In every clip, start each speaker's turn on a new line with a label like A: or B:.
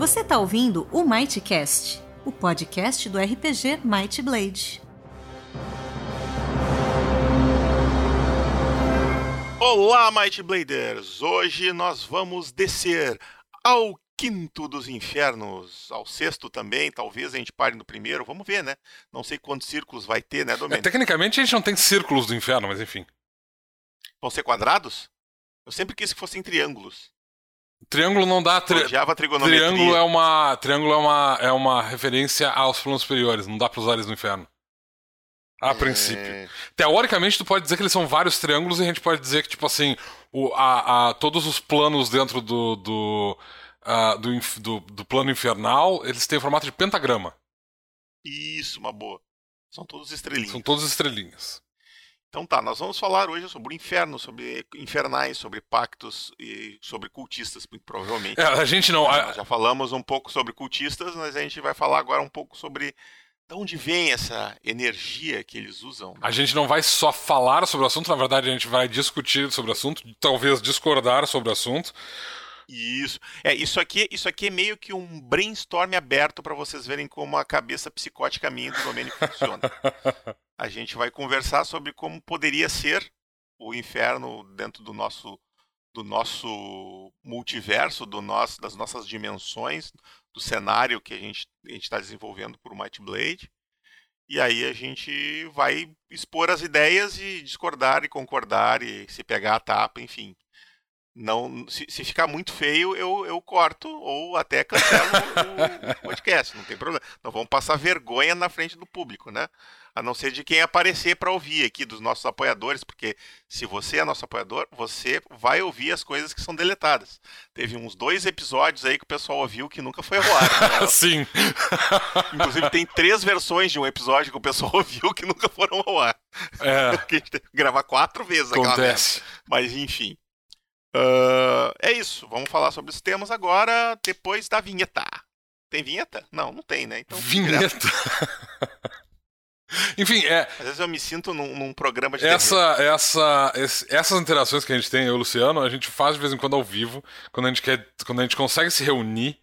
A: Você está ouvindo o Mightcast, o podcast do RPG Might Blade.
B: Olá, Might Bladers! Hoje nós vamos descer ao quinto dos infernos, ao sexto também, talvez a gente pare no primeiro, vamos ver, né? Não sei quantos círculos vai ter, né,
C: É,
B: Domênico?
C: tecnicamente a gente não tem círculos do inferno, mas enfim.
B: Vão ser quadrados? Eu sempre quis que fossem triângulos.
C: Triângulo não dá. Tri...
B: Odiava a trigonometria.
C: Triângulo é uma. Triângulo é uma, é uma referência aos planos superiores. Não dá pra usar eles no inferno. A princípio.
B: É,
C: Teoricamente, tu pode dizer que eles são vários triângulos e a gente pode dizer que, tipo assim, o, a, a- todos os planos dentro do. do, ah, do, do- do plano infernal, eles têm formato de pentagrama.
B: Isso, uma boa. São todos estrelinhos.
C: São todas estrelinhas.
B: Então tá, nós vamos falar hoje sobre o inferno, sobre infernais, sobre pactos e sobre cultistas, provavelmente.
C: É, a gente não. a-
B: já falamos um pouco sobre cultistas, mas a gente vai falar agora um pouco sobre de onde vem essa energia que eles usam.
C: A gente não vai só falar sobre o assunto, na verdade a gente vai discutir sobre o assunto, talvez discordar sobre o assunto.
B: Isso. É, isso aqui, isso aqui é meio que um brainstorm aberto para vocês verem como a cabeça psicótica minha do Domênico funciona. A gente vai conversar sobre como poderia ser o inferno dentro do nosso do nosso multiverso, do nosso, das nossas dimensões, do cenário que a gente está desenvolvendo por Might Blade. E aí a gente vai expor as ideias e discordar e concordar e se pegar a tapa, enfim. Não, se, se ficar muito feio, eu, eu corto ou até cancelo o, o podcast, não tem problema. Não vamos passar vergonha na frente do público, né? A não ser de quem aparecer para ouvir aqui, dos nossos apoiadores, porque se você é nosso apoiador, você vai ouvir as coisas que são deletadas. Teve uns dois episódios aí que o pessoal ouviu que nunca foi ao ar. Né?
C: Sim.
B: Inclusive, tem três versões de um episódio que o pessoal ouviu que nunca foram ao ar.
C: É,
B: Que a gente teve que gravar quatro vezes
C: acontece.
B: Mas enfim. Ah, é isso. Vamos falar sobre os temas agora, depois da vinheta. Tem vinheta? Não, não tem, né? Então.
C: Vinheta. Enfim, é,
B: Às vezes eu me sinto num, num programa de TV.
C: essa, essa, esse- essas interações que a gente tem, eu e o Luciano, a gente faz de vez em quando ao vivo, quando a gente, quer, quando a gente consegue se reunir,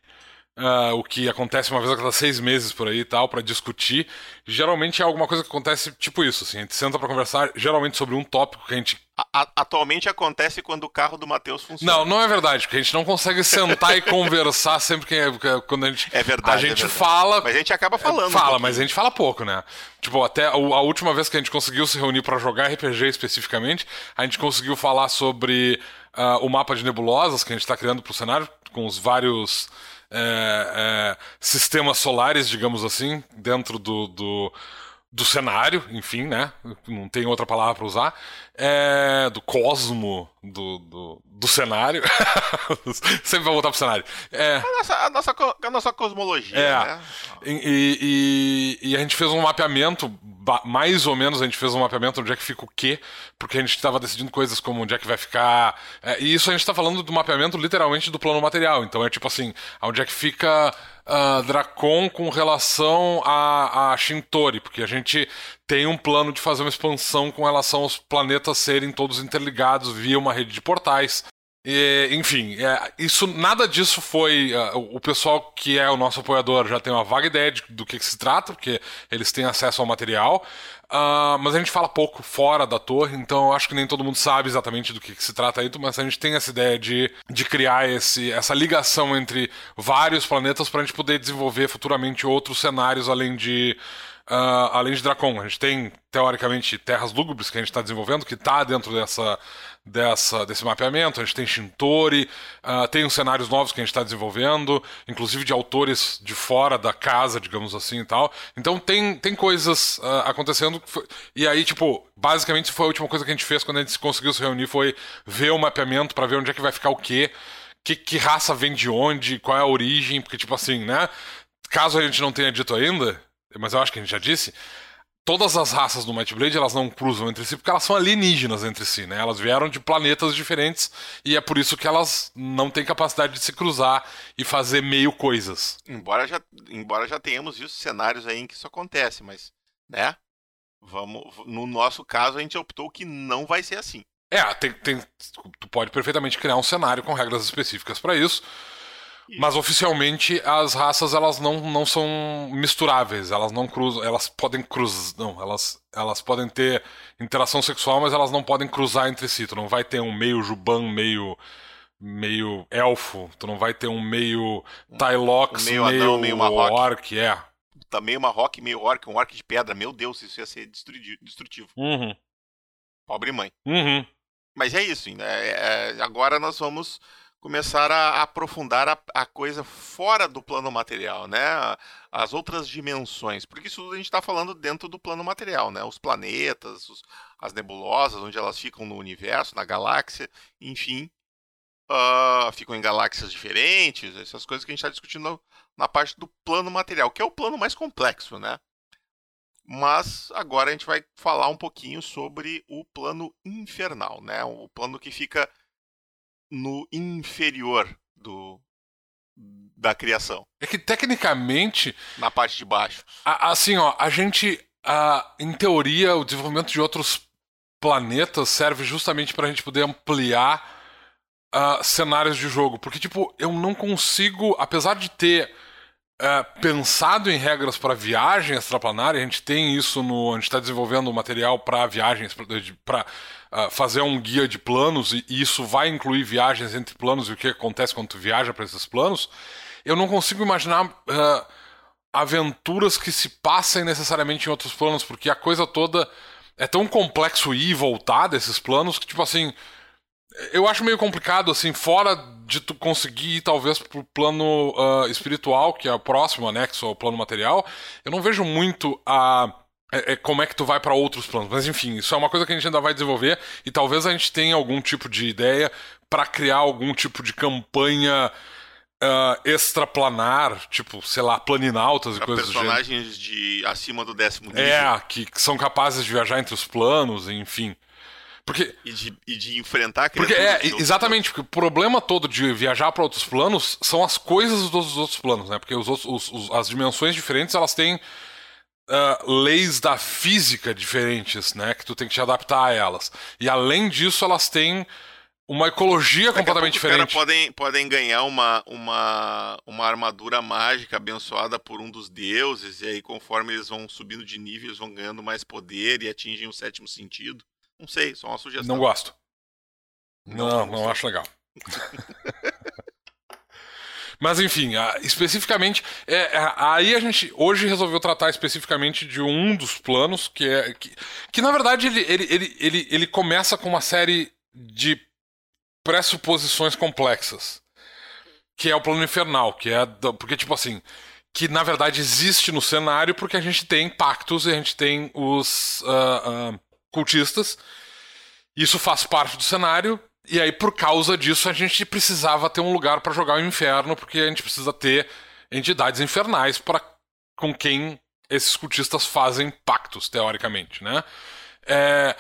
C: ah, o que acontece uma vez a cada seis meses por aí e tal, pra discutir. Geralmente é alguma coisa que acontece tipo isso, assim, a gente senta pra conversar, geralmente sobre um tópico que a gente
B: A- atualmente acontece quando o carro do Matheus funciona.
C: Não, não é verdade, porque a gente não consegue sentar e conversar sempre que que- quando a gente
B: É verdade,
C: a gente
B: é verdade.
C: fala,
B: Mas a gente acaba falando. um
C: fala,
B: pouquinho.
C: mas a gente fala pouco, né? Tipo, até a, a última vez que a gente conseguiu se reunir pra jogar RPG especificamente, a gente conseguiu falar sobre ah, o mapa de nebulosas que a gente tá criando pro cenário com os vários é, é, sistemas solares, digamos assim, dentro do, do do cenário, enfim, né? Não tem outra palavra para usar. É, do cosmo do, do, do cenário. Sempre vai voltar pro cenário. É,
B: A nossa, a nossa, a nossa cosmologia,
C: É.
B: né?
C: e, e- e a gente fez um mapeamento, mais ou menos a gente fez um mapeamento onde é que fica o quê, porque a gente estava decidindo coisas como onde é que vai ficar. é, e isso a gente está falando do mapeamento literalmente do plano material. Então é tipo assim, onde é que fica ah, Dracon com relação a, a Shintori, porque a gente tem um plano de fazer uma expansão com relação aos planetas serem todos interligados via uma rede de portais. E, enfim, é, isso nada disso foi. ah, o pessoal que é o nosso apoiador já tem uma vaga ideia de- do que, que se trata, porque eles têm acesso ao material. ah, mas a gente fala pouco fora da torre, então eu acho que nem todo mundo sabe exatamente do que, que se trata aí, mas a gente tem essa ideia de, de criar esse, essa ligação entre vários planetas para a gente poder desenvolver futuramente outros cenários além de. Ah, além de Dracon, a gente tem, teoricamente, terras lúgubres que a gente está desenvolvendo, que está dentro dessa, dessa, desse mapeamento. A gente tem Shintori, ah, tem uns cenários novos que a gente está desenvolvendo, inclusive de autores de fora da casa, digamos assim e tal. Então tem, tem coisas ah, acontecendo. E aí, tipo, basicamente foi a última coisa que a gente fez quando a gente conseguiu se reunir foi ver o mapeamento para ver onde é que vai ficar o quê. Que, que raça vem de onde, qual é a origem, porque, tipo assim, né? Caso a gente não tenha dito ainda, mas eu acho que a gente já disse, todas as raças do Might Blade elas não cruzam entre si porque elas são alienígenas entre si, né? Elas vieram de planetas diferentes e é por isso que elas não têm capacidade de se cruzar e fazer meio coisas.
B: Embora já, embora já tenhamos visto cenários aí em que isso acontece, mas, né? Vamos, no nosso caso, a gente optou que não vai ser assim.
C: É, tem, tem, tu pode perfeitamente criar um cenário com regras específicas para isso. Mas oficialmente as raças elas não, não são misturáveis, elas não cruzam, elas podem cruzar, não, elas, elas podem ter interação sexual, mas elas não podem cruzar entre si. Tu não vai ter um meio juban, meio meio elfo, tu não vai ter um meio Tylox, um meio, meio, anão, meio orc, é.
B: Tá meio rock, meio orc, um orc de pedra. Meu Deus, isso ia ser destrutivo.
C: Uhum.
B: Pobre mãe.
C: Uhum.
B: Mas é isso, né? É, agora nós vamos começar a aprofundar a, a, coisa fora do plano material, né? As outras dimensões. Porque isso a gente está falando dentro do plano material, né? Os planetas, os, as nebulosas, onde elas ficam no universo, na galáxia, enfim. Uh, ficam em galáxias diferentes, essas coisas que a gente está discutindo na parte do plano material, que é o plano mais complexo, né? Mas agora a gente vai falar um pouquinho sobre o plano infernal, né? O plano que fica no inferior do da criação.
C: É que tecnicamente
B: na parte de baixo.
C: A, assim, ó, a gente a, em teoria o desenvolvimento de outros planetas serve justamente para a gente poder ampliar uh, cenários de jogo, porque tipo eu não consigo, apesar de ter uh, pensado em regras para viagem extraplanária, a gente tem isso no, a gente está desenvolvendo material para viagens para uh, fazer um guia de planos, e, isso vai incluir viagens entre planos e o que acontece quando tu viaja para esses planos, eu não consigo imaginar uh, aventuras que se passem necessariamente em outros planos, porque a coisa toda é tão complexo ir e voltar desses planos que, tipo assim, eu acho meio complicado, assim, fora de tu conseguir ir talvez pro plano uh, espiritual, que é o próximo anexo ao plano material, eu não vejo muito a é, é, como é que tu vai para outros planos. Mas enfim, isso é uma coisa que a gente ainda vai desenvolver e talvez a gente tenha algum tipo de ideia para criar algum tipo de campanha uh, extraplanar, tipo, sei lá, planinautas
B: pra
C: e coisas
B: personagens do de acima do décimo nível.
C: É, que, que são capazes de viajar entre os planos, enfim. Porque,
B: e, de, e de enfrentar
C: porque é Exatamente, porque o problema todo de viajar para outros planos são as coisas dos outros planos, né? Porque os, os, os as dimensões diferentes elas têm uh, leis da física diferentes, né? Que tu tem que te adaptar a elas. E além disso, elas têm uma ecologia Daqui completamente diferente. Os
B: podem, podem ganhar uma, uma, uma armadura mágica abençoada por um dos deuses, e aí, conforme eles vão subindo de nível, eles vão ganhando mais poder e atingem o sétimo sentido. Não sei, só uma sugestão.
C: Não gosto. Não, não, não acho legal. Mas enfim, especificamente, é, é, aí a gente hoje resolveu tratar especificamente de um dos planos, que é. Que, que na verdade ele, ele, ele, ele, ele começa com uma série de pressuposições complexas. Que é o plano infernal, que é. Porque, tipo assim. Que na verdade existe no cenário porque a gente tem pactos e a gente tem os uh, uh, cultistas. Isso faz parte do cenário e aí, por causa disso, a gente precisava ter um lugar para jogar o inferno, porque a gente precisa ter entidades infernais para com quem esses cultistas fazem pactos, teoricamente, né? É,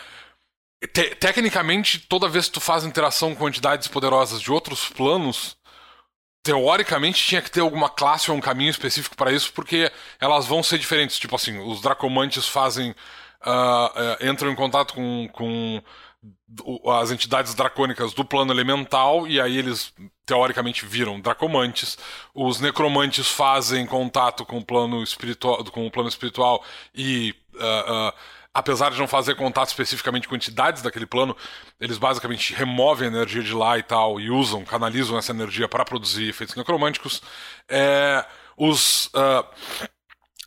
C: te, tecnicamente, toda vez que tu faz interação com entidades poderosas de outros planos, teoricamente tinha que ter alguma classe ou um caminho específico para isso, porque elas vão ser diferentes. Tipo assim, os Dracomantes fazem. Uh, uh, entram em contato com, com as entidades dracônicas do plano elemental e aí eles teoricamente viram dracomantes. Os necromantes fazem contato com o plano espiritual, com o plano espiritual e uh, uh, apesar de não fazer contato especificamente com entidades daquele plano, eles basicamente removem a energia de lá e tal e usam, canalizam essa energia para produzir efeitos necromânticos. É, os uh,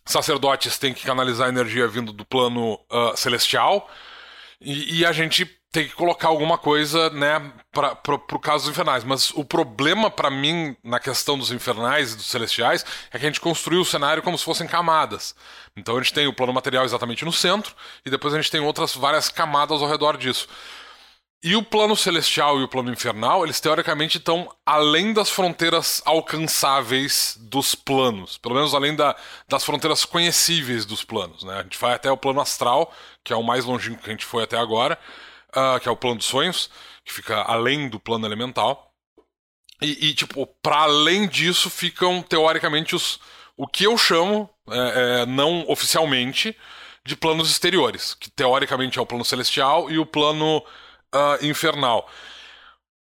C: sacerdotes têm que canalizar a energia vindo do plano celestial. E, e, a gente tem que colocar alguma coisa, né, para pro caso dos infernais. Mas o problema para mim na questão dos infernais e dos celestiais é que a gente construiu o cenário como se fossem camadas. Então a gente tem o plano material exatamente no centro e depois a gente tem outras várias camadas ao redor disso. E o plano celestial e o plano infernal, eles teoricamente estão além das fronteiras alcançáveis dos planos, pelo menos além da, das fronteiras conhecíveis dos planos. Né? A gente vai até o plano astral, que é o mais longínquo que a gente foi até agora, uh, que é o plano dos sonhos, que fica além do plano elemental. E, e tipo, para além disso ficam, teoricamente, os, o que eu chamo, é, é, não oficialmente, de planos exteriores, que teoricamente é o plano celestial e o plano uh, infernal.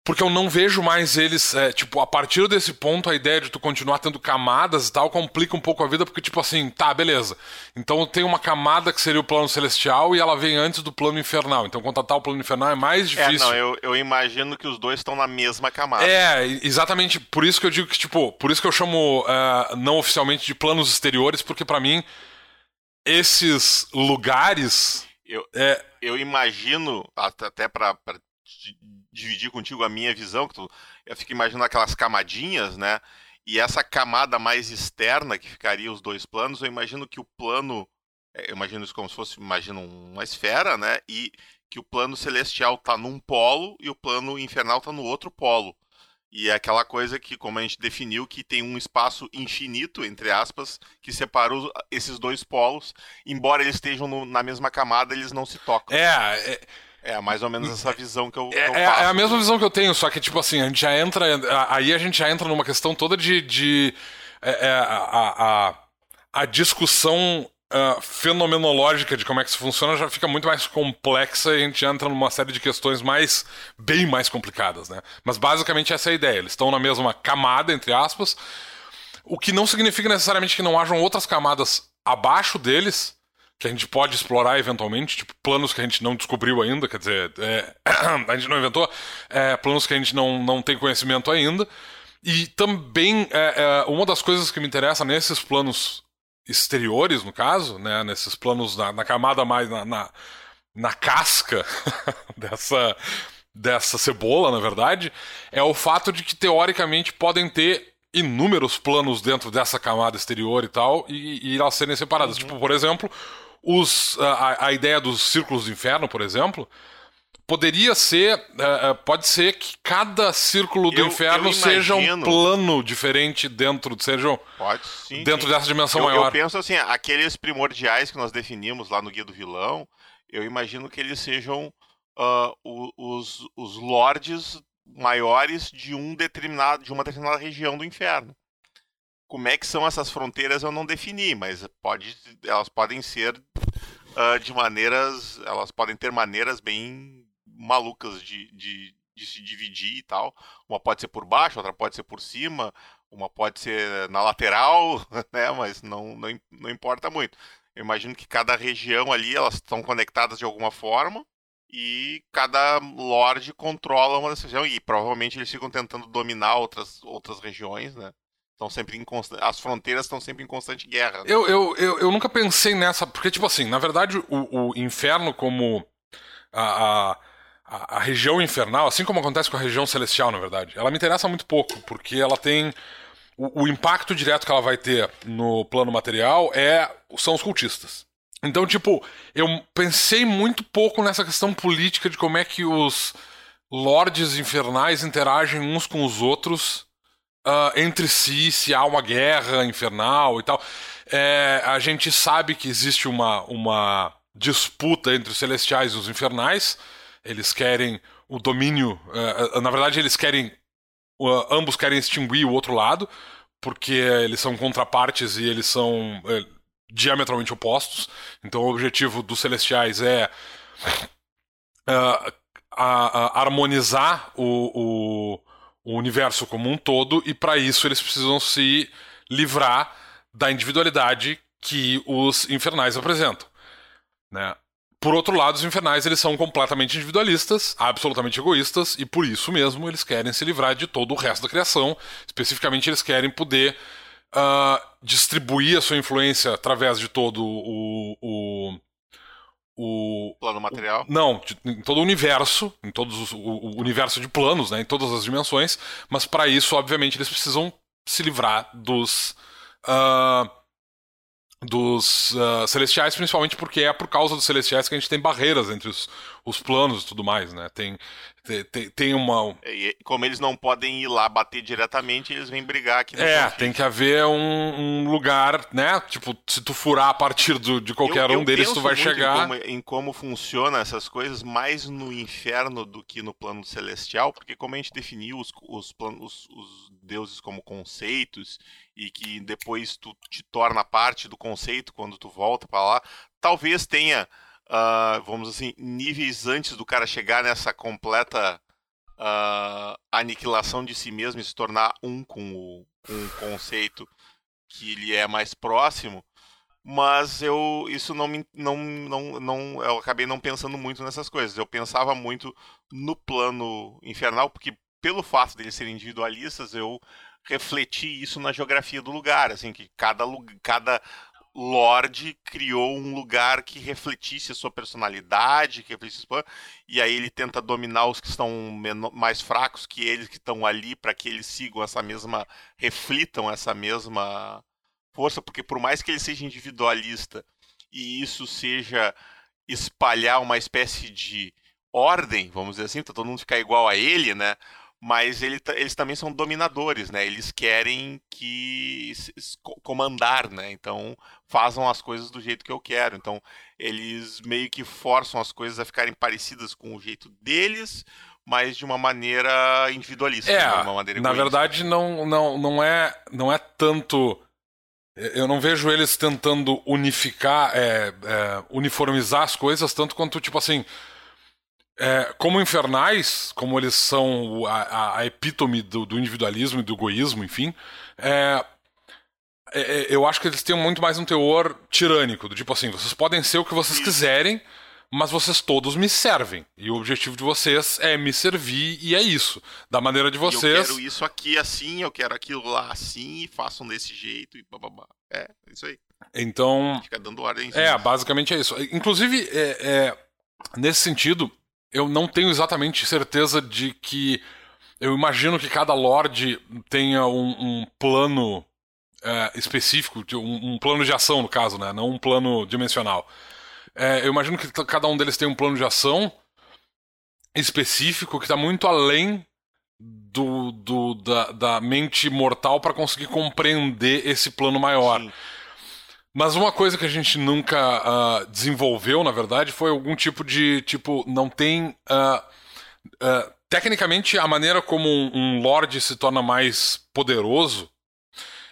C: Porque eu não vejo mais eles, é, tipo, a partir desse ponto, a ideia de tu continuar tendo camadas e tal complica um pouco a vida, porque, tipo assim, tá, beleza. Então tem uma camada que seria o plano celestial e ela vem antes do plano infernal. Então contatar o plano infernal é mais difícil.
B: É, não, eu, eu imagino que os dois estão na mesma camada.
C: É, exatamente por isso que eu digo que, tipo, por isso que eu chamo uh, não oficialmente de planos exteriores, porque para mim, esses lugares.
B: Eu, é... eu imagino, até pra dividir contigo a minha visão, que tu, eu fico imaginando aquelas camadinhas, né? E essa camada mais externa que ficaria os dois planos, eu imagino que o plano, é, eu imagino isso como se fosse, imagino uma esfera, né? E que o plano celestial está num polo e o plano infernal está no outro polo. E é aquela coisa que, como a gente definiu, que tem um espaço infinito, entre aspas, que separa esses dois polos. Embora eles estejam no, na mesma camada, eles não se tocam.
C: É, é
B: é mais ou menos essa visão que eu,
C: é,
B: que eu
C: é, é, a mesma visão que eu tenho, só que, tipo assim, a gente já entra. Aí a gente já entra numa questão toda de. de é, é a, a, a, discussão uh, fenomenológica de como é que isso funciona já fica muito mais complexa e a gente entra numa série de questões mais. bem mais complicadas, né? Mas basicamente essa é a ideia. Eles estão na mesma camada, entre aspas, o que não significa necessariamente que não hajam outras camadas abaixo deles que a gente pode explorar eventualmente, tipo planos que a gente não descobriu ainda, quer dizer, é, a gente não inventou, é, planos que a gente não, não tem conhecimento ainda. E também, é, é uma das coisas que me interessa nesses planos exteriores, no caso, né, nesses planos na, na camada mais na, na, na casca dessa, dessa cebola, na verdade, é o fato de que teoricamente podem ter inúmeros planos dentro dessa camada exterior e tal, e, e elas serem separadas. Uhum. Tipo, por exemplo, os, a, a ideia dos círculos do inferno, por exemplo, poderia ser. Uh, pode ser que cada círculo do eu, inferno eu seja um plano diferente dentro, seja
B: pode, sim,
C: dentro dessa dimensão
B: eu,
C: maior.
B: Eu penso assim, aqueles primordiais que nós definimos lá no Guia do Vilão, eu imagino que eles sejam uh, os, os lords maiores de um determinado de uma determinada região do inferno. Como é que são essas fronteiras eu não defini, mas pode, elas podem ser uh, de maneiras, elas podem ter maneiras bem malucas de, de, de, se dividir e tal. Uma pode ser por baixo, outra pode ser por cima, uma pode ser na lateral, né? Mas não, não, não importa muito. Eu imagino que cada região ali elas estão conectadas de alguma forma e cada lord controla uma dessas regiões e provavelmente eles ficam tentando dominar outras, outras regiões, né? Estão sempre em const... As fronteiras estão sempre em constante guerra. Né?
C: Eu, eu, eu, eu, nunca pensei nessa, porque, tipo assim, na verdade, o, o inferno como a, a, a, região infernal, assim como acontece com a região celestial, na verdade, ela me interessa muito pouco, porque ela tem. O, o impacto direto que ela vai ter no plano material é são os cultistas. Então, tipo, eu pensei muito pouco nessa questão política de como é que os lordes infernais interagem uns com os outros uh, entre si, se há uma guerra infernal e tal. É, a gente sabe que existe uma, uma disputa entre os celestiais e os infernais. Eles querem o domínio. Uh, na verdade, eles querem. Uh, ambos querem extinguir o outro lado, porque eles são contrapartes e eles são uh, diametralmente opostos. Então, o objetivo dos celestiais é. A, a harmonizar o, o o universo como um todo, e para isso eles precisam se livrar da individualidade que os infernais apresentam. Né? Por outro lado, os infernais eles são completamente individualistas, absolutamente egoístas, e por isso mesmo eles querem se livrar de todo o resto da criação. Especificamente, eles querem poder uh, distribuir a sua influência através de todo o, o o
B: plano material?
C: O, não, em todo o universo, em todos os, o, o, universo de planos, né, em todas as dimensões, mas para isso, obviamente, eles precisam se livrar dos uh, dos uh, celestiais, principalmente porque é por causa dos celestiais que a gente tem barreiras entre os, os planos e tudo mais, né? Tem, tem, tem uma.
B: E como eles não podem ir lá bater diretamente, eles vêm brigar aqui
C: É, tem que haver um, um, lugar, né? Tipo, se tu furar a partir do, de qualquer eu, um eu deles, tu vai chegar.
B: Em como, em como funciona essas coisas, mais no inferno do que no plano celestial, porque como a gente definiu os, os, planos, os deuses como conceitos e que depois tu te torna parte do conceito quando tu volta para lá, talvez tenha, uh, vamos assim, níveis antes do cara chegar nessa completa uh, aniquilação de si mesmo e se tornar um com o, um conceito que lhe é mais próximo, mas eu isso não me não, não, não eu acabei não pensando muito nessas coisas. Eu pensava muito no plano infernal, porque pelo fato deles serem individualistas, eu refleti isso na geografia do lugar, assim, que cada, cada Lorde criou um lugar que refletisse a sua personalidade, que refletisse e aí ele tenta dominar os que estão mais fracos que eles que estão ali para que eles sigam essa mesma reflitam essa mesma força, porque por mais que ele seja individualista e isso seja espalhar uma espécie de ordem, vamos dizer assim, todo mundo ficar igual a ele, né? Mas ele, eles também são dominadores, né? Eles querem que comandar, né? Então façam as coisas do jeito que eu quero. Então eles meio que forçam as coisas a ficarem parecidas com o jeito deles, mas de uma maneira individualista,
C: é,
B: de uma maneira
C: na verdade não, não, não é não é tanto eu não vejo eles tentando unificar, é, é, uniformizar as coisas tanto quanto tipo assim é, como infernais, como eles são a, a epítome do, do, individualismo e do egoísmo, enfim, é, é, é, eu acho que eles têm muito mais um teor tirânico, do tipo assim, vocês podem ser o que vocês quiserem, mas vocês todos me servem. E o objetivo de vocês é me servir e é isso. Da maneira de vocês. eu
B: quero isso aqui assim, eu quero aquilo lá assim, e façam desse jeito e bababá. É, é isso aí.
C: Então.
B: Fica dando ordem.
C: É, basicamente é isso. Inclusive, é, é, nesse sentido, eu não tenho exatamente certeza de que. Eu imagino que cada Lorde tenha um, um plano é, específico, um, um, plano de ação, no caso, né? Não um plano dimensional. É, eu imagino que cada um deles tem um plano de ação específico que está muito além do, do da, da, mente mortal para conseguir compreender esse plano maior. Sim. Mas uma coisa que a gente nunca uh, desenvolveu, na verdade, foi algum tipo de. Tipo, não tem. Uh, uh, tecnicamente, a maneira como um, um Lorde se torna mais poderoso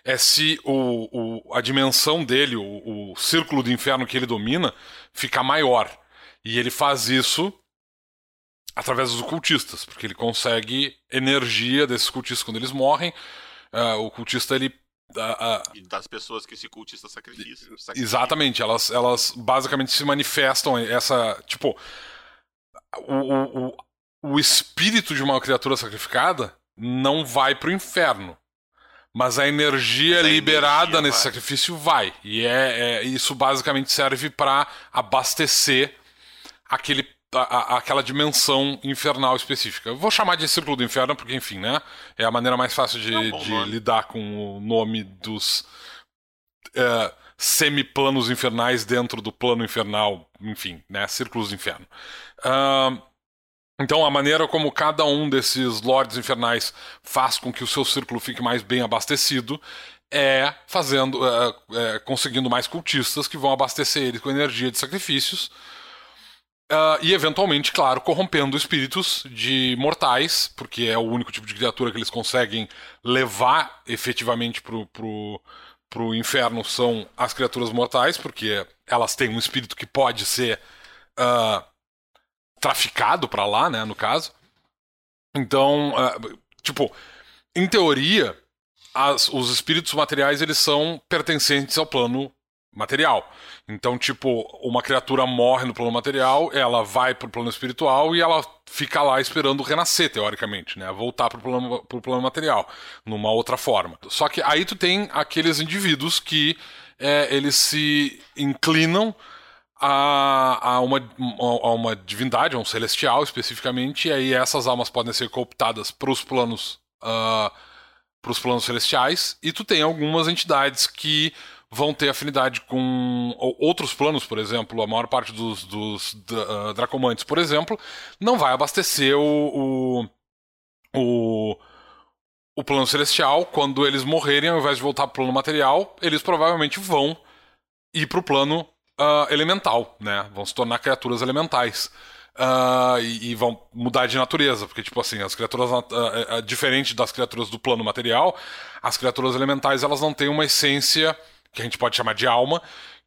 C: é se o, o, a dimensão dele, o, o círculo do inferno que ele domina, ficar maior. E ele faz isso através dos cultistas, porque ele consegue energia desses cultistas quando eles morrem. O cultista ele
B: e das pessoas que esse cultista sacrifica.
C: Exatamente, elas, elas basicamente se manifestam essa. Tipo. O, o, o espírito de uma criatura sacrificada não vai pro inferno. Mas a energia mas a liberada energia nesse vai. sacrifício vai. E é, é isso basicamente serve para abastecer aquele a, aquela dimensão infernal específica. Eu vou chamar de Círculo do Inferno porque, enfim, né? É a maneira mais fácil de, é de lidar com o nome dos uh, semiplanos infernais dentro do plano infernal, enfim, né? Círculos do Inferno. Uh, então, a maneira como cada um desses lords infernais faz com que o seu círculo fique mais bem abastecido é fazendo, é, conseguindo mais cultistas que vão abastecer ele com energia de sacrifícios Uh, e eventualmente, claro, corrompendo espíritos de mortais, porque é o único tipo de criatura que eles conseguem levar efetivamente pro, pro, pro inferno são as criaturas mortais, porque elas têm um espírito que pode ser uh, traficado para lá, né, no caso. Então, uh, tipo, em teoria, as, os espíritos materiais eles são pertencentes ao plano material. Então, tipo, uma criatura morre no plano material, ela vai pro plano espiritual e ela fica lá esperando renascer, teoricamente, né? Voltar pro plano, pro plano material, numa outra forma. Só que aí tu tem aqueles indivíduos que é, eles se inclinam a, a, uma, a uma divindade, a um celestial especificamente, e aí essas almas podem ser cooptadas para os planos. Uh, para os planos celestiais, e tu tem algumas entidades que vão ter afinidade com outros planos, por exemplo, a maior parte dos, dos uh, Dracomantes, por exemplo, não vai abastecer o, o, o, o, plano celestial. Quando eles morrerem, ao invés de voltar para o plano material, eles provavelmente vão ir para o plano uh, elemental, né? Vão se tornar criaturas elementais. Uh, e, e, vão mudar de natureza, porque, tipo assim, as criaturas, uh, diferente das criaturas do plano material, as criaturas elementais elas não têm uma essência que a gente pode chamar de alma,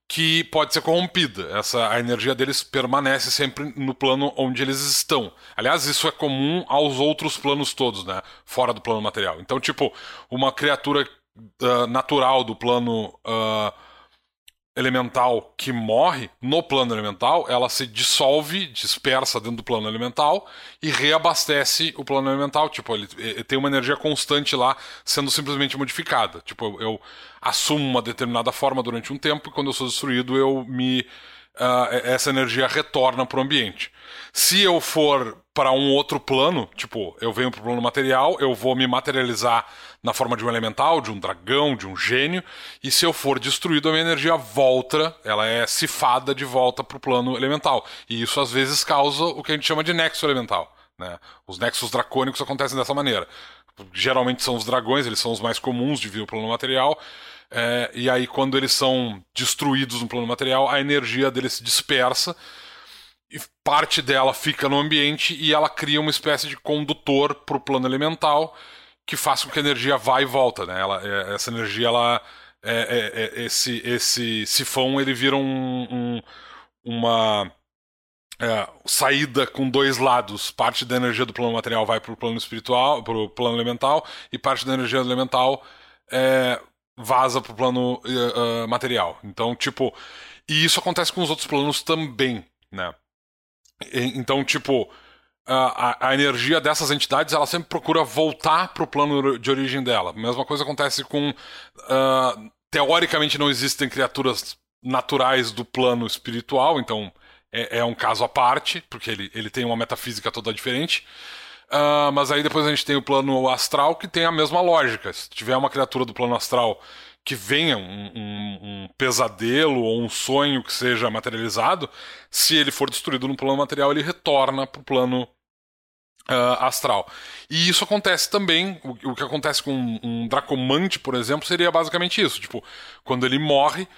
C: que pode ser corrompida. Essa, a energia deles permanece sempre no plano onde eles estão. Aliás, isso é comum aos outros planos todos, né? Fora do plano material. Então, tipo, uma criatura uh, natural do plano uh, elemental que morre no plano elemental, ela se dissolve, dispersa dentro do plano elemental e reabastece o plano elemental. Tipo, ele, ele tem uma energia constante lá sendo simplesmente modificada. Tipo, eu, eu assumo uma determinada forma durante um tempo e quando eu sou destruído, eu me uh, essa energia retorna para o ambiente. Se eu for para um outro plano, tipo, eu venho para o plano material, eu vou me materializar na forma de um elemental, de um dragão, de um gênio, e se eu for destruído, a minha energia volta, ela é cifada de volta para o plano elemental. E isso às vezes causa o que a gente chama de nexo elemental. Né? Os nexos dracônicos acontecem dessa maneira. Geralmente são os dragões, eles são os mais comuns de vir o plano material, é, e aí, quando eles são destruídos no plano material, a energia deles se dispersa e parte dela fica no ambiente e ela cria uma espécie de condutor para o plano elemental que faz com que a energia vá e volta. Né? Ela, é, essa energia, ela, é, é, é, esse, esse sifão, ele vira um, um, uma é, saída com dois lados. Parte da energia do plano material vai para o plano espiritual, para o plano elemental, e parte da energia elemental é, vaza pro plano uh, uh, material. Então, tipo. E isso acontece com os outros planos também, né? E, então, tipo. A, a, energia dessas entidades ela sempre procura voltar pro plano de origem dela. Mesma coisa acontece com. Uh, teoricamente não existem criaturas naturais do plano espiritual, então é, é um caso à parte, porque ele, ele tem uma metafísica toda diferente. Uh, mas aí depois a gente tem o plano astral que tem a mesma lógica. Se tiver uma criatura do plano astral que venha um, um, um, pesadelo ou um sonho que seja materializado, se ele for destruído no plano material, ele retorna para o plano uh, astral. E isso acontece também, o, o que acontece com um, um, Dracomante, por exemplo, seria basicamente isso. Tipo, quando ele morre,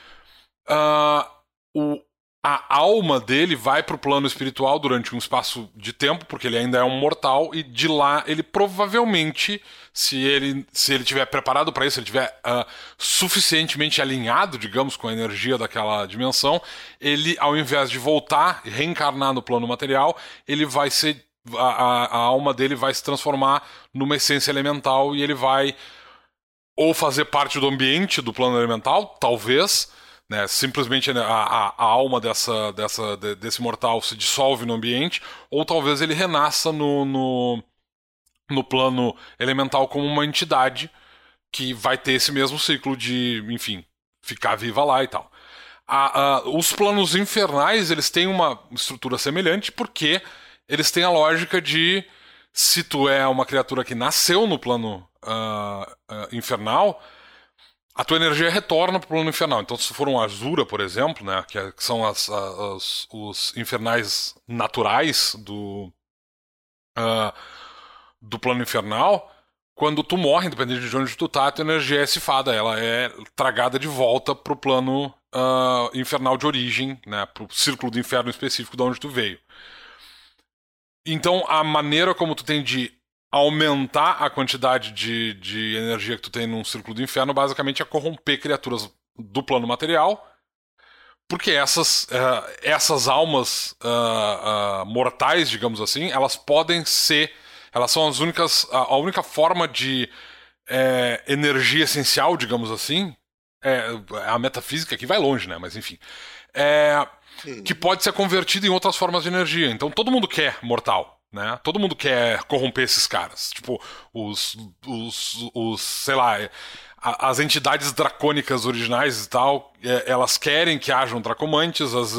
C: uh, o, a alma dele vai para o plano espiritual durante um espaço de tempo, porque ele ainda é um mortal, e de lá ele provavelmente, se ele se ele tiver preparado para isso, se ele tiver uh, suficientemente alinhado, digamos, com a energia daquela dimensão, ele, ao invés de voltar e reencarnar no plano material, ele vai ser a, a, a alma dele vai se transformar numa essência elemental e ele vai ou fazer parte do ambiente do plano elemental, talvez né? Simplesmente né, a, a, a, alma dessa, dessa, desse mortal se dissolve no ambiente, ou talvez ele renasça no, no, no plano elemental como uma entidade que vai ter esse mesmo ciclo de, enfim, ficar viva lá e tal. A, a, os planos infernais eles têm uma estrutura semelhante porque eles têm a lógica de se tu é uma criatura que nasceu no plano uh, uh, infernal, a tua energia retorna para o plano infernal. Então, se for um Azura, por exemplo, né, que, é, que são as, as, os infernais naturais do, uh, do plano infernal, quando tu morre, independente de onde tu tá, a tua energia é cifada, ela é tragada de volta para o plano uh, infernal de origem, né, para o círculo do inferno específico de onde tu veio. Então, a maneira como tu tem de aumentar a quantidade de, de energia que tu tem num círculo do inferno, basicamente é corromper criaturas do plano material, porque essas, uh, essas almas uh, uh, mortais, digamos assim, elas podem ser, elas são as únicas, a, a única forma de é, energia essencial, digamos assim, é, a metafísica que vai longe, né? Mas enfim, é, que pode ser convertida em outras formas de energia. Então todo mundo quer mortal. Né? Todo mundo quer corromper esses caras. Tipo, os, os, os sei lá, as entidades dracônicas originais e tal, é, elas querem que hajam dracomantes, as,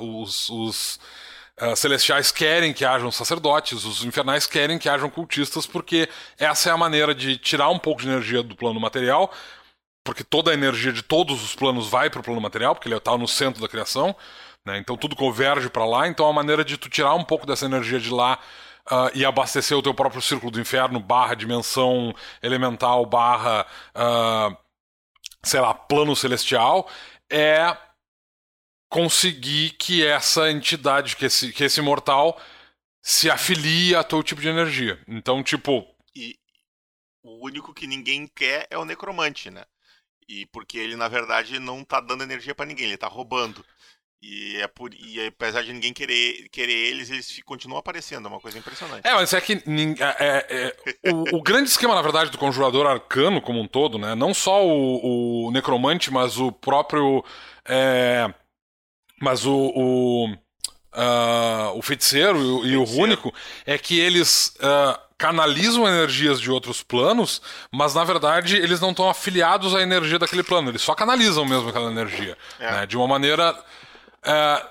C: os, os celestiais querem que hajam sacerdotes, os infernais querem que hajam cultistas, porque essa é a maneira de tirar um pouco de energia do plano material, porque toda a energia de todos os planos vai para o plano material, porque ele está no centro da criação. Né? Então tudo converge para lá, então a maneira de tu tirar um pouco dessa energia de lá uh, e abastecer o teu próprio círculo do inferno, barra dimensão elemental, barra, uh, sei lá, plano celestial, é conseguir que essa entidade, que esse, que esse mortal se afilie a teu tipo de energia. Então, tipo.
B: E o único que ninguém quer é o necromante, né? e porque ele, na verdade, não tá dando energia para ninguém, ele tá roubando. E, é por, e apesar de ninguém querer, querer eles, eles continuam aparecendo, é uma coisa impressionante.
C: É, mas é que é, é, é, o, o, grande esquema, na verdade, do conjurador arcano como um todo, né? Não só o, o necromante, mas o próprio. É, mas o. o, uh, o feiticeiro e, o, e o rúnico é que eles. Uh, canalizam energias de outros planos, mas na verdade eles não estão afiliados à energia daquele plano, eles só canalizam mesmo aquela energia. É. Né? De uma maneira. É,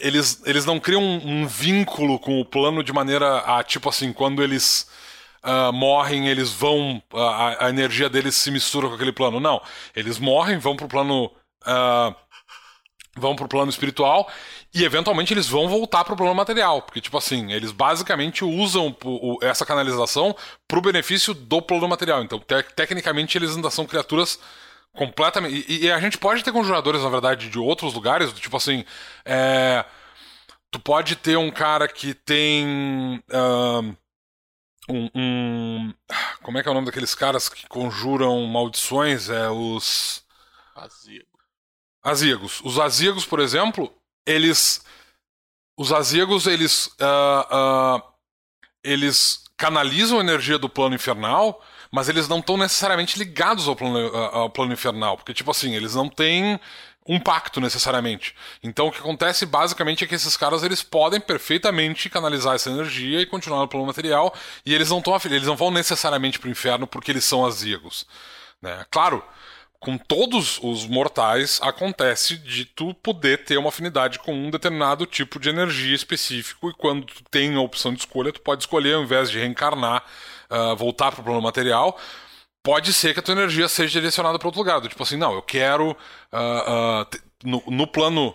C: eles, eles não criam um, um, vínculo com o plano de maneira a, tipo assim, quando eles. Uh, morrem, eles vão. A, a, energia deles se mistura com aquele plano. Não. Eles morrem, vão pro plano. Uh, vão pro plano espiritual e eventualmente eles vão voltar pro plano material, porque tipo assim, eles basicamente usam o, essa canalização pro benefício do plano material. Então, te tecnicamente eles ainda são criaturas completamente e, e, a gente pode ter conjuradores na verdade de outros lugares, tipo assim, é... tu pode ter um cara que tem uh... Um, um, Como é que é o nome daqueles caras que conjuram maldições? É os. Azigos. Os azigos, por exemplo, eles. Os azigos, eles. Uh, uh, eles canalizam a energia do plano infernal, mas eles não estão necessariamente ligados ao plano, ao plano infernal. Porque, tipo assim, eles não têm um pacto necessariamente. Então o que acontece basicamente é que esses caras eles podem perfeitamente canalizar essa energia e continuar no plano material e eles não estão eles não vão necessariamente para o inferno porque eles são azigos, né? Claro, com todos os mortais acontece de tu poder ter uma afinidade com um determinado tipo de energia específico e quando tu tem a opção de escolha, tu pode escolher ao invés de reencarnar, uh, voltar para o plano material, pode ser que a tua energia seja direcionada para outro lugar. Tipo assim, não, eu quero uh, uh, no, no, plano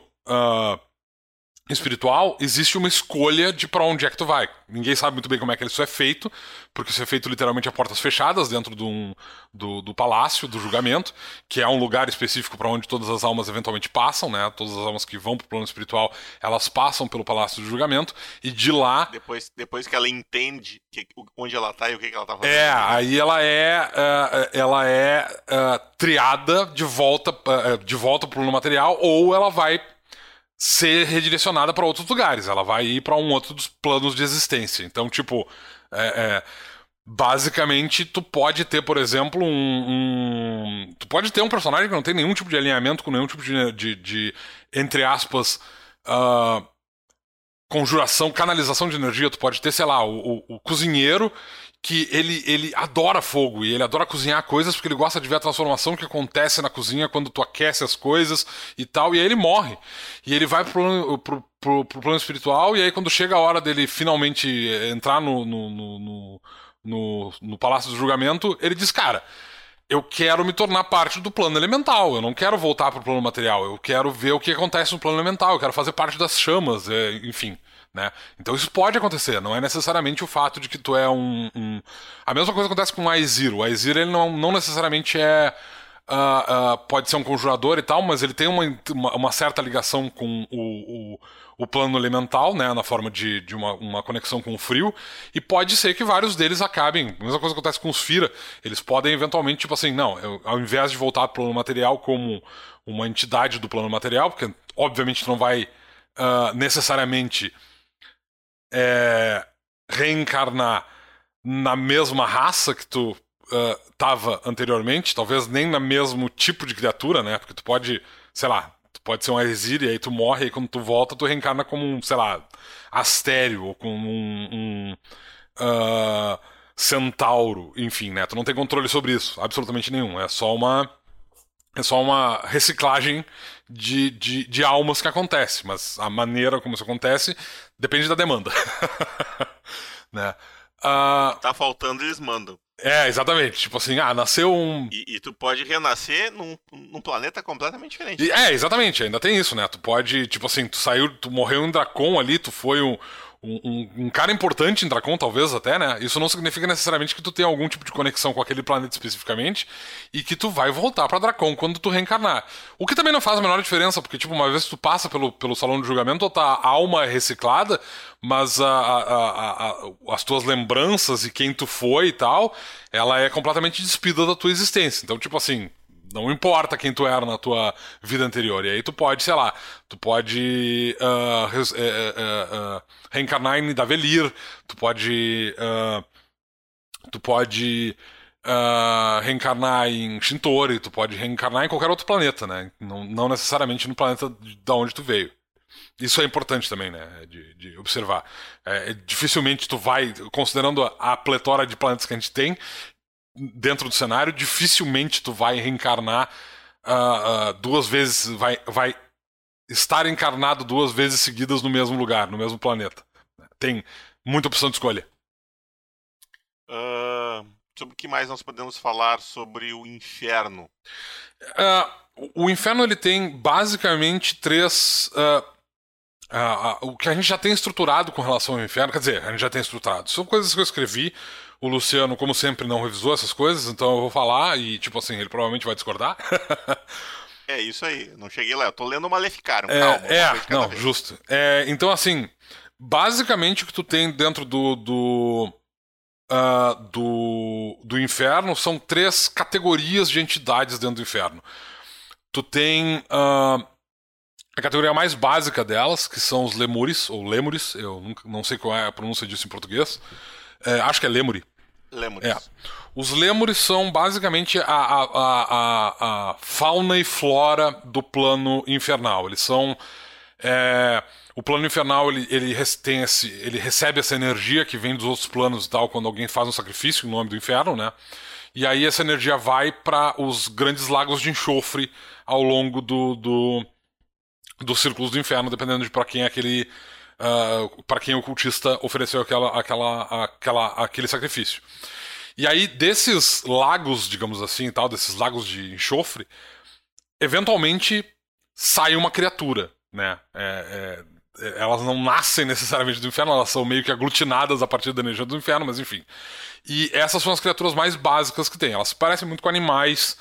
C: espiritual, existe uma escolha de para onde é que tu vai. Ninguém sabe muito bem como é que isso é feito, porque isso é feito literalmente a portas fechadas dentro do, um, do, do, palácio, do julgamento, que é um lugar específico para onde todas as almas eventualmente passam, né? Todas as almas que vão para o plano espiritual, elas passam pelo palácio do julgamento, e de lá...
B: Depois, depois que ela entende que, onde ela está e o que, que ela está fazendo.
C: É, aí ela é, uh, ela é uh, triada de volta, uh, de volta para o plano material, ou ela vai ser redirecionada para outros lugares. Ela vai ir para um outro dos planos de existência. Então, tipo, é, é, basicamente, tu pode ter, por exemplo, um, um, Tu pode ter um personagem que não tem nenhum tipo de alinhamento com nenhum tipo de, de, de entre aspas. Uh, conjuração, canalização de energia. Tu pode ter, sei lá, o, o, o cozinheiro que ele, ele adora fogo e ele adora cozinhar coisas porque ele gosta de ver a transformação que acontece na cozinha quando tu aquece as coisas e tal, e aí ele morre. E ele vai pro, pro, pro, pro plano espiritual, e aí quando chega a hora dele finalmente entrar no, no, no, no, no Palácio do Julgamento, ele diz, cara. Eu quero me tornar parte do plano elemental. Eu não quero voltar para o plano material. Eu quero ver o que acontece no plano elemental. Eu quero fazer parte das chamas, é, enfim. Né? Então isso pode acontecer, não é necessariamente o fato de que tu é um. um... A mesma coisa acontece com o Aizir. O Aizir ele não, não necessariamente é. Uh, uh, pode ser um conjurador e tal, mas ele tem uma, uma, uma certa ligação com o, o, o, plano elemental, né, na forma de, de uma, uma conexão com o frio, e pode ser que vários deles acabem. A mesma coisa acontece com os Fira, eles podem eventualmente, tipo assim, não, eu, ao invés de voltar para o plano material como uma entidade do plano material, porque obviamente não vai uh, necessariamente é, reencarnar na mesma raça que tu uh, tava anteriormente, talvez nem no mesmo tipo de criatura, né? Porque tu pode, sei lá, tu pode ser um exílio e aí tu morre e quando tu volta tu reencarna como um, sei lá, astério ou como um, um uh, centauro, enfim, né? Tu não tem controle sobre isso, absolutamente nenhum. É só uma é só uma reciclagem de, de, de almas que acontece, mas a maneira como isso acontece depende da demanda. né?
B: Uh... Tá faltando, eles mandam.
C: É, exatamente. Tipo assim, ah, nasceu um.
B: E, e tu pode renascer num, num planeta completamente diferente.
C: E, é, exatamente, ainda tem isso, né? Tu pode, tipo assim, tu saiu, tu morreu em Dracon ali, tu foi um, um, um, cara importante em Dracon, talvez até, né? Isso não significa necessariamente que tu tenha algum tipo de conexão com aquele planeta especificamente e que tu vai voltar para Dracon quando tu reencarnar. O que também não faz a menor diferença, porque, tipo, uma vez que tu passa pelo, pelo salão de julgamento, tua alma é reciclada, mas a, a, a, as tuas lembranças e quem tu foi e tal, ela é completamente despida da tua existência. Então, tipo assim, não importa quem tu era na tua vida anterior. E aí tu pode, sei lá, tu pode uh, uh, uh, reencarnar em Davelir, tu pode. tu pode. reencarnar em Shintori, tu pode reencarnar em qualquer outro planeta, né? Não, não necessariamente no planeta da onde tu veio. Isso é importante também, né? De, de observar. É, dificilmente tu vai, considerando a, a pletora de planetas que a gente tem, dentro do cenário, dificilmente tu vai reencarnar uh, uh, duas vezes, vai, vai estar encarnado duas vezes seguidas no mesmo lugar, no mesmo planeta. Tem muita opção de escolha.
B: Uh, sobre o que mais nós podemos falar sobre o inferno?
C: o inferno ele tem basicamente três o que a gente já tem estruturado com relação ao inferno, quer dizer, a gente já tem estruturado. São coisas que eu escrevi o Luciano, como sempre, não revisou essas coisas, então eu vou falar e, tipo assim, ele provavelmente vai discordar.
B: é isso aí, não cheguei lá, eu tô lendo o Maleficaram,
C: é, calma. É, não, vez. justo. É, então, assim, basicamente o que tu tem dentro do. do uh, do, do inferno são três categorias de entidades dentro do inferno. Tu tem uh, a categoria mais básica delas, que são os lemures, ou lemures, eu nunca, não sei qual é a pronúncia disso em português. É, acho que é lemuri. É. Os lemures são basicamente a, a, a, a, fauna e flora do plano infernal. Eles são. É, o plano infernal ele, ele, tem esse, ele recebe essa energia que vem dos outros planos e tal, quando alguém faz um sacrifício em nome do inferno, né? E aí essa energia vai para os grandes lagos de enxofre ao longo do, do, dos círculos do inferno, dependendo de para quem é aquele uh, ah, para quem o cultista ofereceu aquela, aquela, aquela, aquele sacrifício. E aí, desses lagos, digamos assim, tal, desses lagos de enxofre, eventualmente sai uma criatura, né? É, é, é, elas não nascem necessariamente do inferno, elas são meio que aglutinadas a partir da energia do inferno, mas enfim. E essas são as criaturas mais básicas que tem. Elas parecem muito com animais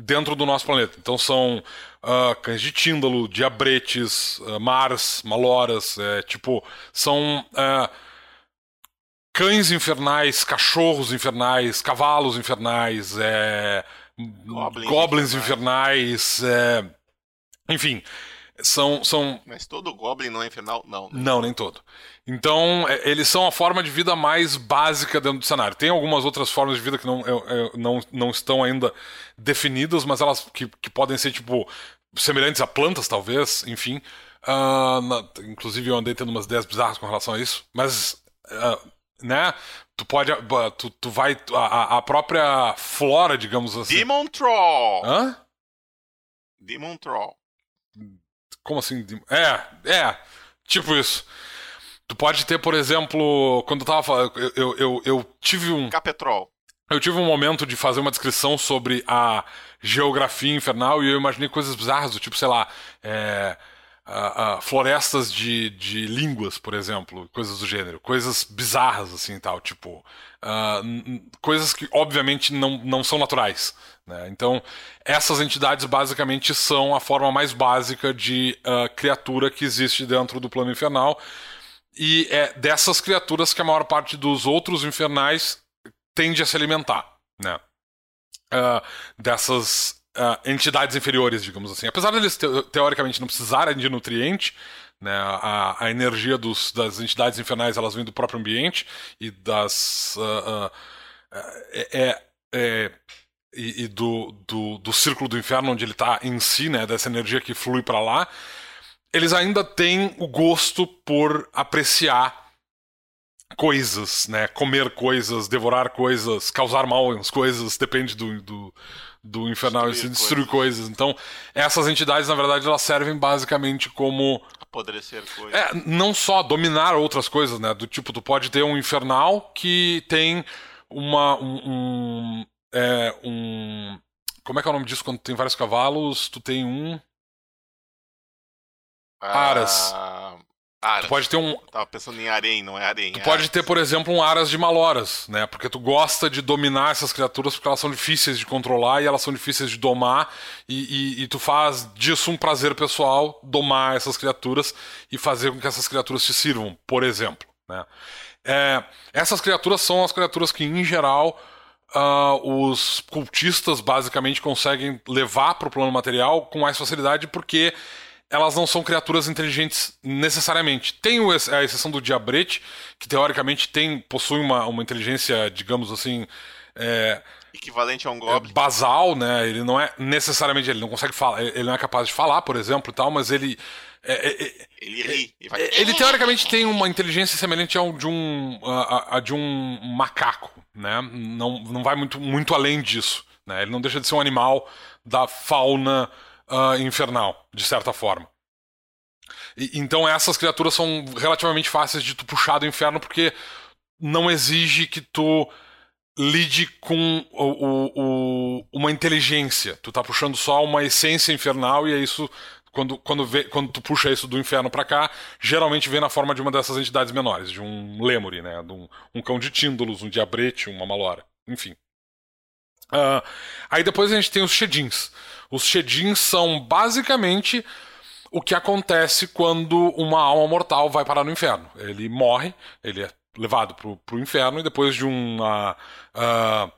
C: dentro do nosso planeta. Então são uh, cães de tíndalo, diabretes, uh, mars, maloras, é, tipo, são uh, cães infernais, cachorros infernais, cavalos infernais, é, goblins, goblins infernais, é, enfim. São, são.
B: Mas todo Goblin não é infernal? Não.
C: Né? Não, nem todo. Então, é, eles são a forma de vida mais básica dentro do cenário. Tem algumas outras formas de vida que não, não, não estão ainda definidas, mas elas que, que podem ser, tipo, semelhantes a plantas, talvez, enfim. Uh, na, inclusive, eu andei tendo umas ideias bizarras com relação a isso. Mas, uh, né? Tu pode. Tu, tu vai. A, a própria flora, digamos assim.
B: Demon Troll!
C: Hã?
B: Demon Troll.
C: Como assim? É, é. Tipo isso. Tu pode ter, por exemplo, quando eu tava falando. Eu, eu, eu, eu tive um.
B: Capetrol.
C: Eu tive um momento de fazer uma descrição sobre a geografia infernal e eu imaginei coisas bizarras, do tipo, sei lá, é, a, a, florestas de, de línguas, por exemplo, coisas do gênero, coisas bizarras assim tal, tipo, uh, coisas que obviamente não, não são naturais. Né? Então, essas entidades basicamente são a forma mais básica de uh, criatura que existe dentro do plano infernal. E é dessas criaturas que a maior parte dos outros infernais tende a se alimentar, né? Uh, dessas uh, entidades inferiores, digamos assim. Apesar deles te teoricamente não precisarem de nutriente, né, a, a energia dos, das entidades infernais elas vêm do próprio ambiente e das uh, é, é, e, e do, do, do, círculo do inferno onde ele está em si, né, dessa energia que flui para lá, eles ainda têm o gosto por apreciar coisas, né? Comer coisas, devorar coisas, causar mal nas coisas, depende do, do, do infernal destruir, destruir coisas. coisas. Então, essas entidades, na verdade, elas servem basicamente como.
B: Apodrecer coisas.
C: É, não só dominar outras coisas, né? Do tipo, tu pode ter um infernal que tem uma. um, um, é, um como é que é o nome disso quando tem vários cavalos? Tu tem um. Aras.
B: Ah, Aras.
C: Tu pode ter um.
B: Tava pensando em harém, não é harém.
C: Tu é pode ter, por exemplo, um Aras de Maloras, né? Porque tu gosta de dominar essas criaturas porque elas são difíceis de controlar e elas são difíceis de domar. E, e, e tu faz disso um prazer pessoal, domar essas criaturas e fazer com que essas criaturas te sirvam, por exemplo. Né? É, essas criaturas são as criaturas que, em geral, uh, os cultistas basicamente conseguem levar para o plano material com mais facilidade porque elas não são criaturas inteligentes necessariamente. Tem a exceção do Diabrete, que teoricamente tem possui uma, uma inteligência, digamos assim. É,
B: equivalente a um goblin.
C: É basal, né? Ele não é necessariamente, ele não consegue falar, ele não é capaz de falar, por exemplo, e tal, mas ele é, é, é
B: ele ri.
C: Ele, vai... ele, teoricamente tem uma inteligência semelhante ao de um a, a, de um macaco, né? Não, não vai muito, muito além disso, né? Ele não deixa de ser um animal da fauna uh, infernal, de certa forma. E, então essas criaturas são relativamente fáceis de tu puxar do inferno porque não exige que tu lide com o, o, o, uma inteligência. Tu tá puxando só uma essência infernal e é isso. Quando, quando, vê, quando tu puxa isso do inferno para cá, geralmente vem na forma de uma dessas entidades menores, de um lemuri, né? De um, um cão de tíndolos, um diabrete, uma malora, enfim. Uh, aí depois a gente tem os Shedins. Os Shedins são basicamente o que acontece quando uma alma mortal vai parar no inferno. Ele morre, ele é levado pro, pro inferno e depois de um. Uh, uh,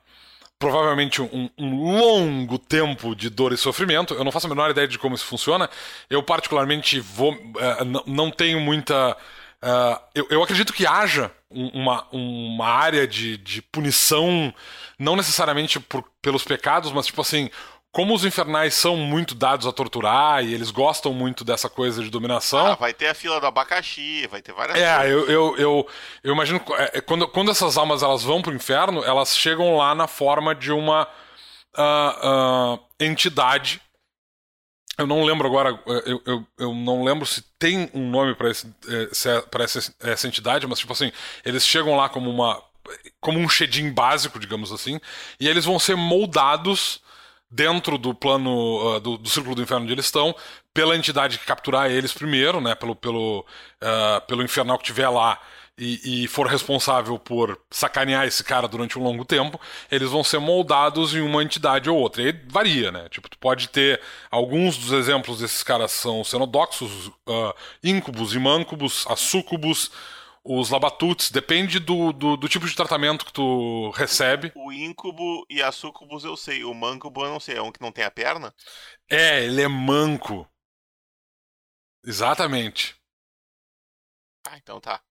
C: provavelmente um, um, longo tempo de dor e sofrimento. Eu não faço a menor ideia de como isso funciona. Eu, particularmente, vou, uh, não tenho muita. Uh, eu, eu, acredito que haja uma, uma área de, de punição, não necessariamente por, pelos pecados, mas tipo assim, como os infernais são muito dados a torturar e eles gostam muito dessa coisa de dominação. Ah,
B: vai ter a fila do abacaxi, vai ter várias
C: é, coisas. É, eu, eu, eu, eu, imagino. É, quando, quando essas almas elas vão pro inferno, elas chegam lá na forma de uma uh, uh, entidade. Eu não lembro agora, eu, eu, eu não lembro se tem um nome para é, essa, essa entidade, mas tipo assim, eles chegam lá como uma. como um Shedim básico, digamos assim, e eles vão ser moldados dentro do plano uh, do, do, círculo do inferno onde eles estão, pela entidade que capturar eles primeiro, né, pelo, pelo, uh, pelo infernal que tiver lá e, e, for responsável por sacanear esse cara durante um longo tempo, eles vão ser moldados em uma entidade ou outra. E aí varia, né? Tipo, tu pode ter alguns dos exemplos desses caras são xenodoxos, uh, íncubos e mancubos, açúcubos, os labatutes, depende do, do, do, tipo de tratamento que tu recebe.
B: O íncubo e a sucubus eu sei, o mancubo eu não sei, é um que não tem a perna?
C: É, ele é manco. Exatamente.
B: Ah, então tá.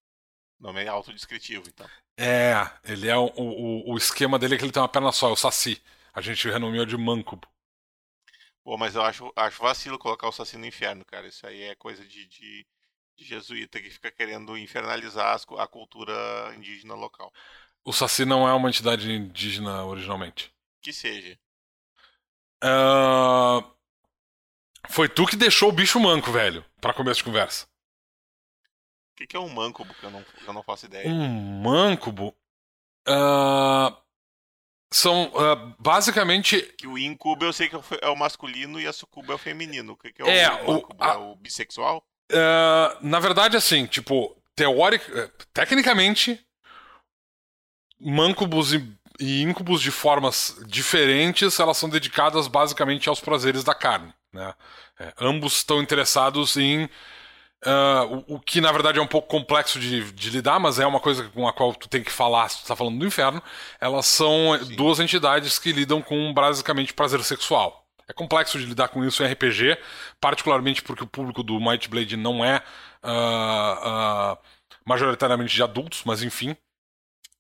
B: Nome é autodescritivo, então.
C: É, ele é o, o, o esquema dele é que ele tem uma perna só, é o Saci. A gente renomeou de mancubo.
B: Pô, mas eu acho, acho vacilo colocar o Saci no inferno, cara. Isso aí é coisa de, de jesuíta que fica querendo infernalizar a cultura indígena local.
C: O Saci não é uma entidade indígena originalmente.
B: Que seja.
C: Uh... Foi tu que deixou o bicho manco, velho, para começo de conversa.
B: O que, que, é um mancubo? Que eu não, eu não faço ideia.
C: Um mancubo? Uh... São uh, basicamente.
B: Que o incubo eu sei que é o masculino e a sucuba é o feminino. O que, que é, é o, o, a... é o bissexual?
C: Uh, na verdade, assim, tipo, teórico, eh, tecnicamente, mancubos e, e íncubos de formas diferentes, elas são dedicadas basicamente aos prazeres da carne, né? É, ambos estão interessados em Uh, o, o, que na verdade é um pouco complexo de, de, lidar, mas é uma coisa com a qual tu tem que falar se tu tá falando do inferno. Elas são Sim. duas entidades que lidam com basicamente prazer sexual. É complexo de lidar com isso em RPG, particularmente porque o público do Might Blade não é uh, uh, majoritariamente de adultos, mas enfim.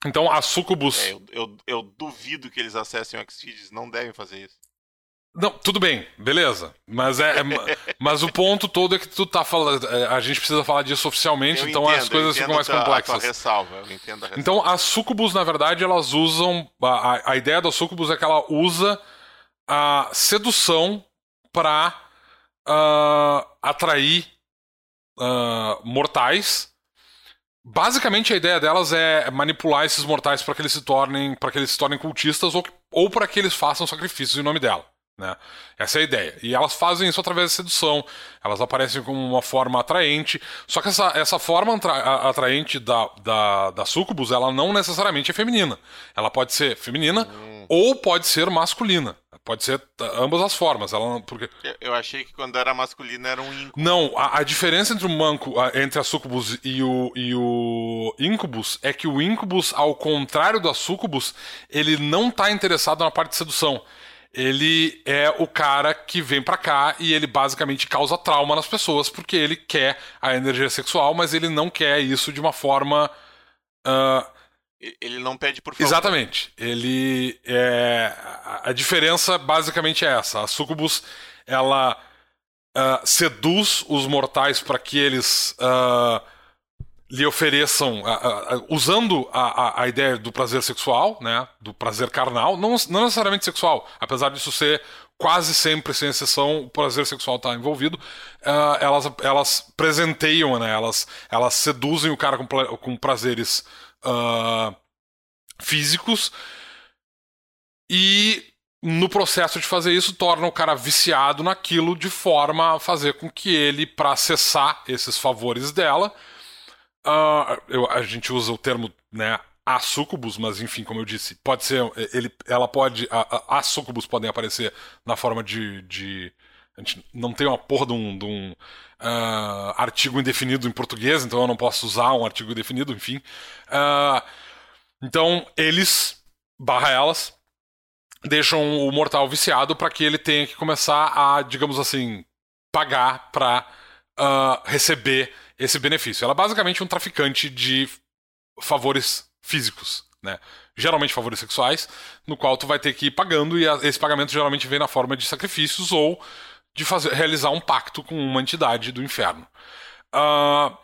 C: Então a Sucubus.
B: É, eu, eu, eu, duvido que eles acessem o Xvideos, não devem fazer isso.
C: Não, tudo bem, beleza. Mas é, é mas o ponto todo é que tu tá falando. É, a gente precisa falar disso oficialmente, eu então entendo, as coisas ficam mais complexas.
B: A ressalva, eu entendo a ressalva.
C: Então as Sucubus, na verdade, elas usam. A, a ideia da Sucubus é que ela usa a sedução para uh, ah, atrair uh, mortais. Basicamente a ideia delas é manipular esses mortais para que eles se tornem para que eles se tornem cultistas ou, ou para que eles façam sacrifícios em nome dela. Né? Essa é a ideia. E elas fazem isso através da sedução. Elas aparecem como uma forma atraente. Só que essa, essa forma atraente da, da, da sucubus, ela não necessariamente é feminina. Ela pode ser feminina hum. ou pode ser masculina. Pode ser ambas as formas. Ela, porque...
B: Eu, eu achei que quando era masculino era um incubus.
C: Não, a, a diferença entre o manco, a, entre a sucubus e o, e o incubus é que o incubus, ao contrário da sucubus, ele não tá interessado na parte de sedução. Ele é o cara que vem pra cá e ele basicamente causa trauma nas pessoas porque ele quer a energia sexual, mas ele não quer isso de uma forma. Uh,
B: ele não pede por favor.
C: Exatamente. Ele é a diferença basicamente é essa. A sucubus ela uh, seduz os mortais para que eles uh, lhe ofereçam, uh, usando a, a, ideia do prazer sexual, né, do prazer carnal, não, não necessariamente sexual, apesar disso ser quase sempre, sem exceção, o prazer sexual está envolvido, elas, elas presenteiam, né, elas, elas seduzem o cara com, com prazeres uh, físicos. E no processo de fazer isso torna o cara viciado naquilo de forma a fazer com que ele para acessar esses favores dela uh, eu, a gente usa o termo né a sucubus, mas enfim, como eu disse, pode ser ele, ela pode a, a, as sucubus podem aparecer na forma de, de a gente não tem uma porra de um, de um uh, artigo indefinido em português, então eu não posso usar um artigo indefinido, enfim. Uh, então eles, barra elas, deixam o mortal viciado para que ele tenha que começar a, digamos assim, pagar para uh, ah, receber esse benefício. Ela é basicamente um traficante de favores físicos, né? Geralmente favores sexuais, no qual tu vai ter que ir pagando e esse pagamento geralmente vem na forma de sacrifícios ou de fazer, realizar um pacto com uma entidade do inferno. Uh,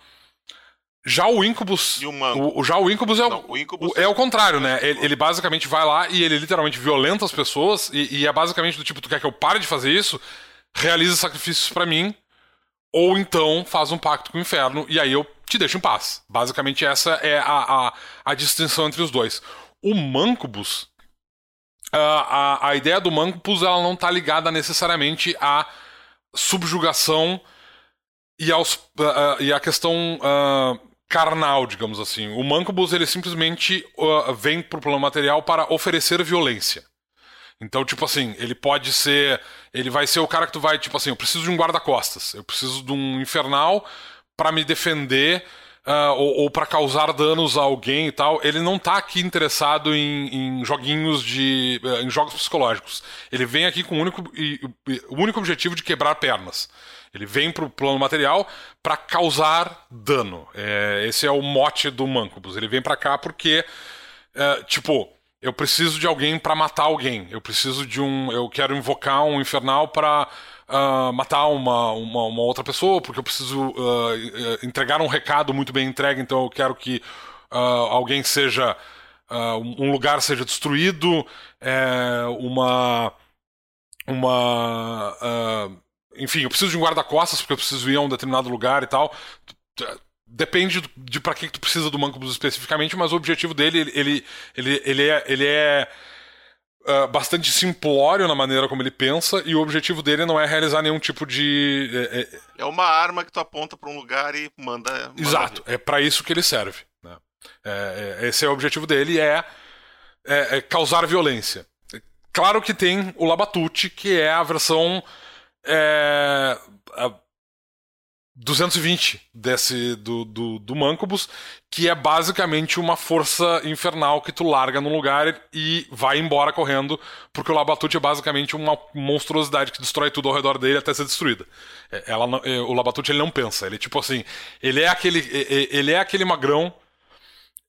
C: já o Incubus. O, o, já o Incubus é o, Não, o Incubus é o contrário, né? Ele, ele, basicamente vai lá e ele literalmente violenta as pessoas. E, e, é basicamente do tipo: tu quer que eu pare de fazer isso? Realiza sacrifícios para mim. Ou então faz um pacto com o inferno e aí eu te deixo em paz. Basicamente, essa é a, a, a distinção entre os dois. O Mancubus a, a, ideia do Mancus ela não está ligada necessariamente à subjugação e, aos, uh, e à questão uh, carnal, digamos assim. O Mancubus ele simplesmente uh, vem pro plano material para oferecer violência. Então, tipo assim, ele pode ser. Ele vai ser o cara que tu vai, tipo assim, eu preciso de um guarda-costas, eu preciso de um infernal para me defender uh, ou, ou para causar danos a alguém e tal, ele não tá aqui interessado em, em joguinhos de. Uh, em jogos psicológicos. Ele vem aqui com o único, e, o único objetivo de quebrar pernas. Ele vem pro plano material para causar dano. É, esse é o mote do Mancubus. Ele vem para cá porque, uh, tipo, eu preciso de alguém para matar alguém. Eu preciso de um. Eu quero invocar um infernal para uh, matar uma, uma, uma, outra pessoa, porque eu preciso uh, entregar um recado muito bem entregue, então eu quero que uh, alguém seja. um lugar seja destruído, é, uma. Uma. enfim, eu preciso de um guarda-costas, porque eu preciso ir a um determinado lugar e tal. Depende de para que tu precisa do Mancubus especificamente, mas o objetivo dele, ele, ele, ele, ele é, ele é uh, bastante simplório na maneira como ele pensa e o objetivo dele não é realizar nenhum tipo de.
B: É, é... é uma arma que tu aponta para um lugar e manda. manda
C: Exato, é para isso que ele serve. Né? É, é, esse é o objetivo dele, é, é, é causar violência. Claro que tem o Labatute, que é a versão. A 220 desse do, do, do Mancubus, que é basicamente uma força infernal que tu larga num lugar e vai embora correndo, porque o Labatute é basicamente uma monstruosidade que destrói tudo ao redor dele até ser destruída. É, ela é, o Labatute ele não pensa, ele tipo assim, ele é aquele, ele é aquele magrão,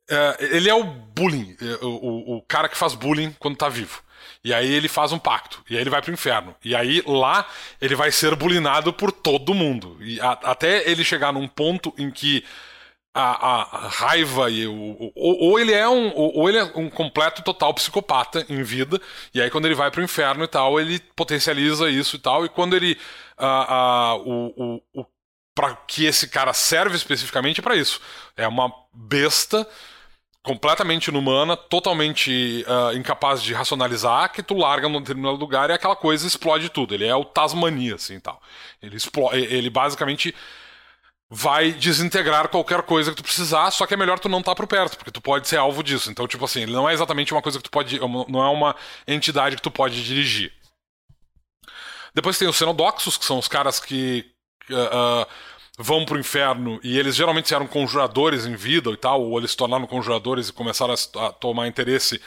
C: é, ele é o bullying, o, o cara que faz bullying quando tá vivo. E aí ele faz um pacto. E aí ele vai pro inferno. E aí lá ele vai ser bulinado por todo mundo. E a, até ele chegar num ponto em que a, a raiva e o, ou, ou, ele é um ou, ele é um completo total psicopata em vida e aí quando ele vai pro inferno e tal ele potencializa isso e tal e quando ele a, o, o, o para que esse cara serve especificamente é para isso é uma besta completamente inumana, totalmente uh, incapaz de racionalizar, que tu larga num determinado lugar e aquela coisa explode tudo. Ele é o Tasmania, assim, tal. Ele, ele basicamente vai desintegrar qualquer coisa que tu precisar, só que é melhor tu não estar tá por perto, porque tu pode ser alvo disso. Então, tipo assim, ele não é exatamente uma coisa que tu pode... Não é uma entidade que tu pode dirigir. Depois tem os Cenodoxos, que são os caras que uh, uh, vão pro inferno e eles geralmente eram conjuradores em vida e tal, ou eles se tornaram conjuradores e começaram a, a tomar interesse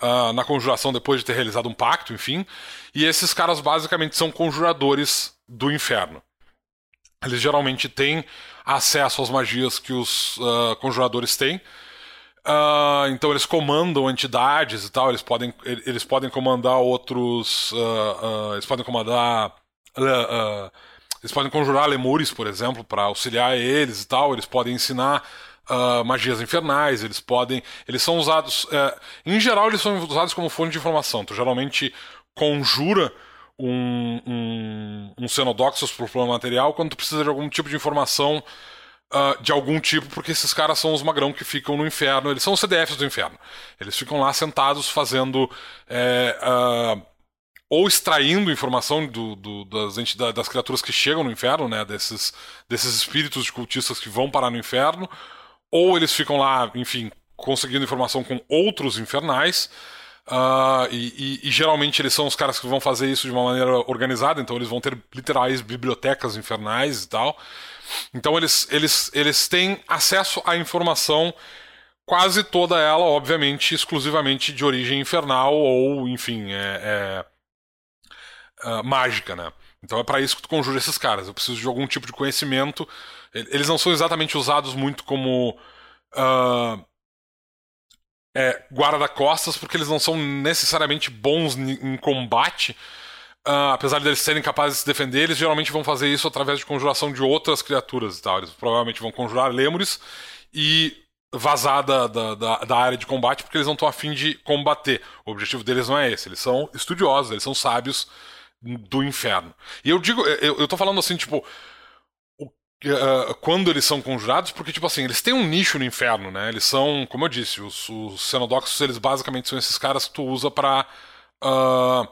C: uh, na conjuração depois de ter realizado um pacto, enfim. E esses caras basicamente são conjuradores do inferno. Eles geralmente têm acesso às magias que os uh, conjuradores têm. Uh, então eles comandam entidades e tal, eles podem, eles podem comandar outros. Eles podem comandar. Eles podem conjurar lemures, por exemplo, para auxiliar eles e tal. Eles podem ensinar uh, magias infernais, eles podem. Eles são usados. Uh, em geral, eles são usados como fonte de informação. Tu geralmente conjura um, um, um Xenodoxus por plano material quando tu precisa de algum tipo de informação. Uh, de algum tipo, porque esses caras são os magrão que ficam no inferno, eles são os CDFs do inferno. Eles ficam lá sentados fazendo. Uh, ou extraindo informação do, do, das, entidades, das criaturas que chegam no inferno, né, desses, desses espíritos de cultistas que vão parar no inferno, ou eles ficam lá, enfim, conseguindo informação com outros infernais. Uh, e, e, e, geralmente eles são os caras que vão fazer isso de uma maneira organizada, então eles vão ter literais bibliotecas infernais e tal. Então eles, eles, eles têm acesso à informação, quase toda ela, obviamente, exclusivamente de origem infernal ou, enfim, é, é uh, mágica, né? Então é para isso que tu conjura esses caras. Eu preciso de algum tipo de conhecimento eles não são exatamente usados muito como uh, é, guarda-costas, porque eles não são necessariamente bons em combate. Uh, apesar de eles serem capazes de se defender, eles geralmente vão fazer isso através de conjuração de outras criaturas e tal. Eles provavelmente vão conjurar lemures e vazar da, da, da, da área de combate porque eles não estão afim de combater. O objetivo deles não é esse. Eles são estudiosos, eles são sábios do inferno. E eu digo, eu, eu tô falando assim, tipo, uh, quando eles são conjurados, porque, tipo assim, eles têm um nicho no inferno, né? Eles são, como eu disse, os, os xenodoxos, eles basicamente são esses caras que tu usa pra. Uh,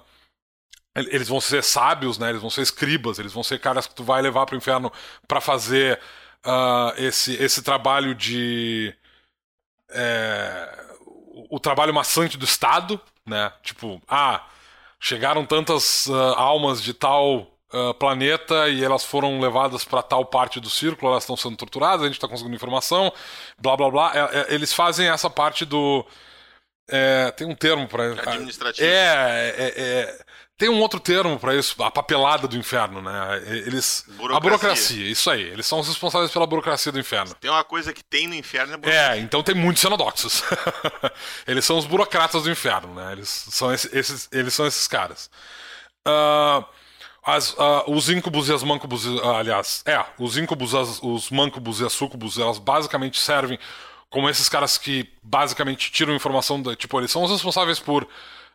C: eles vão ser sábios, né? Eles vão ser escribas, eles vão ser caras que tu vai levar pro inferno para fazer uh, esse, esse trabalho de. É, o trabalho maçante do Estado, né? Tipo, ah, chegaram tantas uh, almas de tal uh, planeta e elas foram levadas para tal parte do círculo, elas estão sendo torturadas, a gente está conseguindo informação, blá blá blá. É, é, eles fazem essa parte do. É, tem um termo para.
B: Administrativo.
C: É, é, é, tem um outro termo para isso, a papelada do inferno, né? Eles.
B: Burocracia.
C: A burocracia, isso aí. Eles são os responsáveis pela burocracia do inferno.
B: Tem uma coisa que tem no inferno é
C: burocracia. É, então tem muitos xenodoxos. eles são os burocratas do inferno, né? Eles são esses, eles são esses caras. Uh, as, uh, os íncubos e as mancubos, uh, aliás, é, os íncubos, as, os mancubos e as sucubos, elas basicamente servem como esses caras que basicamente tiram informação, da, tipo, eles são os responsáveis por.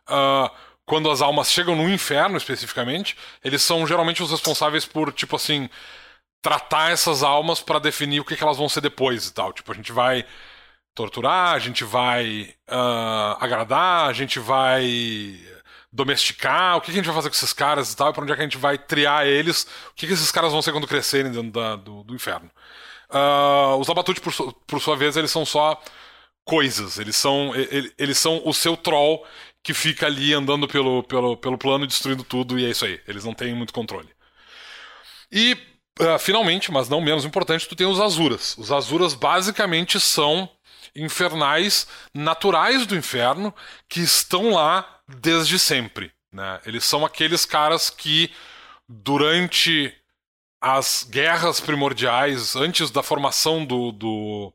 C: Uh, quando as almas chegam no inferno, especificamente, eles são geralmente os responsáveis por, tipo assim, tratar essas almas para definir o que, que, elas vão ser depois e tal. Tipo, a gente vai torturar, a gente vai uh, agradar, a gente vai domesticar, o que, a gente vai fazer com esses caras e tal, pra onde é que a gente vai triar eles, o que, que esses caras vão ser quando crescerem dentro da, do, do, inferno. Uh, os Labatut, por, por sua vez, eles são só coisas, eles são, eles são o seu troll que fica ali andando pelo, pelo, pelo plano destruindo tudo, e é isso aí, eles não têm muito controle. E, uh, finalmente, mas não menos importante, tu tem os Azuras. Os Azuras basicamente são infernais naturais do inferno que estão lá desde sempre. Né? Eles são aqueles caras que, durante as guerras primordiais, antes da formação do, do,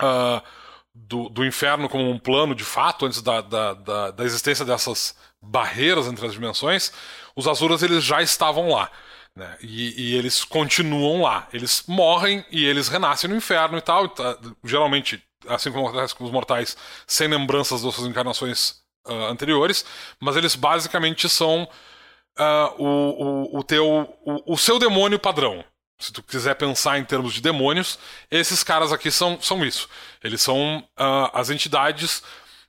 C: uh, do, do, inferno como um plano de fato, antes da, da, da, da, existência dessas barreiras entre as dimensões, os Azuras eles já estavam lá. Né? E, e, eles continuam lá. Eles morrem e eles renascem no inferno e tal. Tá, geralmente, assim como acontece com os mortais, sem lembranças das suas encarnações uh, anteriores, mas eles basicamente são uh, o, o, o, teu, o, o seu demônio padrão. Se tu quiser pensar em termos de demônios, esses caras aqui são, são isso. Eles são uh, as entidades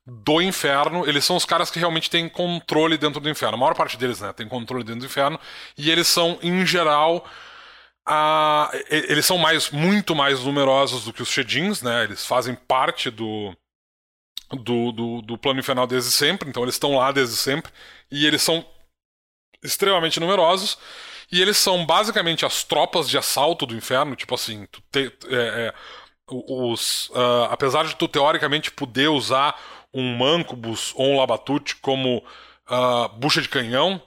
C: do inferno, eles são os caras que realmente têm controle dentro do inferno. A maior parte deles, né, tem controle dentro do inferno, e eles são, em geral, uh, eles são mais, muito mais numerosos do que os Shedins, né, eles fazem parte do, do, do, do plano infernal desde sempre, então eles estão lá desde sempre, e eles são extremamente numerosos. E eles são basicamente as tropas de assalto do inferno. Tipo assim, tu te, é, é, os, uh, apesar de tu teoricamente poder usar um Mancubus ou um Labatute como uh, bucha de canhão,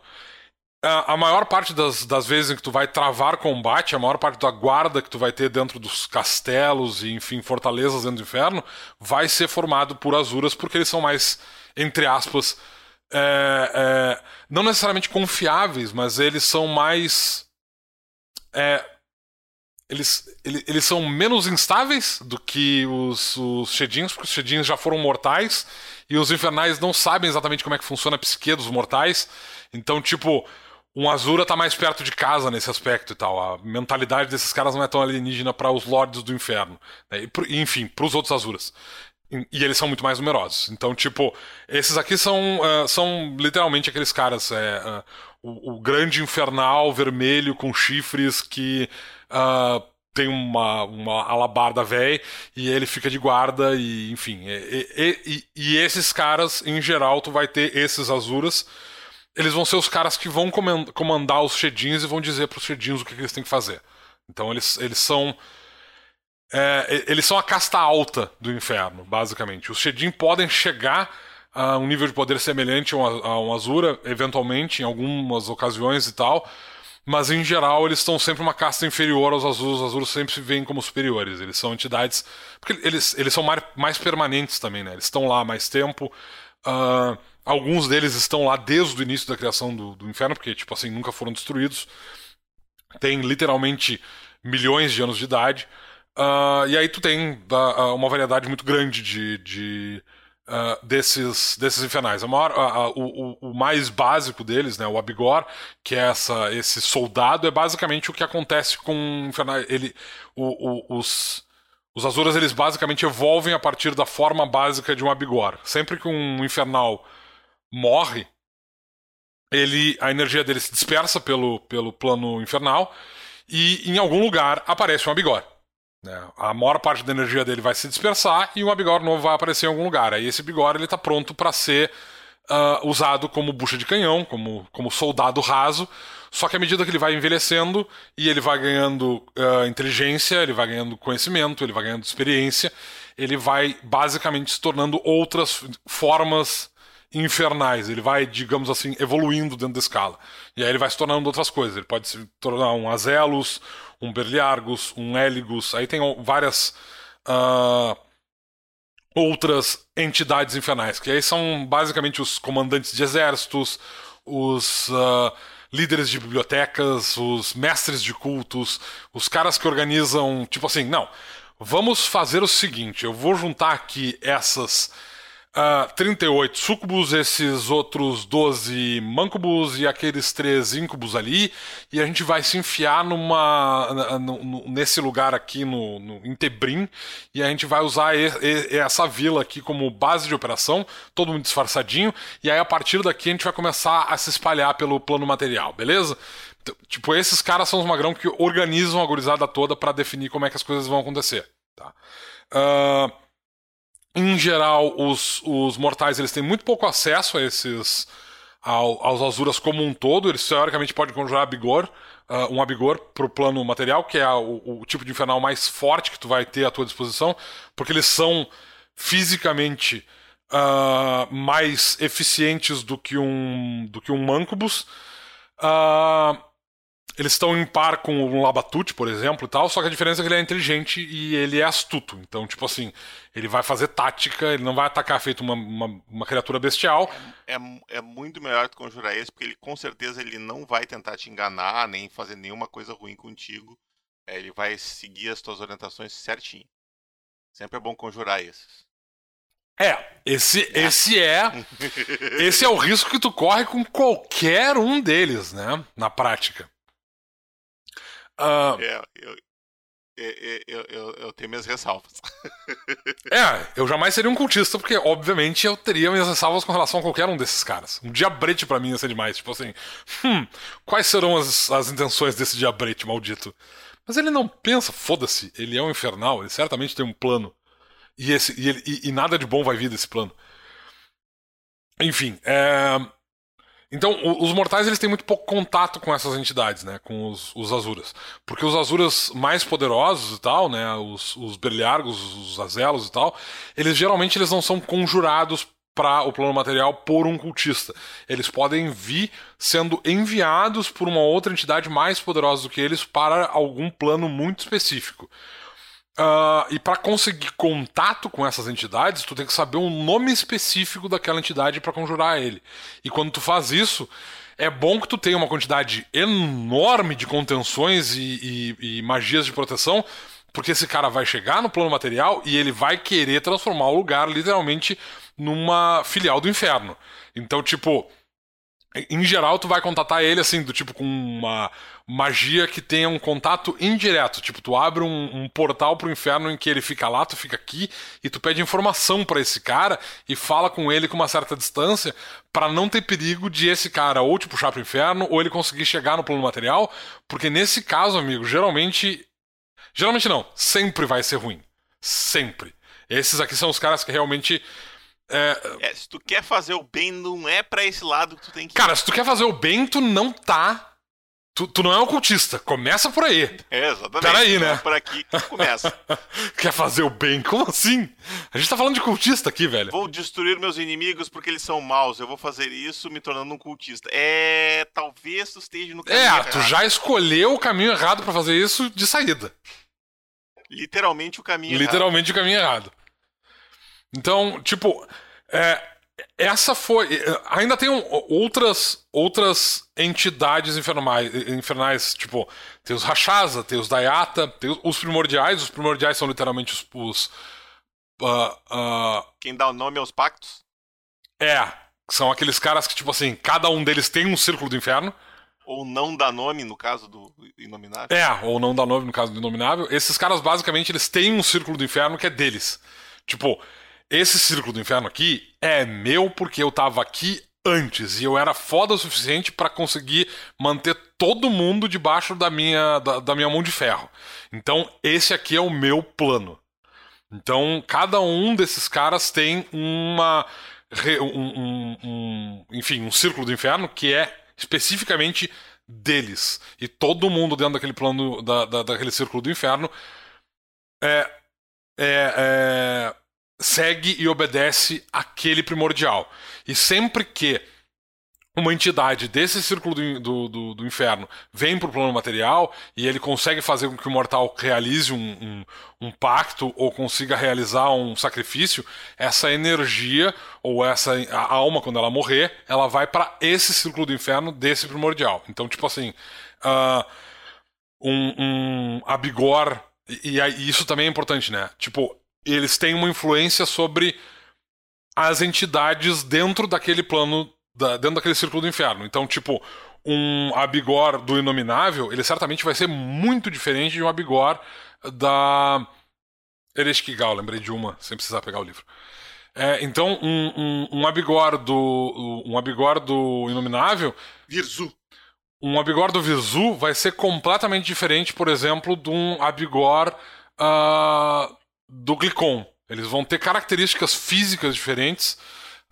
C: a, maior parte das, das vezes em que tu vai travar combate, a maior parte da guarda que tu vai ter dentro dos castelos e, enfim, fortalezas dentro do inferno, vai ser formado por Azuras, porque eles são mais, entre aspas, é, é, não necessariamente confiáveis, mas eles são mais. É, eles, eles, eles são menos instáveis do que os, os Shedins, porque os Shedins já foram mortais e os Infernais não sabem exatamente como é que funciona a psique dos mortais. Então, tipo, um Azura tá mais perto de casa nesse aspecto e tal. A mentalidade desses caras não é tão alienígena para os Lords do Inferno. Né? E, enfim, para os outros Azuras. E eles são muito mais numerosos. Então, tipo, esses aqui são, uh, são literalmente aqueles caras. É, uh, o, o, grande infernal vermelho com chifres que uh, tem uma, uma alabarda velha e ele fica de guarda e, enfim. E, e, e, e esses caras, em geral, tu vai ter esses Azuras eles vão ser os caras que vão comandar os Shedins e vão dizer para os Shedins o que, que, eles têm que fazer. Então eles, eles são. É, eles são a casta alta do inferno, basicamente. Os Shedin podem chegar a um nível de poder semelhante a um, Azura, eventualmente, em algumas ocasiões e tal. Mas em geral eles estão sempre uma casta inferior aos azuis. Os azuis sempre se veem como superiores. Eles são entidades. Porque eles, eles são mais, mais permanentes também, né? Eles estão lá há mais tempo. Uh, Alguns deles estão lá desde o início da criação do, do inferno, porque, tipo assim, nunca foram destruídos. Tem literalmente milhões de anos de idade. Uh, e aí tu tem uh, uma variedade muito grande de, de uh, desses, desses infernais. Maior, o, o, mais básico deles, né, o Abigor, que é essa, esse soldado, é basicamente o que acontece com infernais. Ele, o, os, os Azuras eles basicamente evolvem a partir da forma básica de um Abigor. Sempre que um infernal morre, ele a energia dele se dispersa pelo, pelo plano infernal e em algum lugar aparece um Abigor. Né? A maior parte da energia dele vai se dispersar e um Abigor novo vai aparecer em algum lugar. Aí esse Abigor ele está pronto para ser uh, usado como bucha de canhão, como, como soldado raso. Só que à medida que ele vai envelhecendo e ele vai ganhando uh, inteligência, ele vai ganhando conhecimento, ele vai ganhando experiência, ele vai basicamente se tornando outras formas infernais. Ele vai, digamos assim, evoluindo dentro da escala. E aí ele vai se tornando outras coisas. Ele pode se tornar um Azelos, um Berliargus, um Eligus. Aí tem várias uh, outras entidades infernais, que aí são basicamente os comandantes de exércitos, os uh, líderes de bibliotecas, os mestres de cultos, os caras que organizam, tipo assim, não. Vamos fazer o seguinte, eu vou juntar aqui essas Uh, ah, 38 sucubus, esses outros 12 mancubus e aqueles três incubus ali, e a gente vai se enfiar numa nesse lugar aqui no, no em Tebrim, e a gente vai usar e, e, essa vila aqui como base de operação, todo mundo disfarçadinho, e aí a partir daqui a gente vai começar a se espalhar pelo plano material, beleza? Então, tipo, esses caras são os magrão que organizam a gurizada toda para definir como é que as coisas vão acontecer, tá? Uh, em geral, os, os mortais eles têm muito pouco acesso a esses ao, aos Azuras como um todo. Eles teoricamente podem conjurar Abigor, uh, um Abigor para o plano material, que é o, o, tipo de infernal mais forte que tu vai ter à tua disposição, porque eles são fisicamente uh, mais eficientes do que um do que um Mancubus. Uh, eles estão em par com um Labatute, por exemplo, e tal, só que a diferença é que ele é inteligente e ele é astuto. Então, tipo assim, ele vai fazer tática, ele não vai atacar feito uma, uma, uma criatura bestial.
B: É, é, é, muito melhor tu conjurar esse, porque ele com certeza ele não vai tentar te enganar, nem fazer nenhuma coisa ruim contigo. É, ele vai seguir as tuas orientações certinho. Sempre é bom conjurar esses.
C: É, esse, é. esse é. esse é o risco que tu corre com qualquer um deles, né? Na prática.
B: Uh... É, eu, eu, eu, eu, tenho minhas ressalvas.
C: é, eu jamais seria um cultista, porque, obviamente, eu teria minhas ressalvas com relação a qualquer um desses caras. Um diabrete para mim ia ser demais. Tipo assim, hum, quais serão as, as intenções desse diabrete maldito? Mas ele não pensa, foda-se, ele é um infernal, ele certamente tem um plano. E, esse, e, ele, e, e nada de bom vai vir desse plano. Enfim, é... Então, os mortais eles têm muito pouco contato com essas entidades, né? Com os, os Azuras. Porque os Azuras mais poderosos e tal, né? Os, os Beliargos, os Azelos e tal, eles geralmente eles não são conjurados para o plano material por um cultista. Eles podem vir sendo enviados por uma outra entidade mais poderosa do que eles para algum plano muito específico. Uh, e para conseguir contato com essas entidades, tu tem que saber um nome específico daquela entidade para conjurar ele. E quando tu faz isso, é bom que tu tenha uma quantidade enorme de contenções e, e, e magias de proteção, porque esse cara vai chegar no plano material e ele vai querer transformar o lugar literalmente numa filial do inferno. Então, tipo, em geral, tu vai contatar ele assim, do tipo com uma magia que tenha um contato indireto. Tipo, tu abre um, um portal pro inferno em que ele fica lá, tu fica aqui, e tu pede informação para esse cara e fala com ele com uma certa distância para não ter perigo de esse cara ou te puxar pro inferno ou ele conseguir chegar no plano material, porque nesse caso, amigo, geralmente. Geralmente não, sempre vai ser ruim. Sempre. Esses aqui são os caras que realmente
B: é... É, se tu quer fazer o bem, não é para esse lado que tu tem que.
C: Cara, se tu quer fazer o bem, tu não tá. Tu, tu não é um cultista. Começa por aí.
B: É, exatamente.
C: Peraí, né? É
B: por aqui começa.
C: quer fazer o bem? Como assim? A gente tá falando de cultista aqui, velho.
B: Vou destruir meus inimigos porque eles são maus. Eu vou fazer isso me tornando um cultista. É. Talvez tu esteja no caminho. É,
C: errado. tu já escolheu o caminho errado para fazer isso de saída.
B: Literalmente o caminho
C: Literalmente
B: errado.
C: o caminho errado. Então, tipo, é, essa foi. Ainda tem um, outras, outras entidades infernais, infernais, tipo, tem os Rashaza, tem os Dayata, tem os primordiais. Os primordiais são literalmente os. os uh, uh,
B: Quem dá o nome aos pactos?
C: É, são aqueles caras que, tipo assim, cada um deles tem um círculo do inferno.
B: Ou não dá nome, no caso do Inominável.
C: É, ou não dá nome, no caso do Inominável. Esses caras, basicamente, eles têm um círculo do inferno que é deles. Tipo, esse círculo do inferno aqui é meu porque eu tava aqui antes e eu era foda o suficiente para conseguir manter todo mundo debaixo da minha, da, da, minha mão de ferro. Então, esse aqui é o meu plano. Então, cada um desses caras tem uma. Um, um, um, enfim, um círculo do inferno que é especificamente deles. E todo mundo dentro daquele plano, da, da daquele círculo do inferno é, é, é segue e obedece aquele primordial. E sempre que uma entidade desse círculo do, do, do, do inferno vem para o plano material e ele consegue fazer com que o mortal realize um, um, um, pacto ou consiga realizar um sacrifício, essa energia ou essa a alma, quando ela morrer, ela vai para esse círculo do inferno desse primordial. Então, tipo assim, uh, um, um Abigor. E, e isso também é importante, né? Tipo, eles têm uma influência sobre as entidades dentro daquele plano, da, dentro daquele círculo do inferno. Então, tipo, um Abigor do Inominável, ele certamente vai ser muito diferente de um Abigor da Ereshkigal, lembrei de uma, sem precisar pegar o livro. É, então, um, um, um, Abigor do um Abigor do Inominável...
B: Virzu.
C: Um Abigor do Virzu vai ser completamente diferente, por exemplo, de um Abigor... Uh, do Glicon. Eles vão ter características físicas diferentes.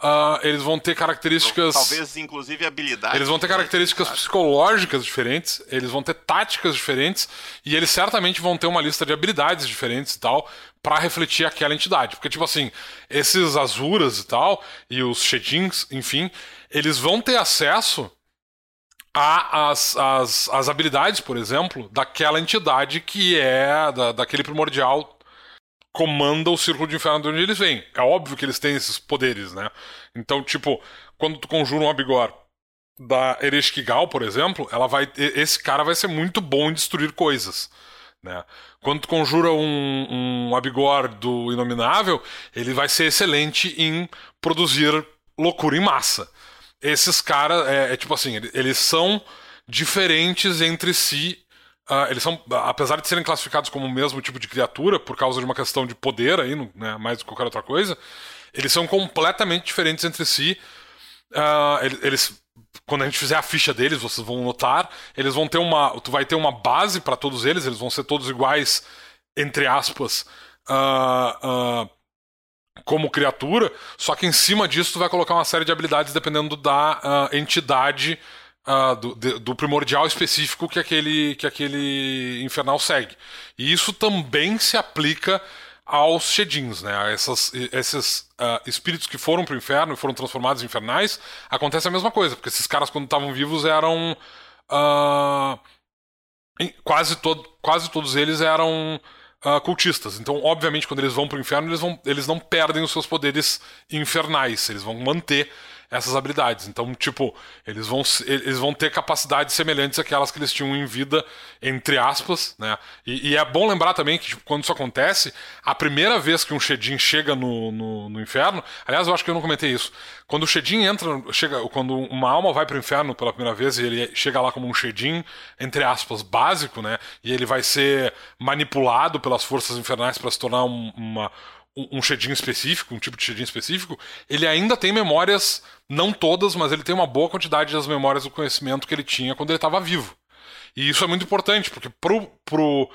C: Uh, eles vão ter características.
B: Talvez, inclusive, habilidades.
C: Eles vão ter características psicológicas diferentes, eles vão ter táticas diferentes, e eles certamente vão ter uma lista de habilidades diferentes e tal, para refletir aquela entidade. Porque, tipo assim, esses Azuras e tal, e os Shedins, enfim, eles vão ter acesso às as, as habilidades, por exemplo, daquela entidade que é da, daquele primordial comanda o círculo de inferno de onde eles vêm. É óbvio que eles têm esses poderes, né? Então, tipo, quando tu conjura um Abigor da Ereshkigal, por exemplo, ela vai, esse cara vai ser muito bom em destruir coisas. Né? Quando tu conjura um, um Abigor do Inominável, ele vai ser excelente em produzir loucura em massa. Esses caras, é, é tipo assim, eles são diferentes entre si Uh, eles são, apesar de serem classificados como o mesmo tipo de criatura, por causa de uma questão de poder aí, né, mais do que qualquer outra coisa, eles são completamente diferentes entre si. Uh, eles, quando a gente fizer a ficha deles, vocês vão notar, eles vão ter uma, tu vai ter uma base para todos eles, eles vão ser todos iguais, entre aspas, uh, como criatura, só que em cima disso tu vai colocar uma série de habilidades dependendo da entidade uh, do, de, do, primordial específico que aquele, que aquele infernal segue. E isso também se aplica aos Shedins, né? Essas, esses uh, espíritos que foram para o inferno e foram transformados em infernais, acontece a mesma coisa, porque esses caras, quando estavam vivos, eram. Uh, quase, todo, quase todos eles eram uh, cultistas. Então, obviamente, quando eles vão para o inferno, eles, vão, eles não perdem os seus poderes infernais, eles vão manter essas habilidades. Então, tipo, eles vão, eles vão ter capacidades semelhantes àquelas que eles tinham em vida, entre aspas, né? E, e é bom lembrar também que, tipo, quando isso acontece, a primeira vez que um Shedin chega no, no, no, inferno, aliás, eu acho que eu não comentei isso. Quando o Shedin entra, chega, quando uma alma vai para o inferno pela primeira vez e ele chega lá como um Shedin, entre aspas, básico, né? E ele vai ser manipulado pelas forças infernais para se tornar um, uma um shading específico, um tipo de shading específico, ele ainda tem memórias, não todas, mas ele tem uma boa quantidade das memórias do conhecimento que ele tinha quando ele estava vivo. E isso é muito importante, porque pro, pro,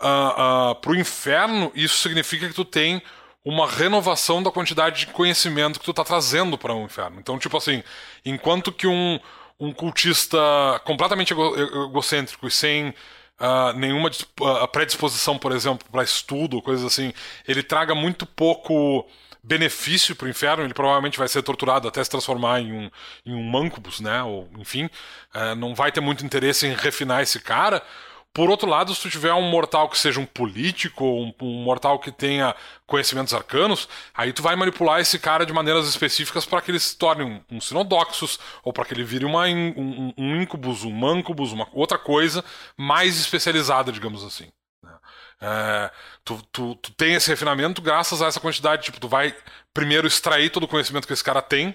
C: uh, uh, pro inferno, isso significa que tu tem uma renovação da quantidade de conhecimento que tu está trazendo para o um inferno. Então, tipo assim, enquanto que um, um cultista completamente egocêntrico e sem uh, nenhuma uh, predisposição, por exemplo, para estudo, coisas assim, ele traga muito pouco benefício para o inferno, ele provavelmente vai ser torturado até se transformar em um, em um mancubus, né? Ou, enfim, uh, não vai ter muito interesse em refinar esse cara. Por outro lado, se tu tiver um mortal que seja um político, um, um mortal que tenha conhecimentos arcanos, aí tu vai manipular esse cara de maneiras específicas para que ele se torne um, um sinodoxus, ou para que ele vire uma, um, um incubus, um mancubus, uma outra coisa mais especializada, digamos assim. Né? É, tu, tu, tu tem esse refinamento graças a essa quantidade, tipo, tu vai primeiro extrair todo o conhecimento que esse cara tem,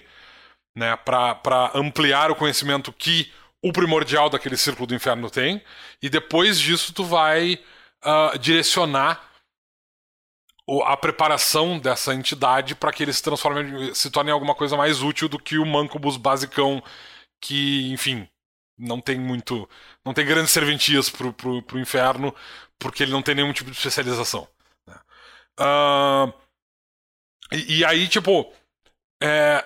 C: né, para ampliar o conhecimento que o primordial daquele círculo do inferno tem, e depois disso tu vai uh, direcionar a preparação dessa entidade para que ele se transforme, se torne alguma coisa mais útil do que o Mancubus basicão, que, enfim, não tem muito. não tem grandes serventias pro, pro, pro inferno, porque ele não tem nenhum tipo de especialização. Uh, e, e, aí, tipo. É,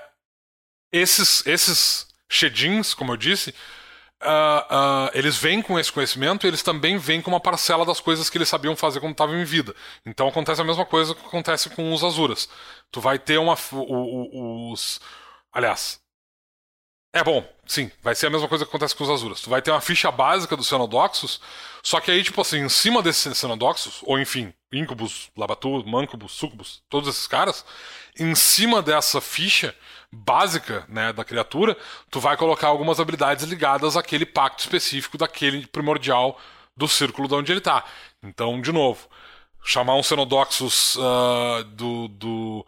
C: esses, esses Shedins, como eu disse, Uh, eles vêm com esse conhecimento e eles também vêm com uma parcela das coisas que eles sabiam fazer quando estavam em vida. Então acontece a mesma coisa que acontece com os Azuras. Tu vai ter uma. O, o, os. Aliás. É bom, sim, vai ser a mesma coisa que acontece com os Azuras. Tu vai ter uma ficha básica dos Xenodoxos, só que aí, tipo assim, em cima desses Xenodoxos, ou enfim, Incubus, Labatu, Mancubus, Sucubus, todos esses caras, em cima dessa ficha básica né, da criatura, tu vai colocar algumas habilidades ligadas àquele pacto específico daquele primordial do círculo de onde ele está. Então, de novo, chamar um Xenodoxus uh, do. do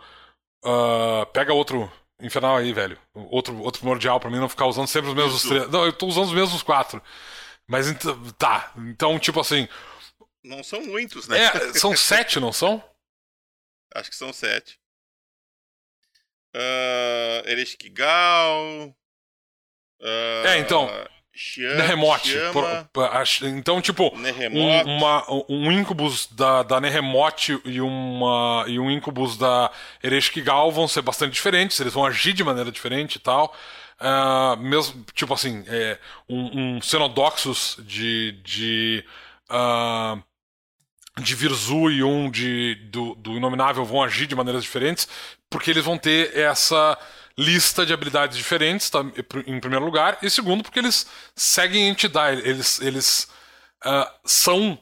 C: uh, pega outro infernal aí, velho. Outro, outro primordial para mim não ficar usando sempre os mesmos três. Não, eu tô usando os mesmos quatro. Mas tá. Então, tipo assim.
B: Não são muitos, né?
C: É, são sete, não são?
B: Acho que são sete. Uh, Ereshkigal.
C: Uh, é, então. Neremote. então, tipo, um, uma, um incubus da, da Neremote e, uma, e um incubus da Ereshkigal vão ser bastante diferentes, eles vão agir de maneira diferente e tal. Uh, mesmo, tipo assim, é, um, um Xenodoxus de. de uh, de Virzu e um de, do, do Inominável vão agir de maneiras diferentes, porque eles vão ter essa lista de habilidades diferentes, tá, em primeiro lugar, e segundo, porque eles seguem entidade, eles, eles uh, são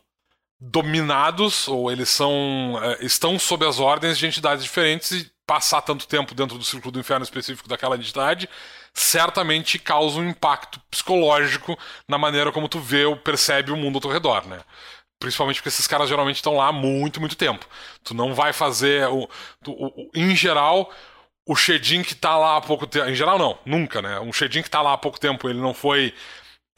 C: dominados, ou eles são uh, estão sob as ordens de entidades diferentes, e passar tanto tempo dentro do círculo do inferno específico daquela entidade certamente causa um impacto psicológico na maneira como tu vê ou percebe o mundo ao teu redor, né? Principalmente porque esses caras geralmente estão lá há muito, muito tempo. Tu não vai fazer. O, tu, o, em geral, o Shedin que tá lá há pouco tempo. Em geral, não, nunca, né? Um Shedin que tá lá há pouco tempo, ele não foi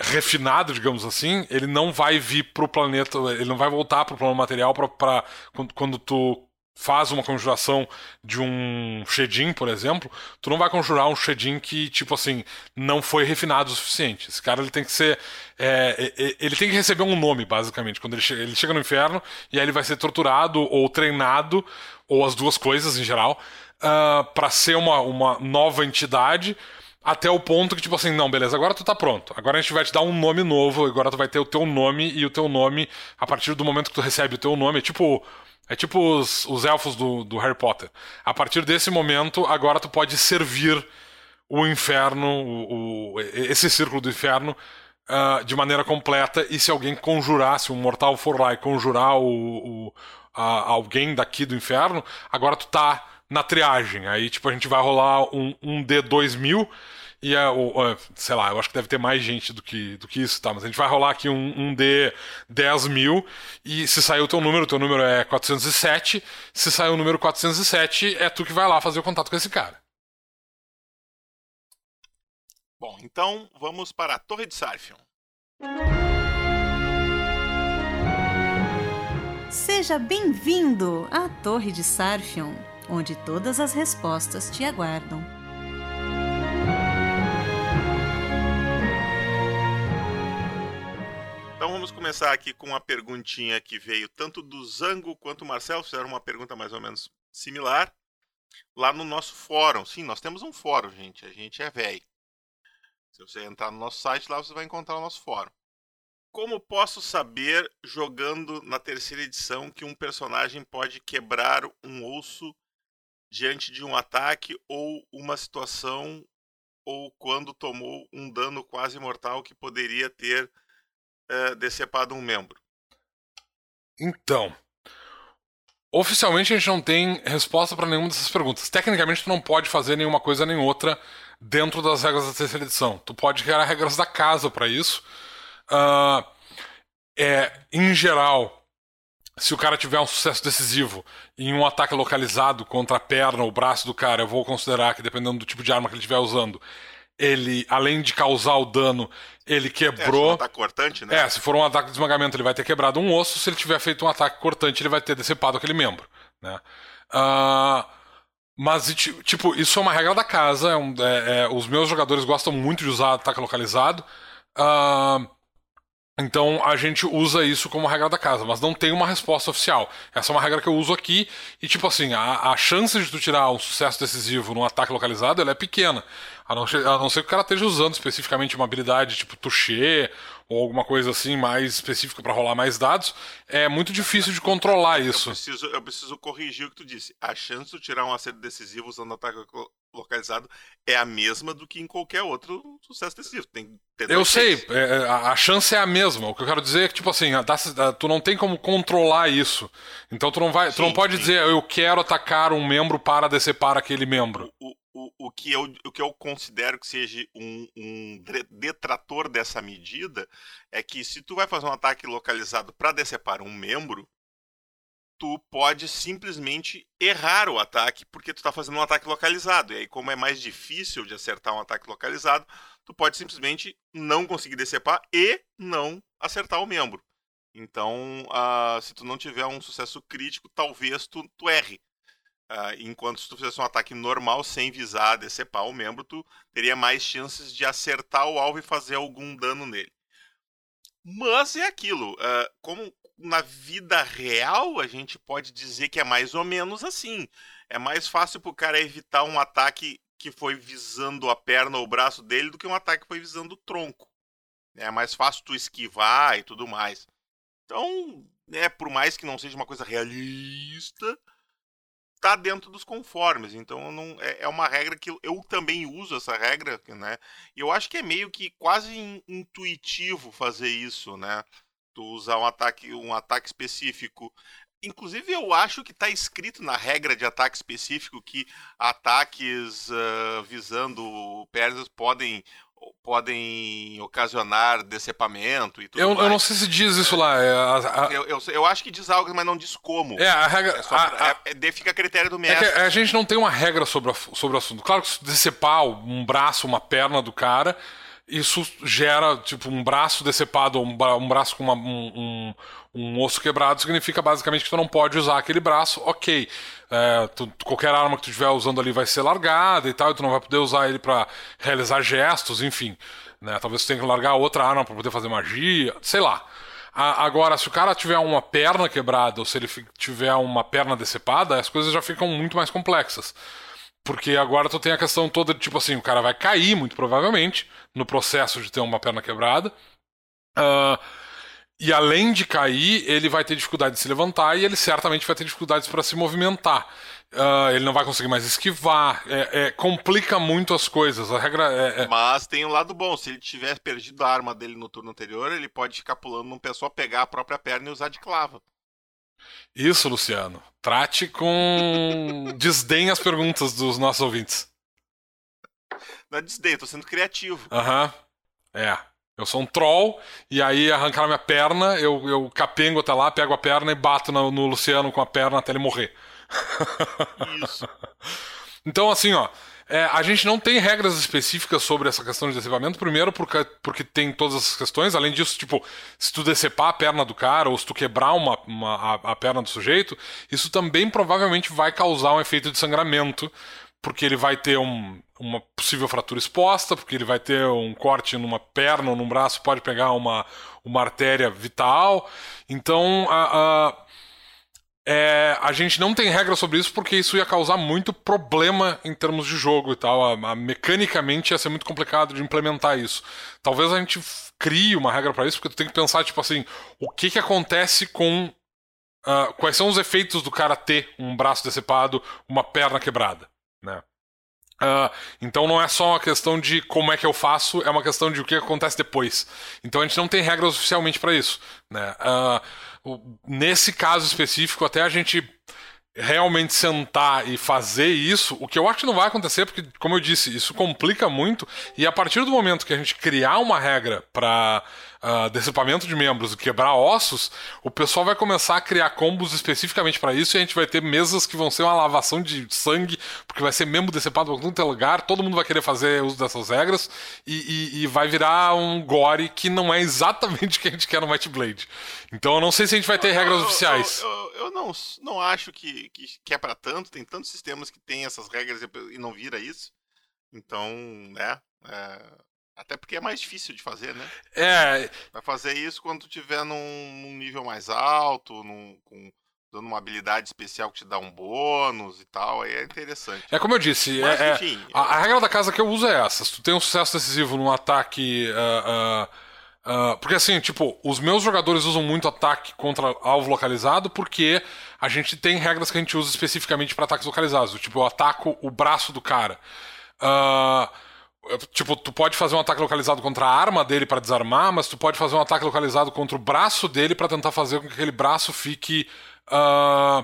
C: refinado, digamos assim, ele não vai vir pro planeta. Ele não vai voltar pro plano material pra quando, quando tu faz uma conjuração de um Shedin, por exemplo, tu não vai conjurar um Shedin que, tipo assim, não foi refinado o suficiente. Esse cara ele tem que ser. É, ele tem que receber um nome, basicamente. Quando ele chega, ele chega no inferno e aí ele vai ser torturado ou treinado, ou as duas coisas em geral, uh, ah, para ser uma, uma nova entidade até o ponto que, tipo assim, não, beleza, agora tu tá pronto. Agora a gente vai te dar um nome novo, agora tu vai ter o teu nome, e o teu nome, a partir do momento que tu recebe o teu nome, é tipo é tipo os, os elfos do, do Harry Potter. A partir desse momento, agora tu pode servir o inferno, o, o esse círculo do inferno, uh, de maneira completa. E se alguém conjurar, se um mortal for lá e conjurar o, o alguém daqui do inferno, agora tu tá na triagem. Aí, tipo, a gente vai rolar um, um D2000 e é, o, sei lá, eu acho que deve ter mais gente do que, do que isso, tá? Mas a gente vai rolar aqui um, um D 10 mil. E se sair o teu número, o teu número é 407. Se sair o número 407, é tu que vai lá fazer o contato com esse cara.
B: Bom, então vamos para a Torre de Sarfion.
A: Seja bem-vindo à Torre de Sarfion, onde todas as respostas te aguardam.
B: Então vamos começar aqui com uma perguntinha que veio tanto do Zango quanto do Marcelo, fizeram uma pergunta mais ou menos similar lá no nosso fórum. Sim, nós temos um fórum, gente. A gente é velho. Se você entrar no nosso site, lá você vai encontrar o nosso fórum. Como posso saber, jogando na terceira edição, que um personagem pode quebrar um osso diante de um ataque ou uma situação, ou quando tomou um dano quase mortal que poderia ter é, decepado um membro?
C: Então, oficialmente a gente não tem resposta para nenhuma dessas perguntas. Tecnicamente, tu não pode fazer nenhuma coisa nem outra dentro das regras da terceira edição. Tu pode criar regras da casa para isso. Uh, é, em geral, se o cara tiver um sucesso decisivo em um ataque localizado contra a perna ou o braço do cara, eu vou considerar que, dependendo do tipo de arma que ele estiver usando, ele, além de causar o dano, ele quebrou. É, um
B: ataque cortante, né?
C: É, se for um ataque de esmagamento, ele vai ter quebrado um osso. Se ele tiver feito um ataque cortante, ele vai ter decepado aquele membro, né? Uh, mas, tipo, isso é uma regra da casa. É um, é, é, os meus jogadores gostam muito de usar ataque localizado. Uh, então a gente usa isso como regra da casa, mas não tem uma resposta oficial. Essa é uma regra que eu uso aqui e, tipo assim, a, a chance de tu tirar um sucesso decisivo num ataque localizado ela é pequena. A não, a não ser que o cara esteja usando especificamente uma habilidade tipo toucher ou alguma coisa assim mais específica para rolar mais dados, é muito difícil de controlar isso.
B: Eu preciso, eu preciso corrigir o que tu disse. A chance de tirar um acerto decisivo usando ataque localizado é a mesma do que em qualquer outro sucesso decisivo. Tem,
C: eu sei, é, a chance é a mesma. O que eu quero dizer é que, tipo assim, tu não tem como controlar isso. Então tu não vai. Sim, tu não pode sim. dizer eu quero atacar um membro para decepar aquele membro.
B: O, o, o, que eu, o que eu considero que seja um, um detrator dessa medida é que se tu vai fazer um ataque localizado para decepar um membro, tu pode simplesmente errar o ataque porque tu está fazendo um ataque localizado. E aí, como é mais difícil de acertar um ataque localizado, tu pode simplesmente não conseguir decepar e não acertar o membro. Então, uh, se tu não tiver um sucesso crítico, talvez tu, tu erre. Uh, enquanto se tu fizesse um ataque normal, sem visar decepar o membro, tu teria mais chances de acertar o alvo e fazer algum dano nele. Mas é aquilo, uh, como na vida real a gente pode dizer que é mais ou menos assim. É mais fácil pro cara evitar um ataque que foi visando a perna ou o braço dele do que um ataque que foi visando o tronco. É mais fácil tu esquivar e tudo mais. Então, né, por mais que não seja uma coisa realista, tá dentro dos conformes. Então não é, é, uma regra que eu também uso essa regra, né? E eu acho que é meio que quase in, intuitivo fazer isso, né? Tu usar um ataque, um ataque específico. Inclusive eu acho que está escrito na regra de ataque específico que ataques uh, visando persas podem podem ocasionar decepamento e tudo
C: eu,
B: mais.
C: Eu não sei se diz isso lá. É,
B: a, a... Eu, eu, eu, acho que diz algo, mas não diz como.
C: É, a regra. É a,
B: a, é, fica a critério do é mestre.
C: É a gente não tem uma regra sobre, sobre o assunto. Claro que se decepar um braço, uma perna do cara, isso gera, tipo, um braço decepado, um, bra um braço com uma, um, um, um, osso quebrado, significa basicamente que tu não pode usar aquele braço, ok. É, tu, qualquer arma que tu estiver usando ali vai ser largada e tal, e tu não vai poder usar ele para realizar gestos, enfim. Né? Talvez tu tenha que largar outra arma para poder fazer magia, sei lá. A, agora, se o cara tiver uma perna quebrada ou se ele tiver uma perna decepada, as coisas já ficam muito mais complexas. Porque agora tu tem a questão toda de tipo assim, o cara vai cair, muito provavelmente, no processo de ter uma perna quebrada. Uh, e além de cair, ele vai ter dificuldade de se levantar e ele certamente vai ter dificuldades para se movimentar. Uh, ele não vai conseguir mais esquivar. É, é, complica muito as coisas. A regra é,
B: é, Mas tem um lado bom. Se ele tiver perdido a arma dele no turno anterior, ele pode ficar pulando num pessoal, pegar a própria perna e usar de clava.
C: Isso, Luciano. Trate com desdém as perguntas dos nossos ouvintes.
B: Não é desdém, tô sendo criativo.
C: Aham. Uhum. É. Eu sou um troll, e aí arrancaram minha perna, eu, eu capengo até lá, pego a perna e bato no, no Luciano com a perna até ele morrer. Isso. então, assim, ó. É, a gente não tem regras específicas sobre essa questão de decepamento, primeiro porque, porque tem todas essas questões, além disso, tipo, se tu decepar a perna do cara ou se tu quebrar uma, uma a, a, perna do sujeito, isso também provavelmente vai causar um efeito de sangramento, porque ele vai ter um, uma possível fratura exposta, porque ele vai ter um corte numa perna ou num braço, pode pegar uma, uma artéria vital. Então, a, a é, a gente não tem regra sobre isso porque isso ia causar muito problema em termos de jogo e tal. A, a, mecanicamente ia ser muito complicado de implementar isso. Talvez a gente crie uma regra para isso, porque tu tem que pensar, tipo assim, o que que acontece com. Uh, quais são os efeitos do cara ter um braço decepado, uma perna quebrada, né? Uh, então não é só uma questão de como é que eu faço, é uma questão de o que acontece depois. Então a gente não tem regras oficialmente para isso. Né? Uh, nesse caso específico, até a gente realmente sentar e fazer isso, o que eu acho que não vai acontecer, porque, como eu disse, isso complica muito, e a partir do momento que a gente criar uma regra para uh, decepamento de membros e quebrar ossos, o pessoal vai começar a criar combos especificamente para isso e a gente vai ter mesas que vão ser uma lavação de sangue, porque vai ser membro decepado em todo lugar, todo mundo vai querer fazer uso dessas regras e, e, e, vai virar um gore que não é exatamente o que a gente quer no Might Blade. Então eu não sei se a gente vai ter regras
B: eu,
C: oficiais.
B: Eu, eu, eu, não, não acho que, que, que é para tanto, tem tantos sistemas que tem essas regras e não vira isso. Então, né? É, até porque é mais difícil de fazer, né?
C: É.
B: Vai fazer isso quando tu tiver num, num nível mais alto, num, com, dando uma habilidade especial que te dá um bônus e tal, aí é interessante.
C: É como eu disse, Mas, é, é enfim, é, a, regra da casa que eu uso é essa. Se tu tem um sucesso decisivo num ataque. Uh, uh, uh, porque assim, tipo, os meus jogadores usam muito ataque contra alvo localizado porque a gente tem regras que a gente usa especificamente para ataques localizados. Tipo, eu ataco o braço do cara. Uh, Tipo, tu pode fazer um ataque localizado contra a arma dele para desarmar, mas tu pode fazer um ataque localizado contra o braço dele para tentar fazer com que aquele braço fique uh,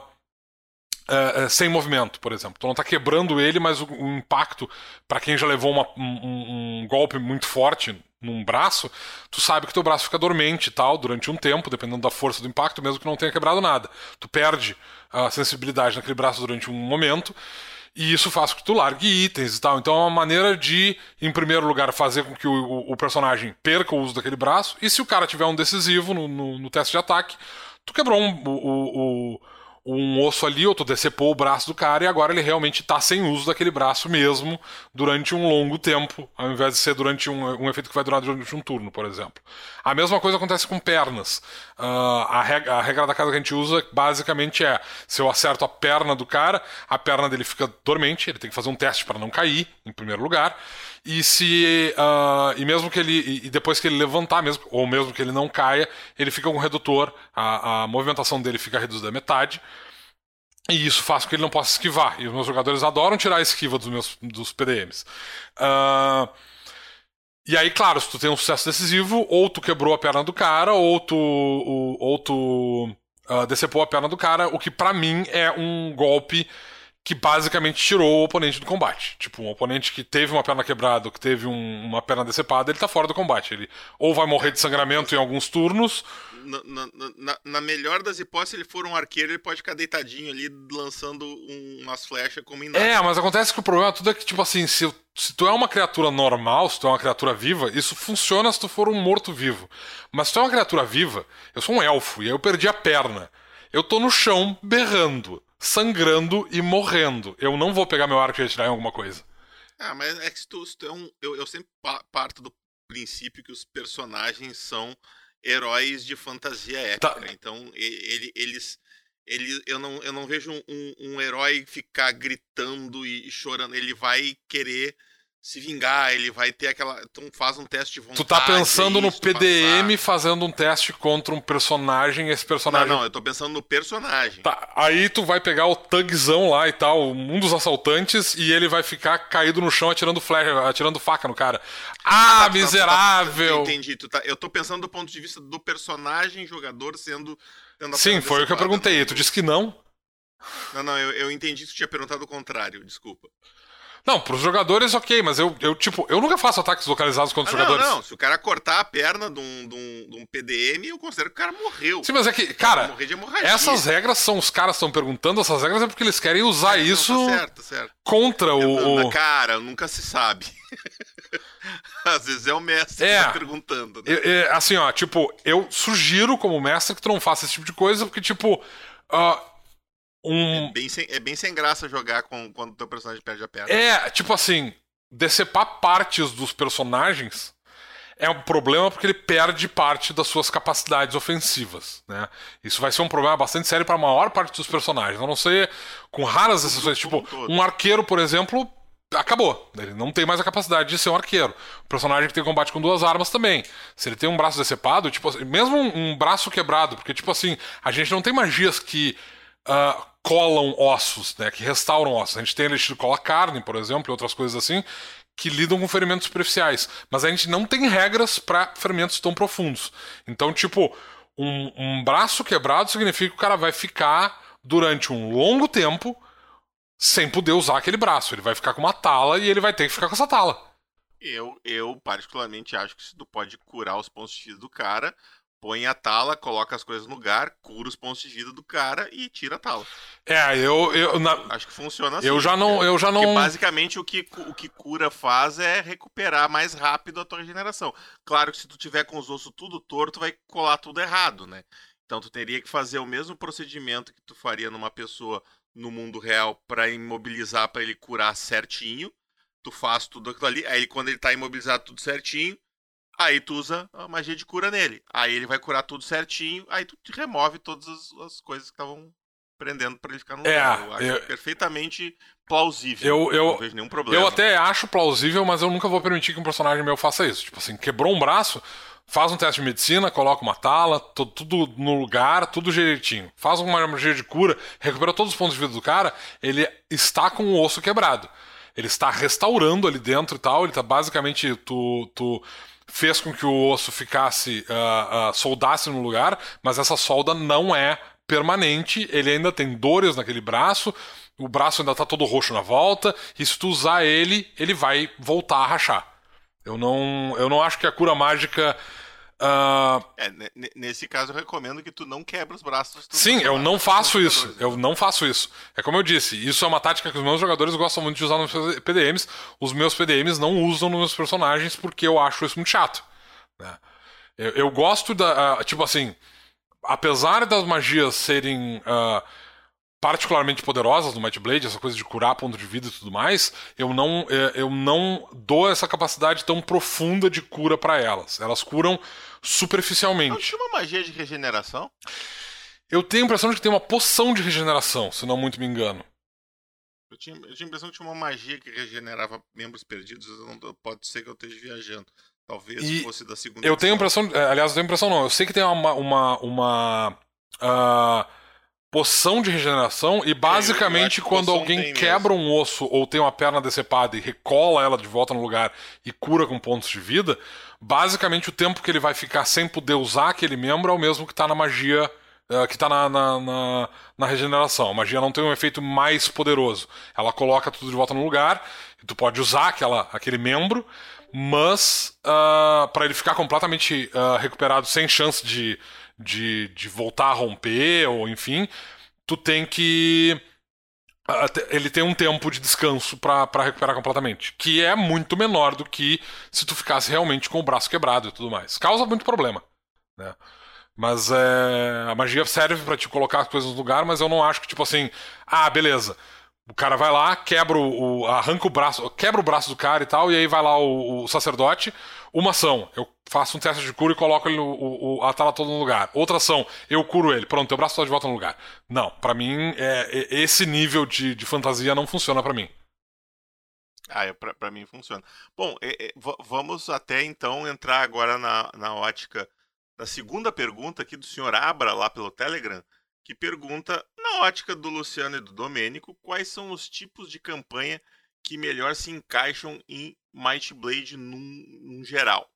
C: uh, sem movimento, por exemplo. Tu não tá quebrando ele, mas o, o impacto, para quem já levou uma, um, um, golpe muito forte num braço, tu sabe que teu braço fica dormente tal durante um tempo, dependendo da força do impacto, mesmo que não tenha quebrado nada. Tu perde a sensibilidade naquele braço durante um momento. E isso faz com que tu largue itens e tal. Então é uma maneira de, em primeiro lugar, fazer com que o, o personagem perca o uso daquele braço. E se o cara tiver um decisivo no, no, no teste de ataque, tu quebrou um, o, o um osso ali, ou tu decepou o braço do cara e agora ele realmente está sem uso daquele braço mesmo durante um longo tempo, ao invés de ser durante um, um efeito que vai durar durante um turno, por exemplo. A mesma coisa acontece com pernas. Uh, a, regra, a, regra, da casa que a gente usa basicamente é: se eu acerto a perna do cara, a perna dele fica dormente, ele tem que fazer um teste para não cair, em primeiro lugar. E se. Uh, e mesmo que ele. E depois que ele levantar, mesmo, ou mesmo que ele não caia, ele fica com um redutor, a, a movimentação dele fica reduzida à metade. E isso faz com que ele não possa esquivar. E os meus jogadores adoram tirar a esquiva dos meus dos PDMs. Uh, ah, e aí, claro, se tu tem um sucesso decisivo, ou tu quebrou a perna do cara, ou tu. Ou, tu uh, decepou a perna do cara, o que para mim é um golpe que basicamente tirou o oponente do combate. Tipo, um oponente que teve uma perna quebrada, que teve um, uma perna decepada, ele tá fora do combate. Ele ou vai morrer de sangramento em alguns turnos.
B: Na, na, na, na melhor das hipóteses, se ele for um arqueiro, ele pode ficar deitadinho ali, lançando um, umas flechas como em
C: É, mas acontece que o problema tudo é que, tipo assim, se, se tu é uma criatura normal, se tu é uma criatura viva, isso funciona se tu for um morto-vivo. Mas se tu é uma criatura viva, eu sou um elfo, e aí eu perdi a perna. Eu tô no chão berrando sangrando e morrendo. Eu não vou pegar meu arco e atirar em alguma coisa.
B: Ah, mas é que se tu, se tu é um. Eu, eu sempre parto do princípio que os personagens são heróis de fantasia épica. Tá. Então, ele, eles. Ele, eu, não, eu não vejo um, um herói ficar gritando e chorando. Ele vai querer se vingar, ele vai ter aquela. Então faz um teste de vontade.
C: Tu tá pensando no PDM fazendo um teste contra um personagem, esse personagem.
B: Não, não, eu tô pensando no personagem.
C: Tá, aí tu vai pegar o thugzão lá e tal, um dos assaltantes, e ele vai ficar caído no chão atirando flash, atirando faca no cara. Ah, ah tá, miserável!
B: Tá, tá, entendi, tu tá, eu tô pensando do ponto de vista do personagem jogador sendo.
C: Sim, foi o que eu perguntei. Tu disse que não.
B: Não, não, eu, eu entendi que tu tinha perguntado o contrário, desculpa.
C: Não, pros jogadores, ok, mas eu, eu tipo, eu nunca faço ataques localizados contra os ah, jogadores. Não,
B: não, se o cara cortar a perna de um, de, um, de um PDM, eu considero que o cara morreu.
C: Sim, mas é que, cara, essas regras são, os caras estão perguntando essas regras é porque eles querem usar é, isso não, tá certo, tá certo. contra o,
B: o... Cara, nunca se sabe. Às vezes é o mestre é, que tá perguntando. Né?
C: É, é, assim, ó, tipo, eu sugiro como mestre que tu não faça esse tipo de coisa, porque, tipo... Uh, um...
B: É bem sem, é bem sem graça jogar com, quando o teu personagem perde a perna.
C: É, tipo assim, decepar partes dos personagens é um problema porque ele perde parte das suas capacidades ofensivas, né? Isso vai ser um problema bastante sério para a maior parte dos personagens. A não ser com raras exceções, tipo, um arqueiro, por exemplo, acabou. Ele não tem mais a capacidade de ser um arqueiro. O personagem que tem combate com duas armas também. Se ele tem um braço decepado, tipo, assim, mesmo um, um braço quebrado, porque tipo assim, a gente não tem magias que uh, colam ossos, né, que restauram ossos. A gente tem elixir cola carne, por exemplo, e outras coisas assim, que lidam com ferimentos superficiais. Mas a gente não tem regras para ferimentos tão profundos. Então, tipo, um, um braço quebrado significa que o cara vai ficar durante um longo tempo sem poder usar aquele braço. Ele vai ficar com uma tala e ele vai ter que ficar com essa tala.
B: Eu, eu particularmente acho que tu pode curar os pontos vida do cara põe a tala, coloca as coisas no lugar, cura os pontos de vida do cara e tira a tala.
C: É, eu, eu na...
B: acho que funciona assim.
C: Eu já não, eu já não. Porque
B: basicamente o que o que cura faz é recuperar mais rápido a tua regeneração. Claro que se tu tiver com os ossos tudo torto, vai colar tudo errado, né? Então tu teria que fazer o mesmo procedimento que tu faria numa pessoa no mundo real para imobilizar para ele curar certinho. Tu faz tudo aquilo ali, aí quando ele tá imobilizado tudo certinho, Aí tu usa a magia de cura nele. Aí ele vai curar tudo certinho. Aí tu remove todas as, as coisas que estavam prendendo para ele ficar no
C: é,
B: lugar. Eu acho eu, perfeitamente plausível.
C: Eu, eu,
B: não vejo nenhum problema.
C: Eu até acho plausível, mas eu nunca vou permitir que um personagem meu faça isso. Tipo assim, quebrou um braço, faz um teste de medicina, coloca uma tala, tudo, tudo no lugar, tudo direitinho. Faz uma magia de cura, recupera todos os pontos de vida do cara, ele está com o osso quebrado. Ele está restaurando ali dentro e tal, ele está basicamente. Tu, tu fez com que o osso ficasse, uh, uh, soldasse no lugar, mas essa solda não é permanente, ele ainda tem dores naquele braço, o braço ainda está todo roxo na volta, e se tu usar ele, ele vai voltar a rachar. Eu não, eu não acho que a cura mágica Uh...
B: É, nesse caso eu recomendo que tu não quebre os braços.
C: Sim, eu não faço isso. Eu não faço isso. É como eu disse, isso é uma tática que os meus jogadores gostam muito de usar nos PDMs. Os meus PDMs não usam nos meus personagens porque eu acho isso muito chato. Né? Eu, eu, gosto da. Uh, tipo assim, apesar das magias serem. Uh, particularmente poderosas no Might Blade, essa coisa de curar ponto de vida e tudo mais, eu não, é, eu não dou essa capacidade tão profunda de cura para elas. Elas curam superficialmente. Não
B: tinha uma magia de regeneração?
C: Eu tenho a impressão de que tem uma poção de regeneração, se não muito me engano.
B: Eu tinha, eu tinha a impressão que tinha uma magia que regenerava membros perdidos. Não, pode ser que eu esteja viajando. Talvez e fosse da segunda.
C: Eu edição. tenho a impressão. É, aliás, eu tenho a impressão não. Eu sei que tem uma. uma, uma uh, poção de regeneração e basicamente quando alguém quebra mesmo. um osso ou tem uma perna decepada e recola ela de volta no lugar e cura com pontos de vida, basicamente o tempo que ele vai ficar sem poder usar aquele membro é o mesmo que está na magia uh, que está na, na, na, na, regeneração. A magia não tem um efeito mais poderoso. Ela coloca tudo de volta no lugar, e tu pode usar aquela, aquele membro, mas uh, para ele ficar completamente uh, recuperado sem chance de, de, de voltar a romper, ou enfim, tu tem que ele tem um tempo de descanso para recuperar completamente, que é muito menor do que se tu ficasse realmente com o braço quebrado e tudo mais. Causa muito problema, né? Mas é, a magia serve para te colocar as coisas no lugar, mas eu não acho que tipo assim, ah, beleza. O cara vai lá, quebra o, arranca o braço, quebra o braço do cara e tal, e aí vai lá o, o sacerdote. Uma ação, eu faço um teste de cura e coloco ele, o, a tela toda no lugar. Outra ação, eu curo ele. Pronto, teu braço tá de volta no lugar. Não, para mim, é, é, esse nível de, de fantasia não funciona para mim.
B: Ah, é, pra, mim funciona. Bom, é, é vamos até então entrar agora na, na ótica da segunda pergunta aqui do senhor Abra, lá pelo Telegram que pergunta, na ótica do Luciano e do Domênico, quais são os tipos de campanha que melhor se encaixam em Might Blade num, num geral.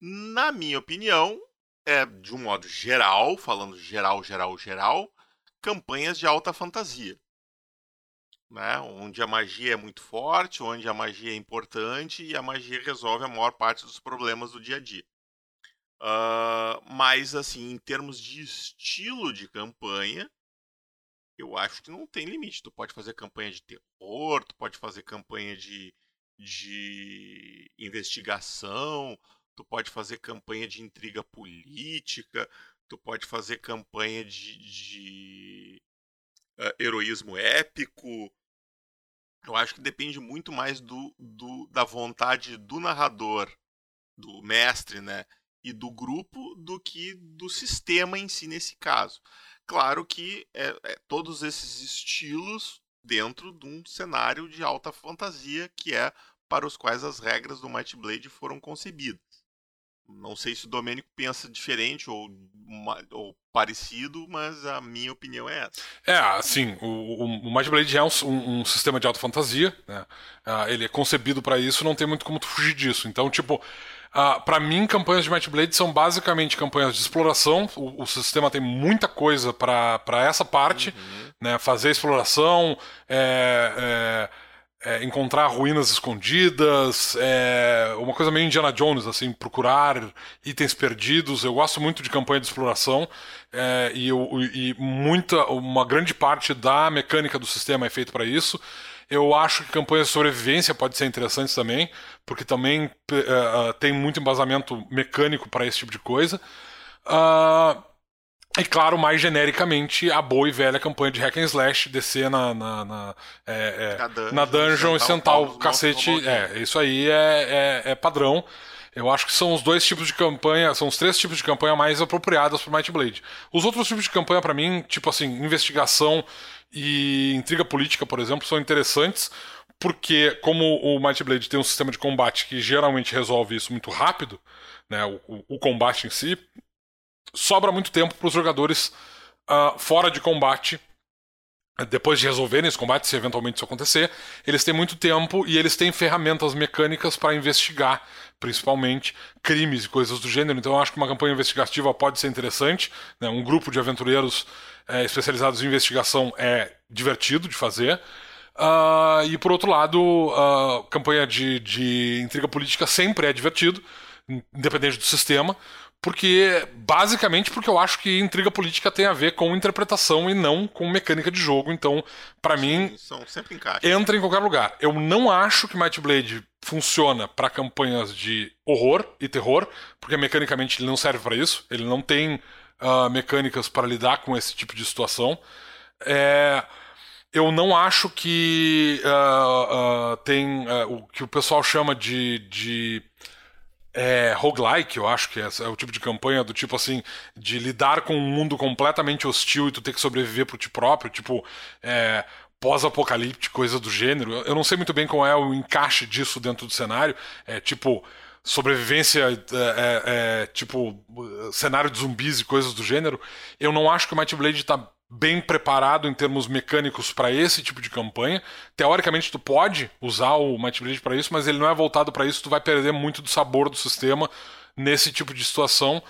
B: Na minha opinião, é de um modo geral, falando geral, geral, geral, campanhas de alta fantasia. Né? Onde a magia é muito forte, onde a magia é importante e a magia resolve a maior parte dos problemas do dia a dia. Uh, mas, assim, em termos de estilo de campanha, eu acho que não tem limite. Tu pode fazer campanha de terror, tu pode fazer campanha de, de investigação, tu pode fazer campanha de intriga política, tu pode fazer campanha de, de uh, heroísmo épico. Eu acho que depende muito mais do, do, da vontade do narrador, do mestre, né? e do grupo do que do sistema em si nesse caso. Claro que é, é, todos esses estilos dentro de um cenário de alta fantasia que é para os quais as regras do Might Blade foram concebidas. Não sei se o Domênico pensa diferente ou, ou, parecido, mas a minha opinião é essa.
C: É, assim, o, o, Might Blade é um, um, um, sistema de alta fantasia, né? Uh, ele é concebido para isso, não tem muito como tu fugir disso. Então, tipo, Uh, ah, para mim, campanhas de Might Blade são basicamente campanhas de exploração. O, o sistema tem muita coisa para essa parte, uhum. né? Fazer exploração, é, é, é, encontrar ruínas escondidas, é, uma coisa meio Indiana Jones, assim, procurar itens perdidos. Eu gosto muito de campanha de exploração é, e, eu, e muita, uma grande parte da mecânica do sistema é feita para isso. Eu acho que campanhas de sobrevivência pode ser interessante também, porque também uh, tem muito embasamento mecânico para esse tipo de coisa. Uh, e claro, mais genericamente, a boa e velha campanha de hack and slash, descer na, na, na, é, é, dungeon, na dungeon e sentar o cacete. É, isso aí é, é, é, padrão. Eu acho que são os dois tipos de campanha, são os três tipos de campanha mais apropriados para Might Blade. Os outros tipos de campanha, para mim, tipo assim, investigação e intriga política, por exemplo, são interessantes porque como o Might Blade tem um sistema de combate que geralmente resolve isso muito rápido, né, o, o combate em si, sobra muito tempo para os jogadores uh, fora de combate depois de resolverem esse combate, se eventualmente isso acontecer, eles têm muito tempo e eles têm ferramentas mecânicas para investigar, principalmente crimes e coisas do gênero. Então eu acho que uma campanha investigativa pode ser interessante. Né? Um grupo de aventureiros é, especializados em investigação é divertido de fazer. Uh, e por outro lado, uh, campanha de, de intriga política sempre é divertido, independente do sistema, porque basicamente porque eu acho que intriga política tem a ver com interpretação e não com mecânica de jogo. Então, para mim,
B: são sempre encaixa.
C: entra em qualquer lugar. Eu não acho que Might Blade funciona para campanhas de horror e terror, porque mecanicamente ele não serve para isso. Ele não tem uh, mecânicas para lidar com esse tipo de situação. É, eu não acho que uh, uh, tem o que o pessoal chama de, de é, roguelike, eu acho que é, é, o tipo de campanha do tipo assim, de lidar com um mundo completamente hostil e tu ter que sobreviver por ti próprio, tipo, é, pós-apocalíptico, coisa do gênero. Eu não sei muito bem qual é o encaixe disso dentro do cenário. É tipo sobrevivência, é, é, é, tipo cenário de zumbis e coisas do gênero. Eu não acho que o Might Blade tá bem preparado em termos mecânicos para esse tipo de campanha. Teoricamente tu pode usar o Might Blade para isso, mas ele não é voltado para isso, tu vai perder muito do sabor do sistema nesse tipo de situação.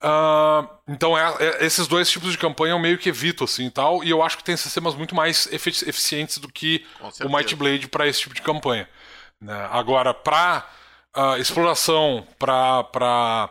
C: Uh, então, é, é, esses dois tipos de campanha eu meio que evito, assim e tal. E eu acho que tem sistemas muito mais efici eficientes do que o Might Blade para esse tipo de campanha. Né? Agora, para uh, ah, exploração, para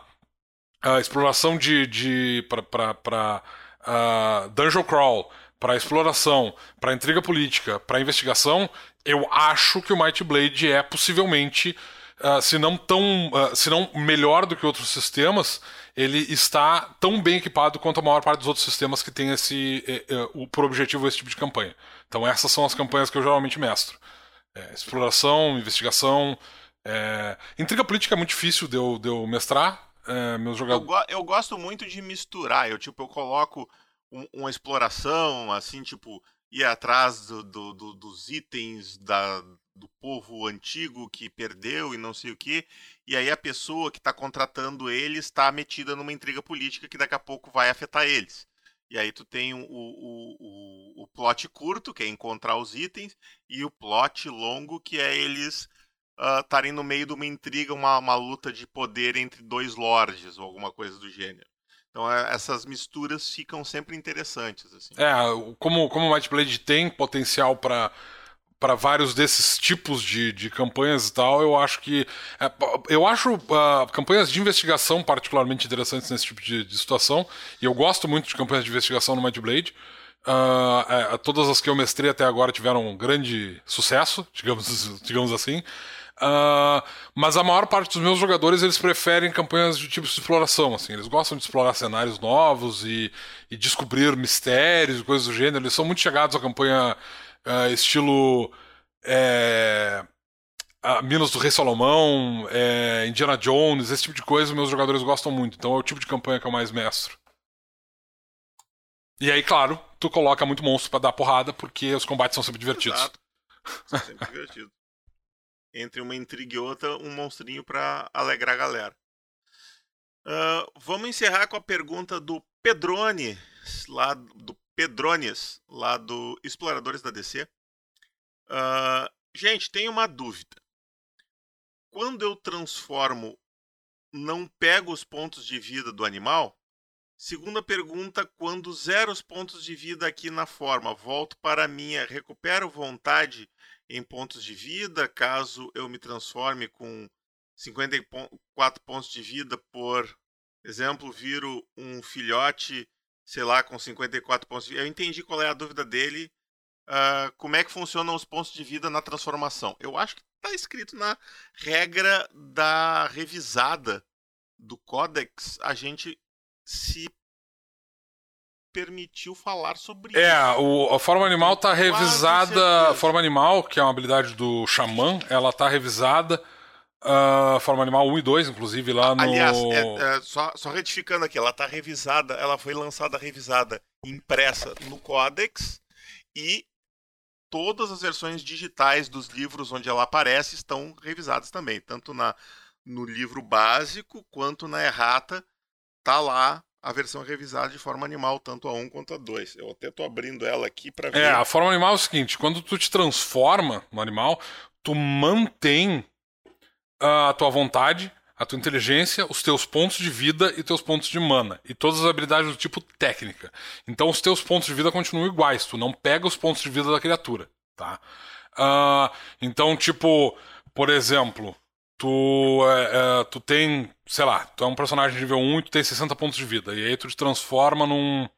C: uh, exploração de. de para uh, dungeon crawl, para exploração, para intriga política, para investigação, eu acho que o Might Blade é possivelmente. Uh, se não tão, uh, se não melhor do que outros sistemas, ele está tão bem equipado quanto a maior parte dos outros sistemas que tem esse, o, por objetivo esse tipo de campanha. Então essas são as campanhas que eu geralmente mestro. É, exploração, investigação. É... Intriga política é muito difícil de eu, de eu mestrar. É, meus jogadores...
B: eu, eu, gosto muito de misturar. Eu, tipo, eu coloco um, uma exploração, assim, tipo, ir atrás do, do, do, dos itens da, do povo antigo que perdeu e não sei o que, e aí a pessoa que está contratando eles está metida numa intriga política que daqui a pouco vai afetar eles. E aí tu tem o, o, o, o plot curto, que é encontrar os itens, e o plot longo, que é eles estarem uh, no meio de uma intriga, uma, uma luta de poder entre dois lords, ou alguma coisa do gênero. Então é, essas misturas ficam sempre interessantes. Assim.
C: É, como, como o Might Blade tem potencial para para vários desses tipos de, de campanhas e tal, eu acho que. É, eu acho uh, campanhas de investigação particularmente interessantes nesse tipo de, de, situação. E eu gosto muito de campanhas de investigação no Might Blade. Uh, é, todas as que eu mestrei até agora tiveram um grande sucesso, digamos, digamos assim. Uh, mas a maior parte dos meus jogadores eles preferem campanhas de tipo de exploração, assim. Eles gostam de explorar cenários novos e, e descobrir mistérios e coisas do gênero. Eles são muito chegados à campanha uh, estilo é, Minas do Rei Salomão, é, Indiana Jones, esse tipo de coisa, meus jogadores gostam muito. Então é o tipo de campanha que eu mais mestro. E aí, claro, tu coloca muito monstro para dar porrada, porque os combates são sempre divertidos.
B: Exato. São sempre divertidos. Entre uma intriga e outra, um monstrinho para alegrar a galera. Uh, vamos encerrar com a pergunta do Pedrone, lá do Pedrones, lá do Exploradores da DC. Uh, gente, tem uma dúvida. Quando eu transformo, não pego os pontos de vida do animal? Segunda pergunta, quando zero os pontos de vida aqui na forma, volto para a minha, recupero vontade em pontos de vida, caso eu me transforme com 54 pontos de vida, por exemplo, viro um filhote sei lá, com 54 pontos de vida. Eu entendi qual é a dúvida dele. Uh, como é que funcionam os pontos de vida na transformação? Eu acho que está escrito na regra da revisada do Codex. A gente se permitiu falar sobre
C: é, isso. É, a forma animal está revisada. A forma animal, que é uma habilidade do Xamã, ela está revisada Uh, Forma Animal 1 e 2, inclusive, lá no.
B: Aliás, é, é, só, só retificando aqui, ela tá revisada, ela foi lançada revisada impressa no Codex e todas as versões digitais dos livros onde ela aparece estão revisadas também, tanto na no livro básico quanto na errata tá lá a versão revisada de forma animal, tanto a 1 quanto a 2. Eu até tô abrindo ela aqui para ver.
C: É, a forma animal é o seguinte, quando tu te transforma no animal, tu mantém a tua vontade, a tua inteligência, os teus pontos de vida e teus pontos de mana. E todas as habilidades do tipo técnica. Então os teus pontos de vida continuam iguais. Tu não pega os pontos de vida da criatura. Tá? Uh, então, tipo, por exemplo, tu, é, é, tu tem, sei lá, tu é um personagem de nível 1 e tu tem 60 pontos de vida. E aí tu te transforma num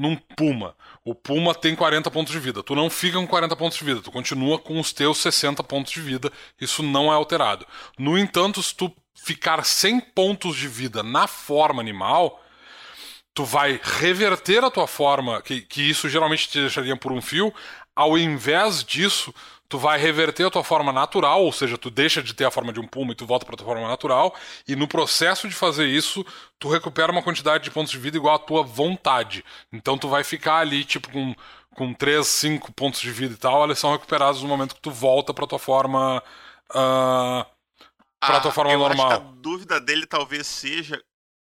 C: num Puma. O Puma tem 40 pontos de vida. Tu não fica com 40 pontos de vida, tu continua com os teus 60 pontos de vida. Isso não é alterado. No entanto, se tu ficar 100 pontos de vida na forma animal, tu vai reverter a tua forma, que, que isso geralmente te deixaria por um fio. Ao invés disso, tu vai reverter a tua forma natural, ou seja, tu deixa de ter a forma de um puma e tu volta para tua forma natural, e no processo de fazer isso, tu recupera uma quantidade de pontos de vida igual à tua vontade. Então tu vai ficar ali, tipo, com, com 3, 5 pontos de vida e tal, eles são recuperados no momento que tu volta para tua forma. Uh, pra ah, tua forma normal.
B: A dúvida dele talvez seja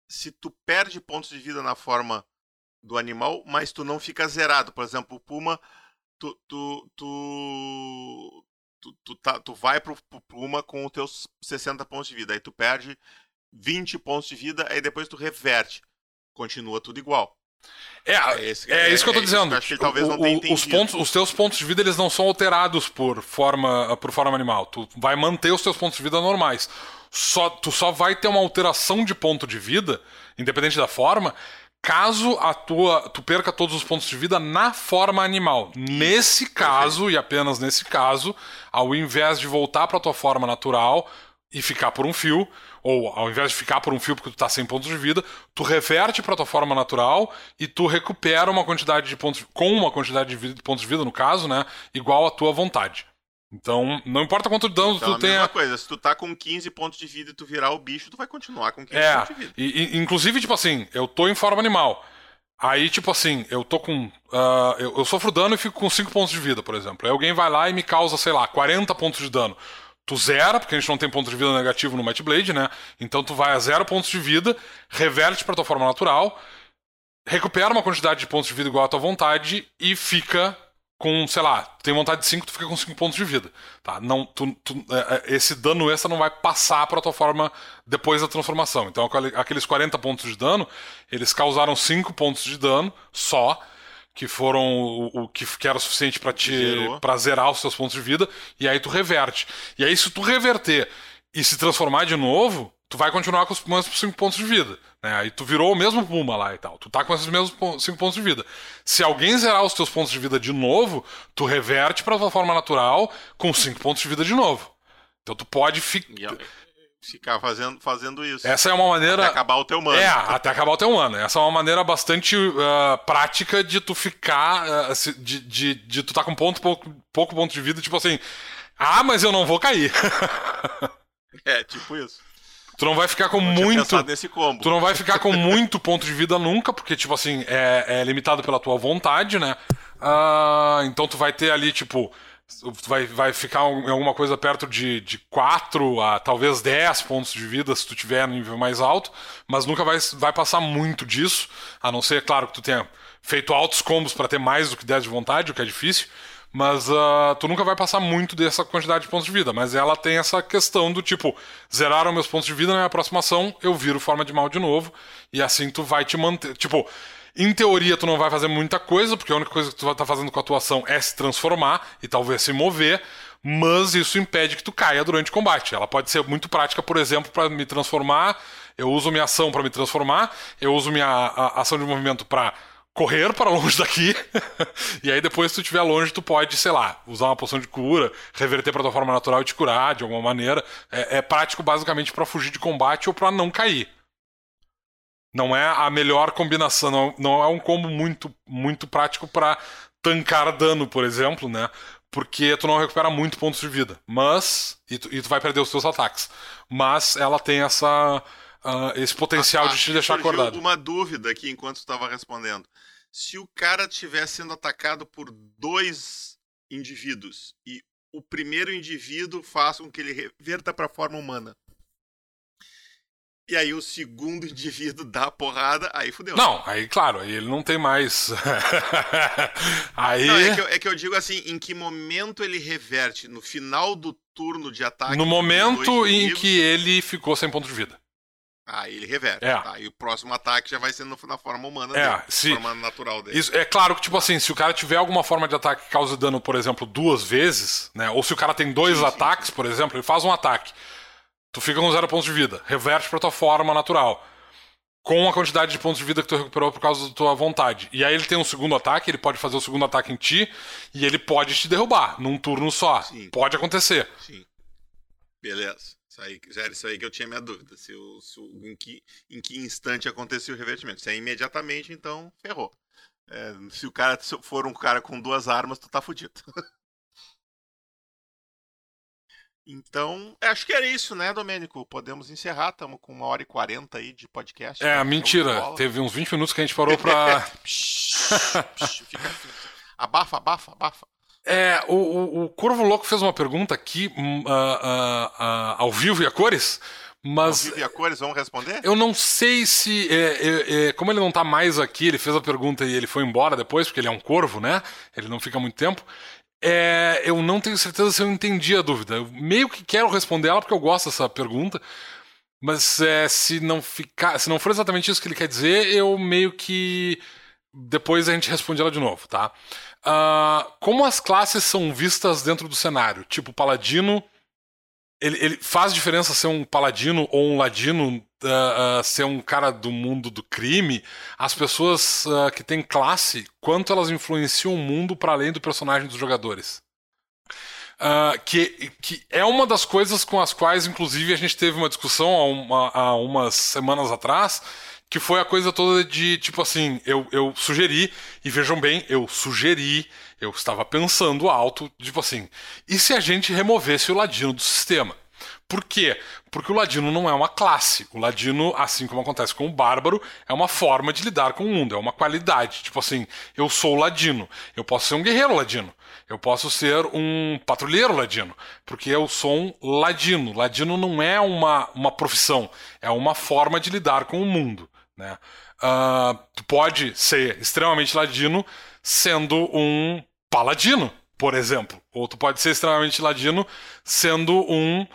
B: se tu perde pontos de vida na forma do animal, mas tu não fica zerado. Por exemplo, o Puma tu, tu, tu, tu, tu, tá, tu vai pro, pro Pluma com os teus 60 pontos de vida. Aí tu perde 20 pontos de vida, aí depois tu reverte. Continua tudo igual.
C: É, é, esse, é, é isso que eu tô dizendo.
B: Eu acho que ele talvez o, não tenha
C: os, pontos, os teus pontos de vida eles não são alterados por forma, por forma animal. Tu vai manter os teus pontos de vida normais. Só, tu só vai ter uma alteração de ponto de vida, independente da forma, caso a tua tu perca todos os pontos de vida na forma animal. Nesse caso e apenas nesse caso, ao invés de voltar para tua forma natural e ficar por um fio, ou ao invés de ficar por um fio porque tu tá sem pontos de vida, tu reverte para tua forma natural e tu recupera uma quantidade de pontos com uma quantidade de, vida, de pontos de vida no caso, né, igual à tua vontade. Então, não importa quanto dano então, tu tenha. É a
B: mesma coisa, se tu tá com 15 pontos de vida e tu virar o bicho, tu vai continuar com 15 é, pontos de vida.
C: E, inclusive, tipo assim, eu tô em forma animal. Aí, tipo assim, eu tô com. Uh, eu, eu sofro dano e fico com 5 pontos de vida, por exemplo. Aí alguém vai lá e me causa, sei lá, 40 pontos de dano tu zera, porque a gente não tem ponto de vida negativo no Might Blade, né? Então tu vai a zero pontos de vida, reverte pra tua forma natural, recupera uma quantidade de pontos de vida igual à tua vontade e fica com, sei lá, tem vontade de 5, tu fica com 5 pontos de vida. Tá? Não, tu, tu, é, é, esse dano extra não vai passar pra tua forma depois da transformação. Então aqueles 40 pontos de dano, eles causaram 5 pontos de dano só que foram o, o que, que, era suficiente para te para zerar os seus pontos de vida e aí tu reverte. E aí se tu reverter e se transformar de novo, tu vai continuar com os mesmos 5 pontos de vida. Né? Aí tu virou o mesmo Puma lá e tal. Tu tá com esses mesmos 5 pontos de vida. Se alguém zerar os teus pontos de vida de novo, tu reverte pra tua forma natural com 5 pontos de vida de novo. Então tu pode ficar
B: ficar fazendo, fazendo isso.
C: Essa é uma maneira.
B: Até acabar o teu mano.
C: É, até acabar o teu ano. Essa é uma maneira bastante uh, prática de tu ficar. Uh, de, de, de, tu tá com ponto, pouco, pouco ponto de vida, tipo assim. Ah, mas eu não vou cair.
B: é, tipo isso.
C: Tu não vai ficar com
B: não
C: muito.
B: Nesse combo.
C: Tu não vai ficar com muito ponto de vida nunca, porque, tipo assim, é, é limitado pela tua vontade, né? Uh, então tu vai ter ali, tipo vai, vai ficar em alguma coisa perto de, de 4 a talvez 10 pontos de vida se tu tiver no nível mais alto, mas nunca vai, vai passar muito disso, a não ser, claro, que tu tenha feito altos combos para ter mais do que 10 de vontade, o que é difícil, mas uh, tu nunca vai passar muito dessa quantidade de pontos de vida. Mas ela tem essa questão do tipo, zeraram meus pontos de vida na minha aproximação, eu viro forma de mal de novo, e assim tu vai te manter. Tipo, em teoria, tu não vai fazer muita coisa, porque a única coisa que tu vai estar tá fazendo com a tua ação é se transformar e talvez se mover, mas isso impede que tu caia durante o combate. Ela pode ser muito prática, por exemplo, para me transformar. Eu uso minha ação para me transformar, eu uso minha ação de movimento para correr para longe daqui. e aí depois se tu estiver longe, tu pode, sei lá, usar uma poção de cura, reverter para tua forma natural e te curar de alguma maneira. É, é prático basicamente para fugir de combate ou para não cair. Não é a melhor combinação, não, não é um combo muito, muito prático para tancar dano, por exemplo, né? Porque tu não recupera muito pontos de vida. Mas. E tu, e tu vai perder os teus ataques. Mas ela tem essa. Uh, esse potencial de te deixar acordado.
B: uma dúvida aqui enquanto tu estava respondendo. Se o cara estiver sendo atacado por dois indivíduos e o primeiro indivíduo faz com que ele reverta para a forma humana, e aí o segundo indivíduo dá a porrada, aí fudeu.
C: Não, aí claro, aí ele não tem mais. aí.
B: Não, é, que eu, é, que eu, digo assim, em que momento ele reverte? No final do turno de ataque?
C: No momento em que ele ficou sem ponto de vida.
B: Aí ele reverte.
C: É.
B: Tá? E o próximo ataque já vai ser na forma humana
C: é,
B: dele.
C: Se...
B: forma natural dele.
C: Isso, é claro que, tipo assim, se o cara tiver alguma forma de ataque que cause dano, por exemplo, duas vezes, né? Ou se o cara tem dois sim, ataques, sim. por exemplo, ele faz um ataque. Tu fica com zero pontos de vida. Reverte pra tua forma natural. Com a quantidade de pontos de vida que tu recuperou por causa da tua vontade. E aí ele tem um segundo ataque, ele pode fazer o segundo ataque em ti e ele pode te derrubar num turno só. Sim. Pode acontecer.
B: Sim. Beleza. Isso aí, era isso aí que eu tinha minha dúvida. Se, o, se o, em, que, em que instante aconteceu o revertimento. Se é imediatamente, então ferrou. É, se o cara for um cara com duas armas, tu tá fudido. Então, acho que era isso, né, Domênico? Podemos encerrar, estamos com uma hora e quarenta aí de podcast.
C: É, mentira. Teve uns 20 minutos que a gente parou pra.
B: Fica... Abafa, abafa, abafa.
C: É, o, o, o Corvo Louco fez uma pergunta aqui, uh, uh, uh, ao vivo e a cores. Mas.
B: Ao vivo e a cores, vamos responder?
C: Eu não sei se. É, é, é, como ele não tá mais aqui, ele fez a pergunta e ele foi embora depois, porque ele é um corvo, né? Ele não fica muito tempo. É, eu não tenho certeza se eu entendi a dúvida. Eu meio que quero responder ela porque eu gosto dessa pergunta. Mas é, se não ficar, se não for exatamente isso que ele quer dizer, eu meio que depois a gente responde ela de novo, tá? Uh, como as classes são vistas dentro do cenário? Tipo, paladino. Ele, ele faz diferença ser um paladino ou um ladino, uh, uh, ser um cara do mundo do crime? As pessoas que têm classe, quanto elas influenciam o mundo para além do personagem dos jogadores? Uh, que, que é uma das coisas com as quais, inclusive, a gente teve uma discussão há, uma, há umas semanas atrás, que foi a coisa toda de, tipo assim, eu, eu sugeri, e vejam bem, eu sugeri, eu estava pensando alto, tipo assim, e se a gente removesse o ladino do sistema? Por quê? Porque o ladino não é uma classe. O ladino, assim como acontece com o bárbaro, é uma forma de lidar com o mundo, é uma qualidade. Tipo assim, eu sou ladino. Eu posso ser um guerreiro ladino. Eu posso ser um patrulheiro ladino. Porque eu sou um ladino. Ladino não é uma, uma profissão, é uma forma de lidar com o mundo. Né? Uh, tu pode ser extremamente ladino sendo um paladino, por exemplo. Ou tu pode ser extremamente ladino sendo um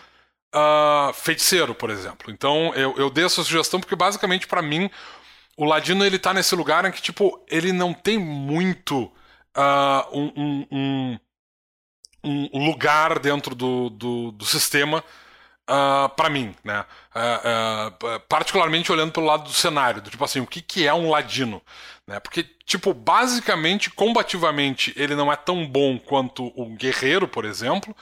C: uh, feiticeiro, por exemplo. Então eu, eu dei essa sugestão porque basicamente para mim o Ladino ele tá nesse lugar em que tipo ele não tem muito uh, um, um, um, um, lugar dentro do, do, do sistema uh, para mim, né? Uh, uh, particularmente olhando pelo lado do cenário, do tipo assim, o que, que é um ladino? Né? Porque, tipo, basicamente, combativamente, ele não é tão bom quanto o guerreiro, por exemplo.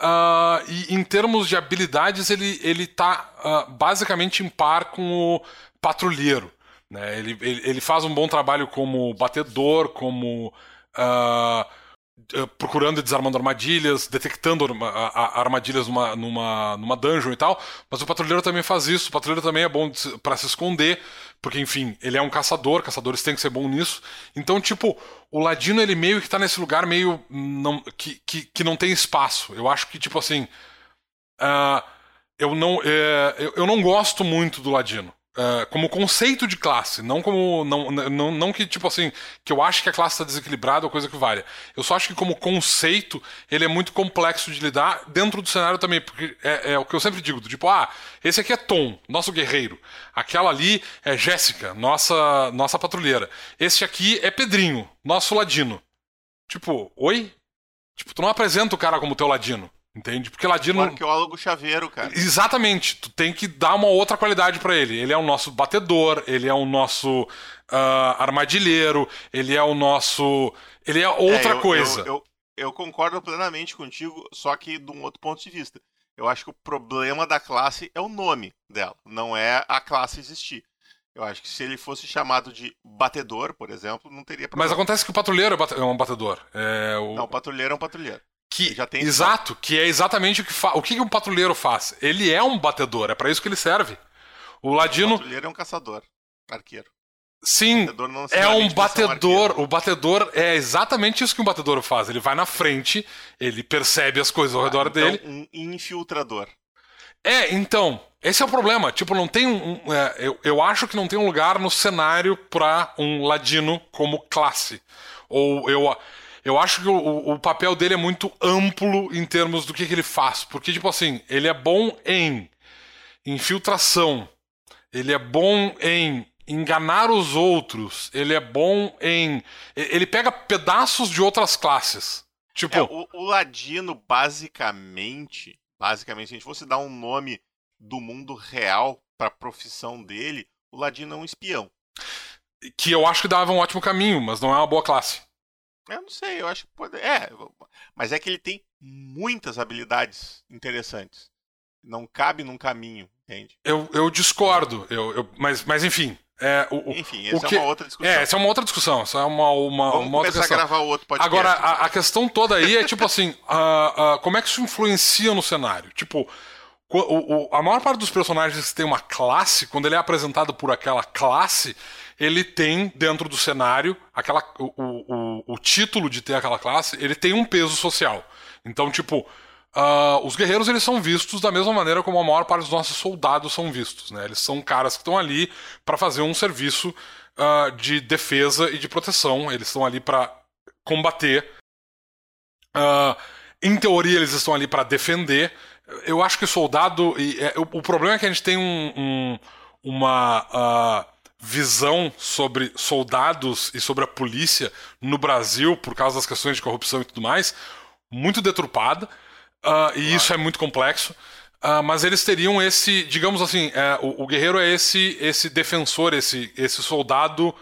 C: Uh, e em termos de habilidades, ele, ele tá basicamente em par com o patrulheiro. Né? Ele, ele, ele, faz um bom trabalho como batedor, como uh, procurando e desarmando armadilhas, detectando armadilhas numa, numa, numa dungeon e tal. Mas o patrulheiro também faz isso. O patrulheiro também é bom para se esconder, porque, enfim, ele é um caçador, caçadores têm que ser bom nisso. Então, tipo, o Ladino, ele meio que tá nesse lugar meio. Não, que, que, que não tem espaço. Eu acho que, tipo assim. Uh, eu, não, uh, eu, eu não gosto muito do Ladino. Uh, como conceito de classe, não como. Não, não, não que, tipo assim, que eu acho que a classe está desequilibrada ou coisa que vale. Eu só acho que, como conceito, ele é muito complexo de lidar dentro do cenário também, porque é, é o que eu sempre digo: tipo, ah, esse aqui é Tom, nosso guerreiro. Aquela ali é Jéssica, nossa, nossa patrulheira. Esse aqui é Pedrinho, nosso ladino. Tipo, oi? Tipo, tu não apresenta o cara como teu ladino. Entende? Porque Ladino. O
B: arqueólogo chaveiro, cara.
C: Exatamente. Tu tem que dar uma outra qualidade para ele. Ele é o nosso batedor, ele é o nosso uh, armadilheiro, ele é o nosso. Ele é outra é, eu, coisa.
B: Eu, eu, eu, concordo plenamente contigo, só que de um outro ponto de vista. Eu acho que o problema da classe é o nome dela, não é a classe existir. Eu acho que se ele fosse chamado de batedor, por exemplo, não teria problema.
C: Mas acontece que o patrulheiro é, é um batedor. É o...
B: Não, o patrulheiro é um patrulheiro.
C: Que, exato, que é exatamente o que faz. O que, um patrulheiro faz? Ele é um batedor, é para isso que ele serve. O ladino. O
B: patrulheiro é um caçador, arqueiro.
C: Sim, é um batedor. O batedor é exatamente isso que um batedor faz. Ele vai na frente, ele percebe as coisas ao ah, redor
B: então,
C: dele.
B: Um infiltrador.
C: É, então, esse é o problema. Tipo, não tem um. um é, eu, eu acho que não tem um lugar no cenário pra um ladino como classe. Ou eu. Eu acho que o, o papel dele é muito amplo em termos do que, que ele faz. Porque, tipo assim, ele é bom em infiltração, ele é bom em enganar os outros, ele é bom em. Ele pega pedaços de outras classes. Tipo. É,
B: o, o, Ladino, basicamente. Basicamente, se a gente fosse dar um nome do mundo real para a profissão dele, o Ladino é um espião.
C: Que eu acho que dava um ótimo caminho, mas não é uma boa classe.
B: Eu não sei, eu acho que pode. É, mas é que ele tem muitas habilidades interessantes. Não cabe num caminho, entende?
C: Eu, eu discordo, eu, eu, mas, mas enfim. É, o,
B: Enfim, essa o que... é uma outra discussão.
C: É, essa é uma outra discussão. Essa é uma, uma,
B: Vamos
C: uma outra
B: questão. a gravar outro podcast.
C: Agora, a, a, questão toda aí é tipo assim: uh, uh, como é que isso influencia no cenário? Tipo, o, o, a maior parte dos personagens que tem uma classe, quando ele é apresentado por aquela classe, ele tem dentro do cenário aquela, o, o, o título de ter aquela classe, ele tem um peso social. Então, tipo, uh, os guerreiros eles são vistos da mesma maneira como a maior parte dos nossos soldados são vistos. Né? Eles são caras que estão ali para fazer um serviço uh, de defesa e de proteção. Eles estão ali para combater. Uh, em teoria, eles estão ali para defender. eu acho que soldado. E, é, o, o, problema é que a gente tem um, um, uma visão sobre soldados e sobre a polícia no Brasil, por causa das questões de corrupção e tudo mais, muito deturpada. Uh, e claro. isso é muito complexo. Uh, mas eles teriam esse, digamos assim, é, o, o, guerreiro é esse, esse defensor, esse, esse soldado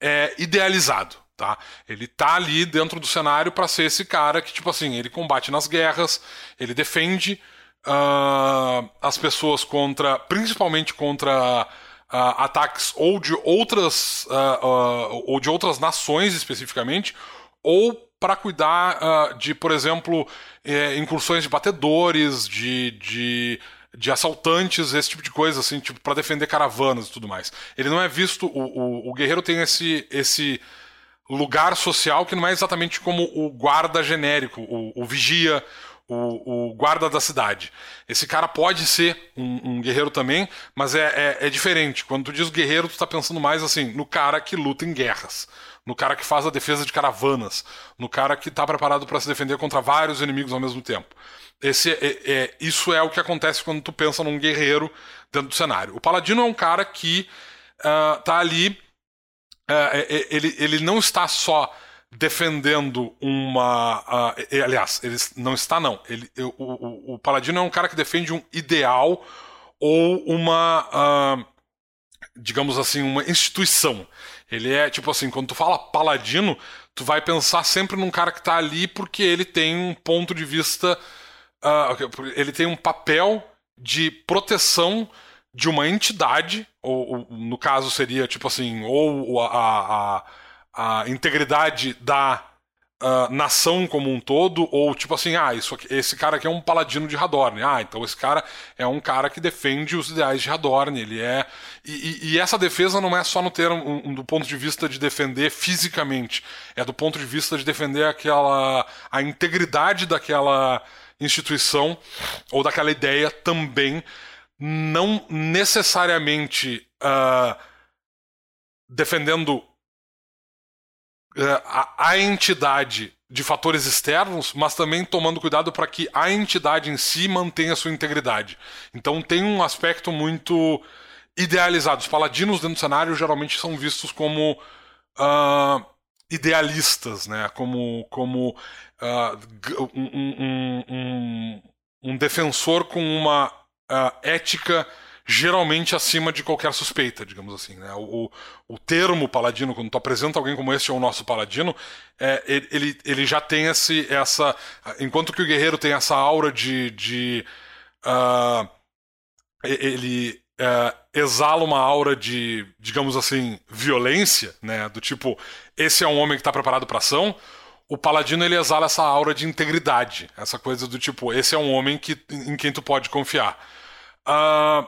C: é, idealizado, tá? Ele tá ali dentro do cenário para ser esse cara que, tipo assim, ele combate nas guerras, ele defende uh, as pessoas contra, principalmente contra uh, ataques ou de outras ou de outras nações especificamente, ou para cuidar uh, de, por exemplo, eh, incursões de batedores, de, de, de, assaltantes, esse tipo de coisa, assim, tipo, para defender caravanas e tudo mais. Ele não é visto. O, o, o, guerreiro tem esse, esse lugar social que não é exatamente como o guarda genérico, o, o vigia, o, o, guarda da cidade. Esse cara pode ser um, um guerreiro também, mas é, é, é, diferente. Quando tu diz guerreiro, tu tá pensando mais assim, no cara que luta em guerras no cara que faz a defesa de caravanas, no cara que está preparado para se defender contra vários inimigos ao mesmo tempo. Esse é, é, isso é o que acontece quando tu pensa num guerreiro dentro do cenário. O paladino é um cara que uh, ali. Uh, ele, ele não está só defendendo uma. Uh, aliás, ele não está, não. Ele, o, o, o, paladino é um cara que defende um ideal ou uma. digamos assim, uma instituição. Ele é, tipo assim, quando tu fala paladino, tu vai pensar sempre num cara que tá ali porque ele tem um ponto de vista. Uh, ele tem um papel de proteção de uma entidade, ou, ou, no caso seria, tipo assim, ou a, a, a integridade da uh, nação como um todo, ou tipo assim, ah, isso aqui, esse cara aqui é um paladino de Hadorn. Ah, então esse cara é um cara que defende os ideais de Hadorn. Ele é. E, e, e essa defesa não é só no termo um, do ponto de vista de defender fisicamente, é do ponto de vista de defender aquela. a integridade daquela instituição ou daquela ideia também, não necessariamente uh, defendendo a, a entidade de fatores externos, mas também tomando cuidado para que a entidade em si mantenha sua integridade. Então tem um aspecto muito idealizado. Os paladinos dentro do cenário geralmente são vistos como uh, idealistas, né? como, como uh, um, um, um, um, defensor com uma uh, ética geralmente acima de qualquer suspeita, digamos assim. Né? O, o termo paladino, quando tu apresenta alguém como este é o nosso paladino, é, ele, ele já tem esse, essa. Enquanto que o guerreiro tem essa aura de. de uh, ele uh, exala uma aura de, digamos assim, violência, né? Do tipo, esse é um homem que está preparado para ação. O paladino ele exala essa aura de integridade, essa coisa do tipo, esse é um homem que, em quem tu pode confiar. Uh,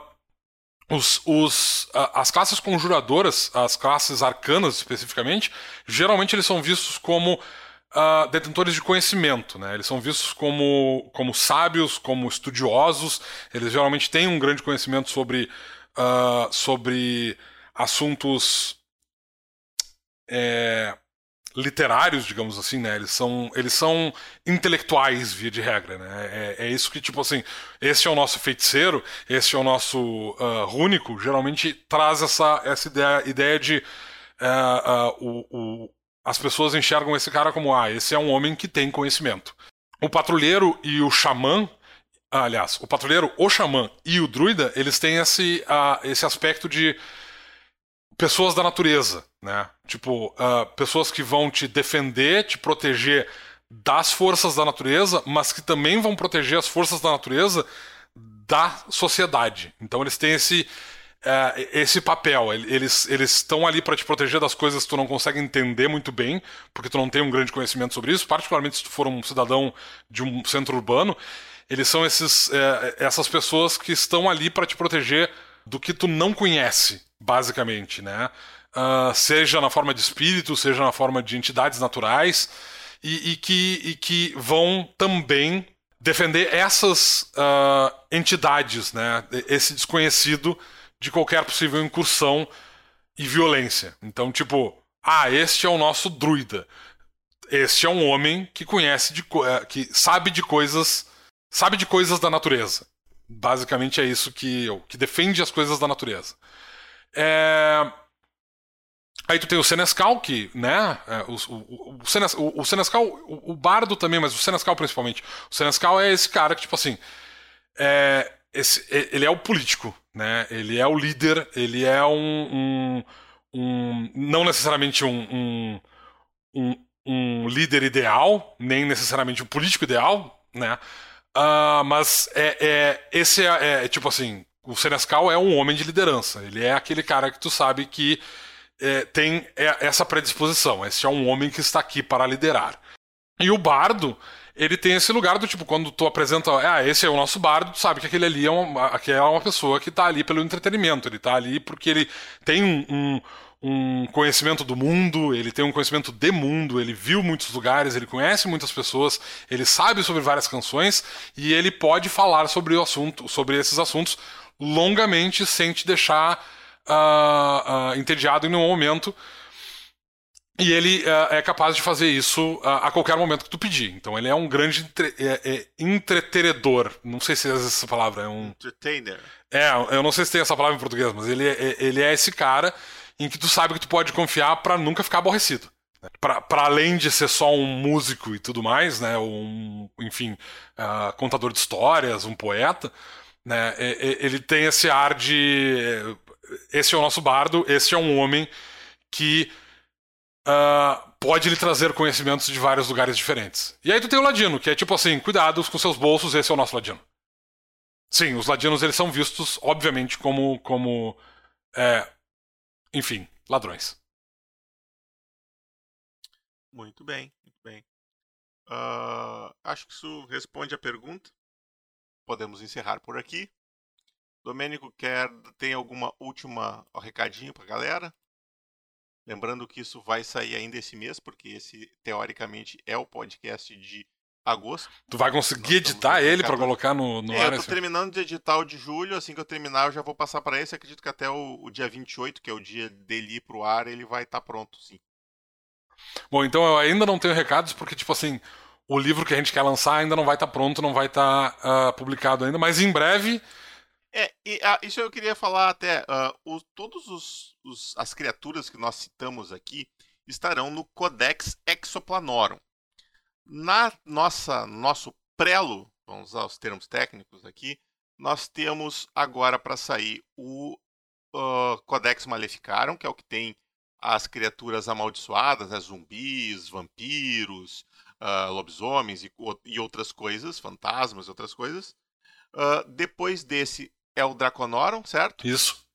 C: os, os, as classes conjuradoras, as classes arcanas especificamente, geralmente eles são vistos como uh, detentores de conhecimento, né? Eles são vistos como, como sábios, como estudiosos. Eles geralmente têm um grande conhecimento sobre, uh, sobre assuntos é, literários, digamos assim, né? Eles são, eles são intelectuais, via de regra, né? É, é isso que, tipo assim, esse é o nosso feiticeiro, esse é o nosso uh, rúnico, geralmente traz essa, essa ideia, ideia de uh, uh, o, o, as pessoas enxergam esse cara como, ah, esse é um homem que tem conhecimento. O patrulheiro e o xamã, aliás, o patrulheiro, o xamã e o druida, eles têm esse, esse aspecto de pessoas da natureza, né? Tipo, uh, pessoas que vão te defender, te proteger das forças da natureza, mas que também vão proteger as forças da natureza da sociedade. Então eles têm esse uh, esse papel. Eles eles estão ali para te proteger das coisas que tu não consegue entender muito bem, porque tu não tem um grande conhecimento sobre isso. Particularmente se tu for um cidadão de um centro urbano, eles são esses uh, essas pessoas que estão ali para te proteger do que tu não conhece basicamente, né? Uh, seja na forma de espírito, seja na forma de entidades naturais, e, e que, e que vão também defender essas uh, entidades, né? Esse desconhecido de qualquer possível incursão e violência. Então, tipo, ah, este é o nosso druida. Este é um homem que conhece de eh, que sabe de coisas sabe de coisas da natureza. Basicamente é isso que, que defende as coisas da natureza. É... Aí tu tem o Senescal, que, né? É, o, o, o, Senes, o, o Senescal, o, o, Bardo também, mas o Senescal principalmente. O Senescal é esse cara que, tipo assim. É, esse, ele é o político, né? Ele é o líder, ele é um. um, um não necessariamente um, um, um, líder ideal, nem necessariamente um político ideal, né? Uh, mas é, é, esse é, é, tipo assim. O Senescal é um homem de liderança. Ele é aquele cara que tu sabe que é, tem é, essa predisposição. Esse é um homem que está aqui para liderar. E o bardo, ele tem esse lugar do tipo, quando tu apresenta, ah, esse é o nosso bardo, tu sabe que aquele ali é uma, aquele é uma pessoa que está ali pelo entretenimento, ele está ali porque ele tem um, um, um, conhecimento do mundo, ele tem um conhecimento de mundo, ele viu muitos lugares, ele conhece muitas pessoas, ele sabe sobre várias canções e ele pode falar sobre o assunto, sobre esses assuntos longamente sem te deixar uh, uh, entediado em nenhum momento. E ele uh, é capaz de fazer isso a qualquer momento que tu pedir. Então ele é um grande entre, é, é, entretenedor. Não sei se é essa palavra é um.
B: Entertainer.
C: É, eu não sei se tem essa palavra em português, mas ele é, ele é esse cara em que tu sabe que tu pode confiar para nunca ficar aborrecido. Para além de ser só um músico e tudo mais, né? Um, enfim, uh, contador de histórias, um poeta, né? Ele tem esse ar de esse é o nosso bardo, esse é um homem que uh, pode lhe trazer conhecimentos de vários lugares diferentes. E aí tu tem o ladino, que é tipo assim, cuidados com seus bolsos, esse é o nosso ladino. Sim, os ladinos eles são vistos, obviamente, como, como é, enfim, ladrões.
B: Muito bem, muito bem. Uh, acho que isso responde a pergunta. Podemos encerrar por aqui. Domênico quer tem alguma última recadinho para a galera? Lembrando que isso vai sair ainda esse mês, porque esse teoricamente é o podcast de agosto.
C: Tu vai conseguir editar ele para colocar no, no
B: é, ar? Eu tô assim? terminando de editar o de julho, assim que eu terminar eu já vou passar para esse. Acredito que até o, o, dia 28, que é o dia dele ir pro ar, ele vai estar tá pronto, sim.
C: Bom, então eu ainda não tenho recados, porque, tipo assim, o livro que a gente quer lançar ainda não vai estar tá pronto, não vai estar tá, uh, publicado ainda, mas em breve
B: é, e, ah, isso eu queria falar até. Uh, todos os, os, as criaturas que nós citamos aqui estarão no Codex Exoplanorum. Na nossa nosso prelo, vamos usar os termos técnicos aqui, nós temos agora para sair o uh, Codex Maleficarum, que é o que tem as criaturas amaldiçoadas, né, zumbis, vampiros, uh, lobisomens e, e, outras coisas, fantasmas e outras coisas. Uh, depois desse é o Draconorum, certo?
C: Isso.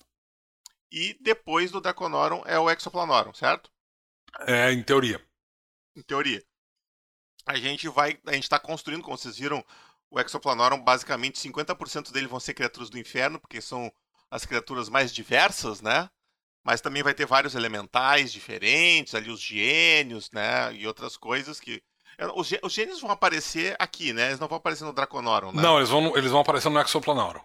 B: E depois do Draconorum é o Exoplanorum, certo?
C: É, em teoria.
B: Em teoria. A gente vai. A gente está construindo, como vocês viram, o Exoplanorum, basicamente 50% dele vão ser criaturas do inferno, porque são as criaturas mais diversas, né? Mas também vai ter vários elementais diferentes, ali os gênios, né? E outras coisas que. Os, gênios vão aparecer aqui, né? Eles não vão aparecer no Draconorum, né?
C: Não, eles vão, eles vão aparecer no Exoplanorum.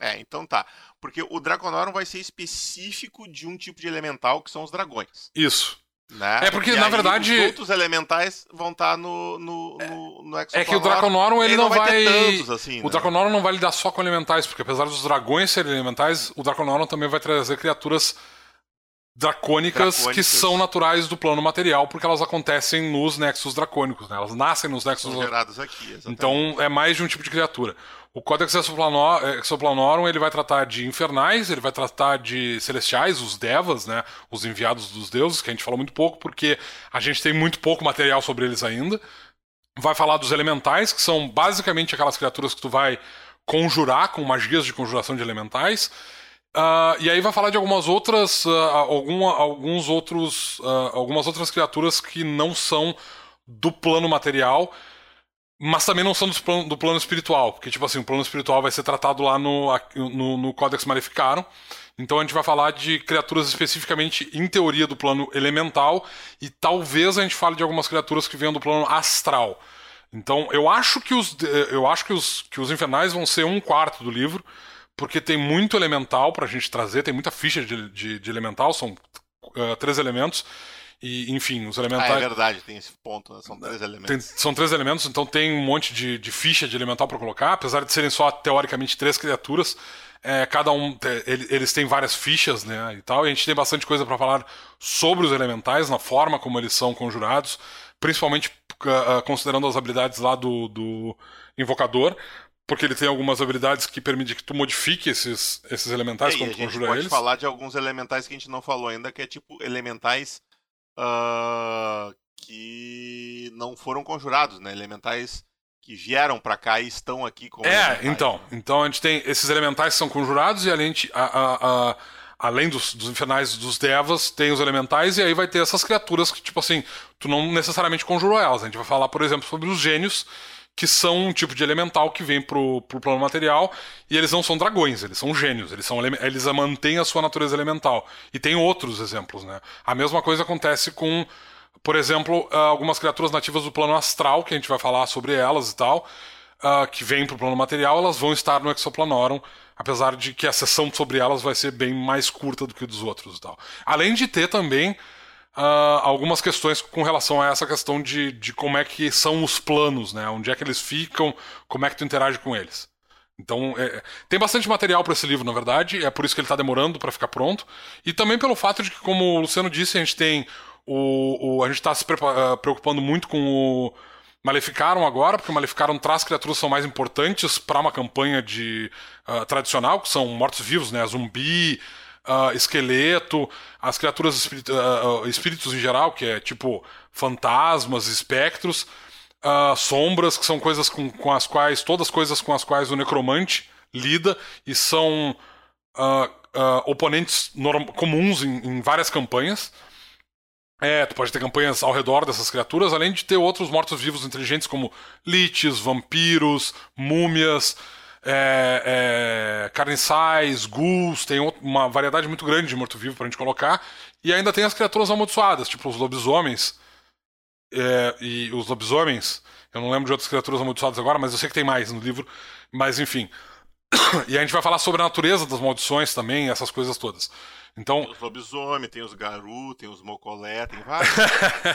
B: É, então tá. Porque o Draconorum vai ser específico de um tipo de elemental que são os dragões.
C: Isso.
B: Né?
C: É porque, e na verdade.
B: Os outros elementais vão estar tá no, no, no, no
C: É que o Draconorum ele, ele não, vai. vai tantos, assim, o né? Draconorum não vai lidar só com elementais, porque apesar dos dragões serem elementais, o Draconorum também vai trazer criaturas dracônicas, dracônicas, que são naturais do plano material, porque elas acontecem nos nexos dracônicos, né? Elas nascem nos nexos.
B: São geradas aqui, exatamente.
C: Então é mais de um tipo de criatura. O Codex Exoplanorum ele vai tratar de infernais, ele vai tratar de celestiais, os devas, né, os enviados dos deuses, que a gente falou muito pouco porque a gente tem muito pouco material sobre eles ainda. Vai falar dos elementais, que são basicamente aquelas criaturas que tu vai conjurar com magias de conjuração de elementais. Uh, e aí vai falar de algumas outras, uh, alguns outros, uh, algumas outras criaturas que não são do plano material mas também não são do plano, do plano espiritual, porque, tipo assim, o plano espiritual vai ser tratado lá no, no, no Codex Maleficarum. Então a gente vai falar de criaturas especificamente em teoria do plano elemental e talvez a gente fale de algumas criaturas que venham do plano astral. Então eu acho que os, eu acho que os, que os infernais vão ser um quarto do livro, porque tem muito elemental pra gente trazer, tem muita ficha de, de, de elemental, são uh, três elementos. E, enfim, os
B: Ah,
C: elementais.
B: é verdade, tem esse ponto, né? São três
C: Tem-
B: elementos.
C: são três elementos, então tem um monte de, de ficha de elemental pra colocar, apesar de serem só teoricamente três criaturas. é, cada um ele- eles têm várias fichas, né, e tal. E a gente tem bastante coisa pra falar sobre os elementais, na forma como eles são conjurados, principalmente ah, ah, considerando as habilidades lá do, do invocador, porque ele tem algumas habilidades que permitem que tu modifique esses, esses elementais
B: É,
C: quando
B: a
C: tu
B: gente
C: conjura
B: pode
C: eles.
B: falar de alguns elementais que a gente não falou ainda, que é tipo elementais ah, que não foram conjurados, né? Elementais que vieram pra cá e estão aqui como
C: É,
B: elementais.
C: então. Então a gente tem esses elementais que são conjurados e além, de- a- a- a- além dos, dos infernais dos devas, tem os elementais e aí vai ter essas criaturas que, tipo assim, tu não necessariamente conjurou elas. A gente vai falar, por exemplo, sobre os gênios, que são um tipo de elemental que vem pro, pro plano material e eles não são dragões, eles são gênios, eles, são, eles mantêm a sua natureza elemental. E tem outros exemplos, né? A mesma coisa acontece com por exemplo, ah, algumas criaturas nativas do plano astral, que a gente vai falar sobre elas e tal, ah, que vêm pro plano material, elas vão estar no Exoplanorum, apesar de que a sessão sobre elas vai ser bem mais curta do que dos outros e tal. Além de ter também ah, algumas questões com relação a essa questão de, de como é que são os planos, né? Onde é que eles ficam, como é que tu interage com eles. Então, é, tem bastante material para esse livro, na verdade, é por isso que ele está demorando para ficar pronto. E também pelo fato de que, como o Luciano disse, a gente tem o. o- a gente está se ah, preocupando muito com o Maleficaram agora, porque o Maleficaram traz criaturas que são mais importantes para uma campanha de ah, tradicional, que são mortos-vivos, né? Zumbi, ah, esqueleto, as criaturas ah, espíritos em geral, que é tipo fantasmas, espectros. Ah, sombras, que são coisas com, com as quais, todas coisas com as quais o necromante lida e são oponentes comuns em, em várias campanhas. É, tu pode ter campanhas ao redor dessas criaturas, além de ter outros mortos-vivos inteligentes como liches, vampiros, múmias, é, é, carniçais, ghouls, tem uma variedade muito grande de morto-vivo pra gente colocar. E ainda tem as criaturas amaldiçoadas, tipo os lobisomens, é, e os lobisomens, eu não lembro de outras criaturas amaldiçoadas agora, mas eu sei que tem mais no livro. Mas enfim. E a gente vai falar sobre a natureza das maldições também, essas coisas todas. Então,
B: Tem os lobisomem, tem os garu, tem os mocolé, tem vários.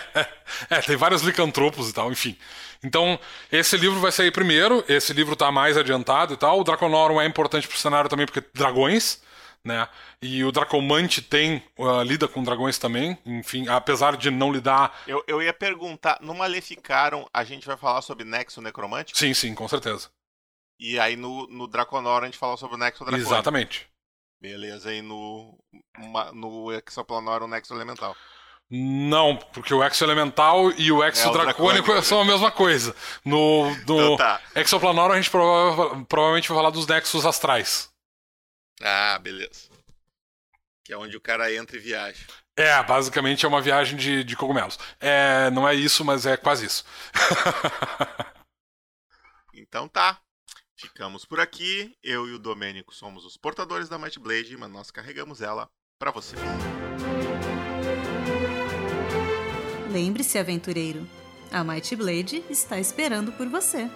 C: é, tem vários licantropos e tal, enfim. Então, esse livro vai sair primeiro, esse livro tá mais adiantado e tal. O Draconorum é importante pro cenário também porque dragões, né? E o Dracomante tem ah, lida com dragões também, enfim, apesar de não lidar.
B: eu, eu ia perguntar, no Maleficaram a gente vai falar sobre Nexo Necromântico?
C: Sim, sim, com certeza.
B: E aí no, no Draconor a gente fala sobre o Nexo Dracônico.
C: Exatamente.
B: Beleza, e no, no Exoplanor o Nexo Elemental.
C: Não, porque o Exo Elemental e o Exo
B: É,
C: Dracônico
B: Dracônico.
C: são a mesma coisa. No, no
B: Então tá.
C: Exoplanorum a gente prova- provavelmente vai falar dos Nexos Astrais.
B: Ah, beleza. Que é onde o cara entra e viaja.
C: É, basicamente é uma viagem de, de cogumelos. É, não é isso, mas é quase isso.
B: Então tá. Ficamos por aqui. Eu e o Domênico somos os portadores da Might Blade, mas nós carregamos ela pra vocês.
A: Lembre-se, aventureiro, a Might Blade está esperando por você.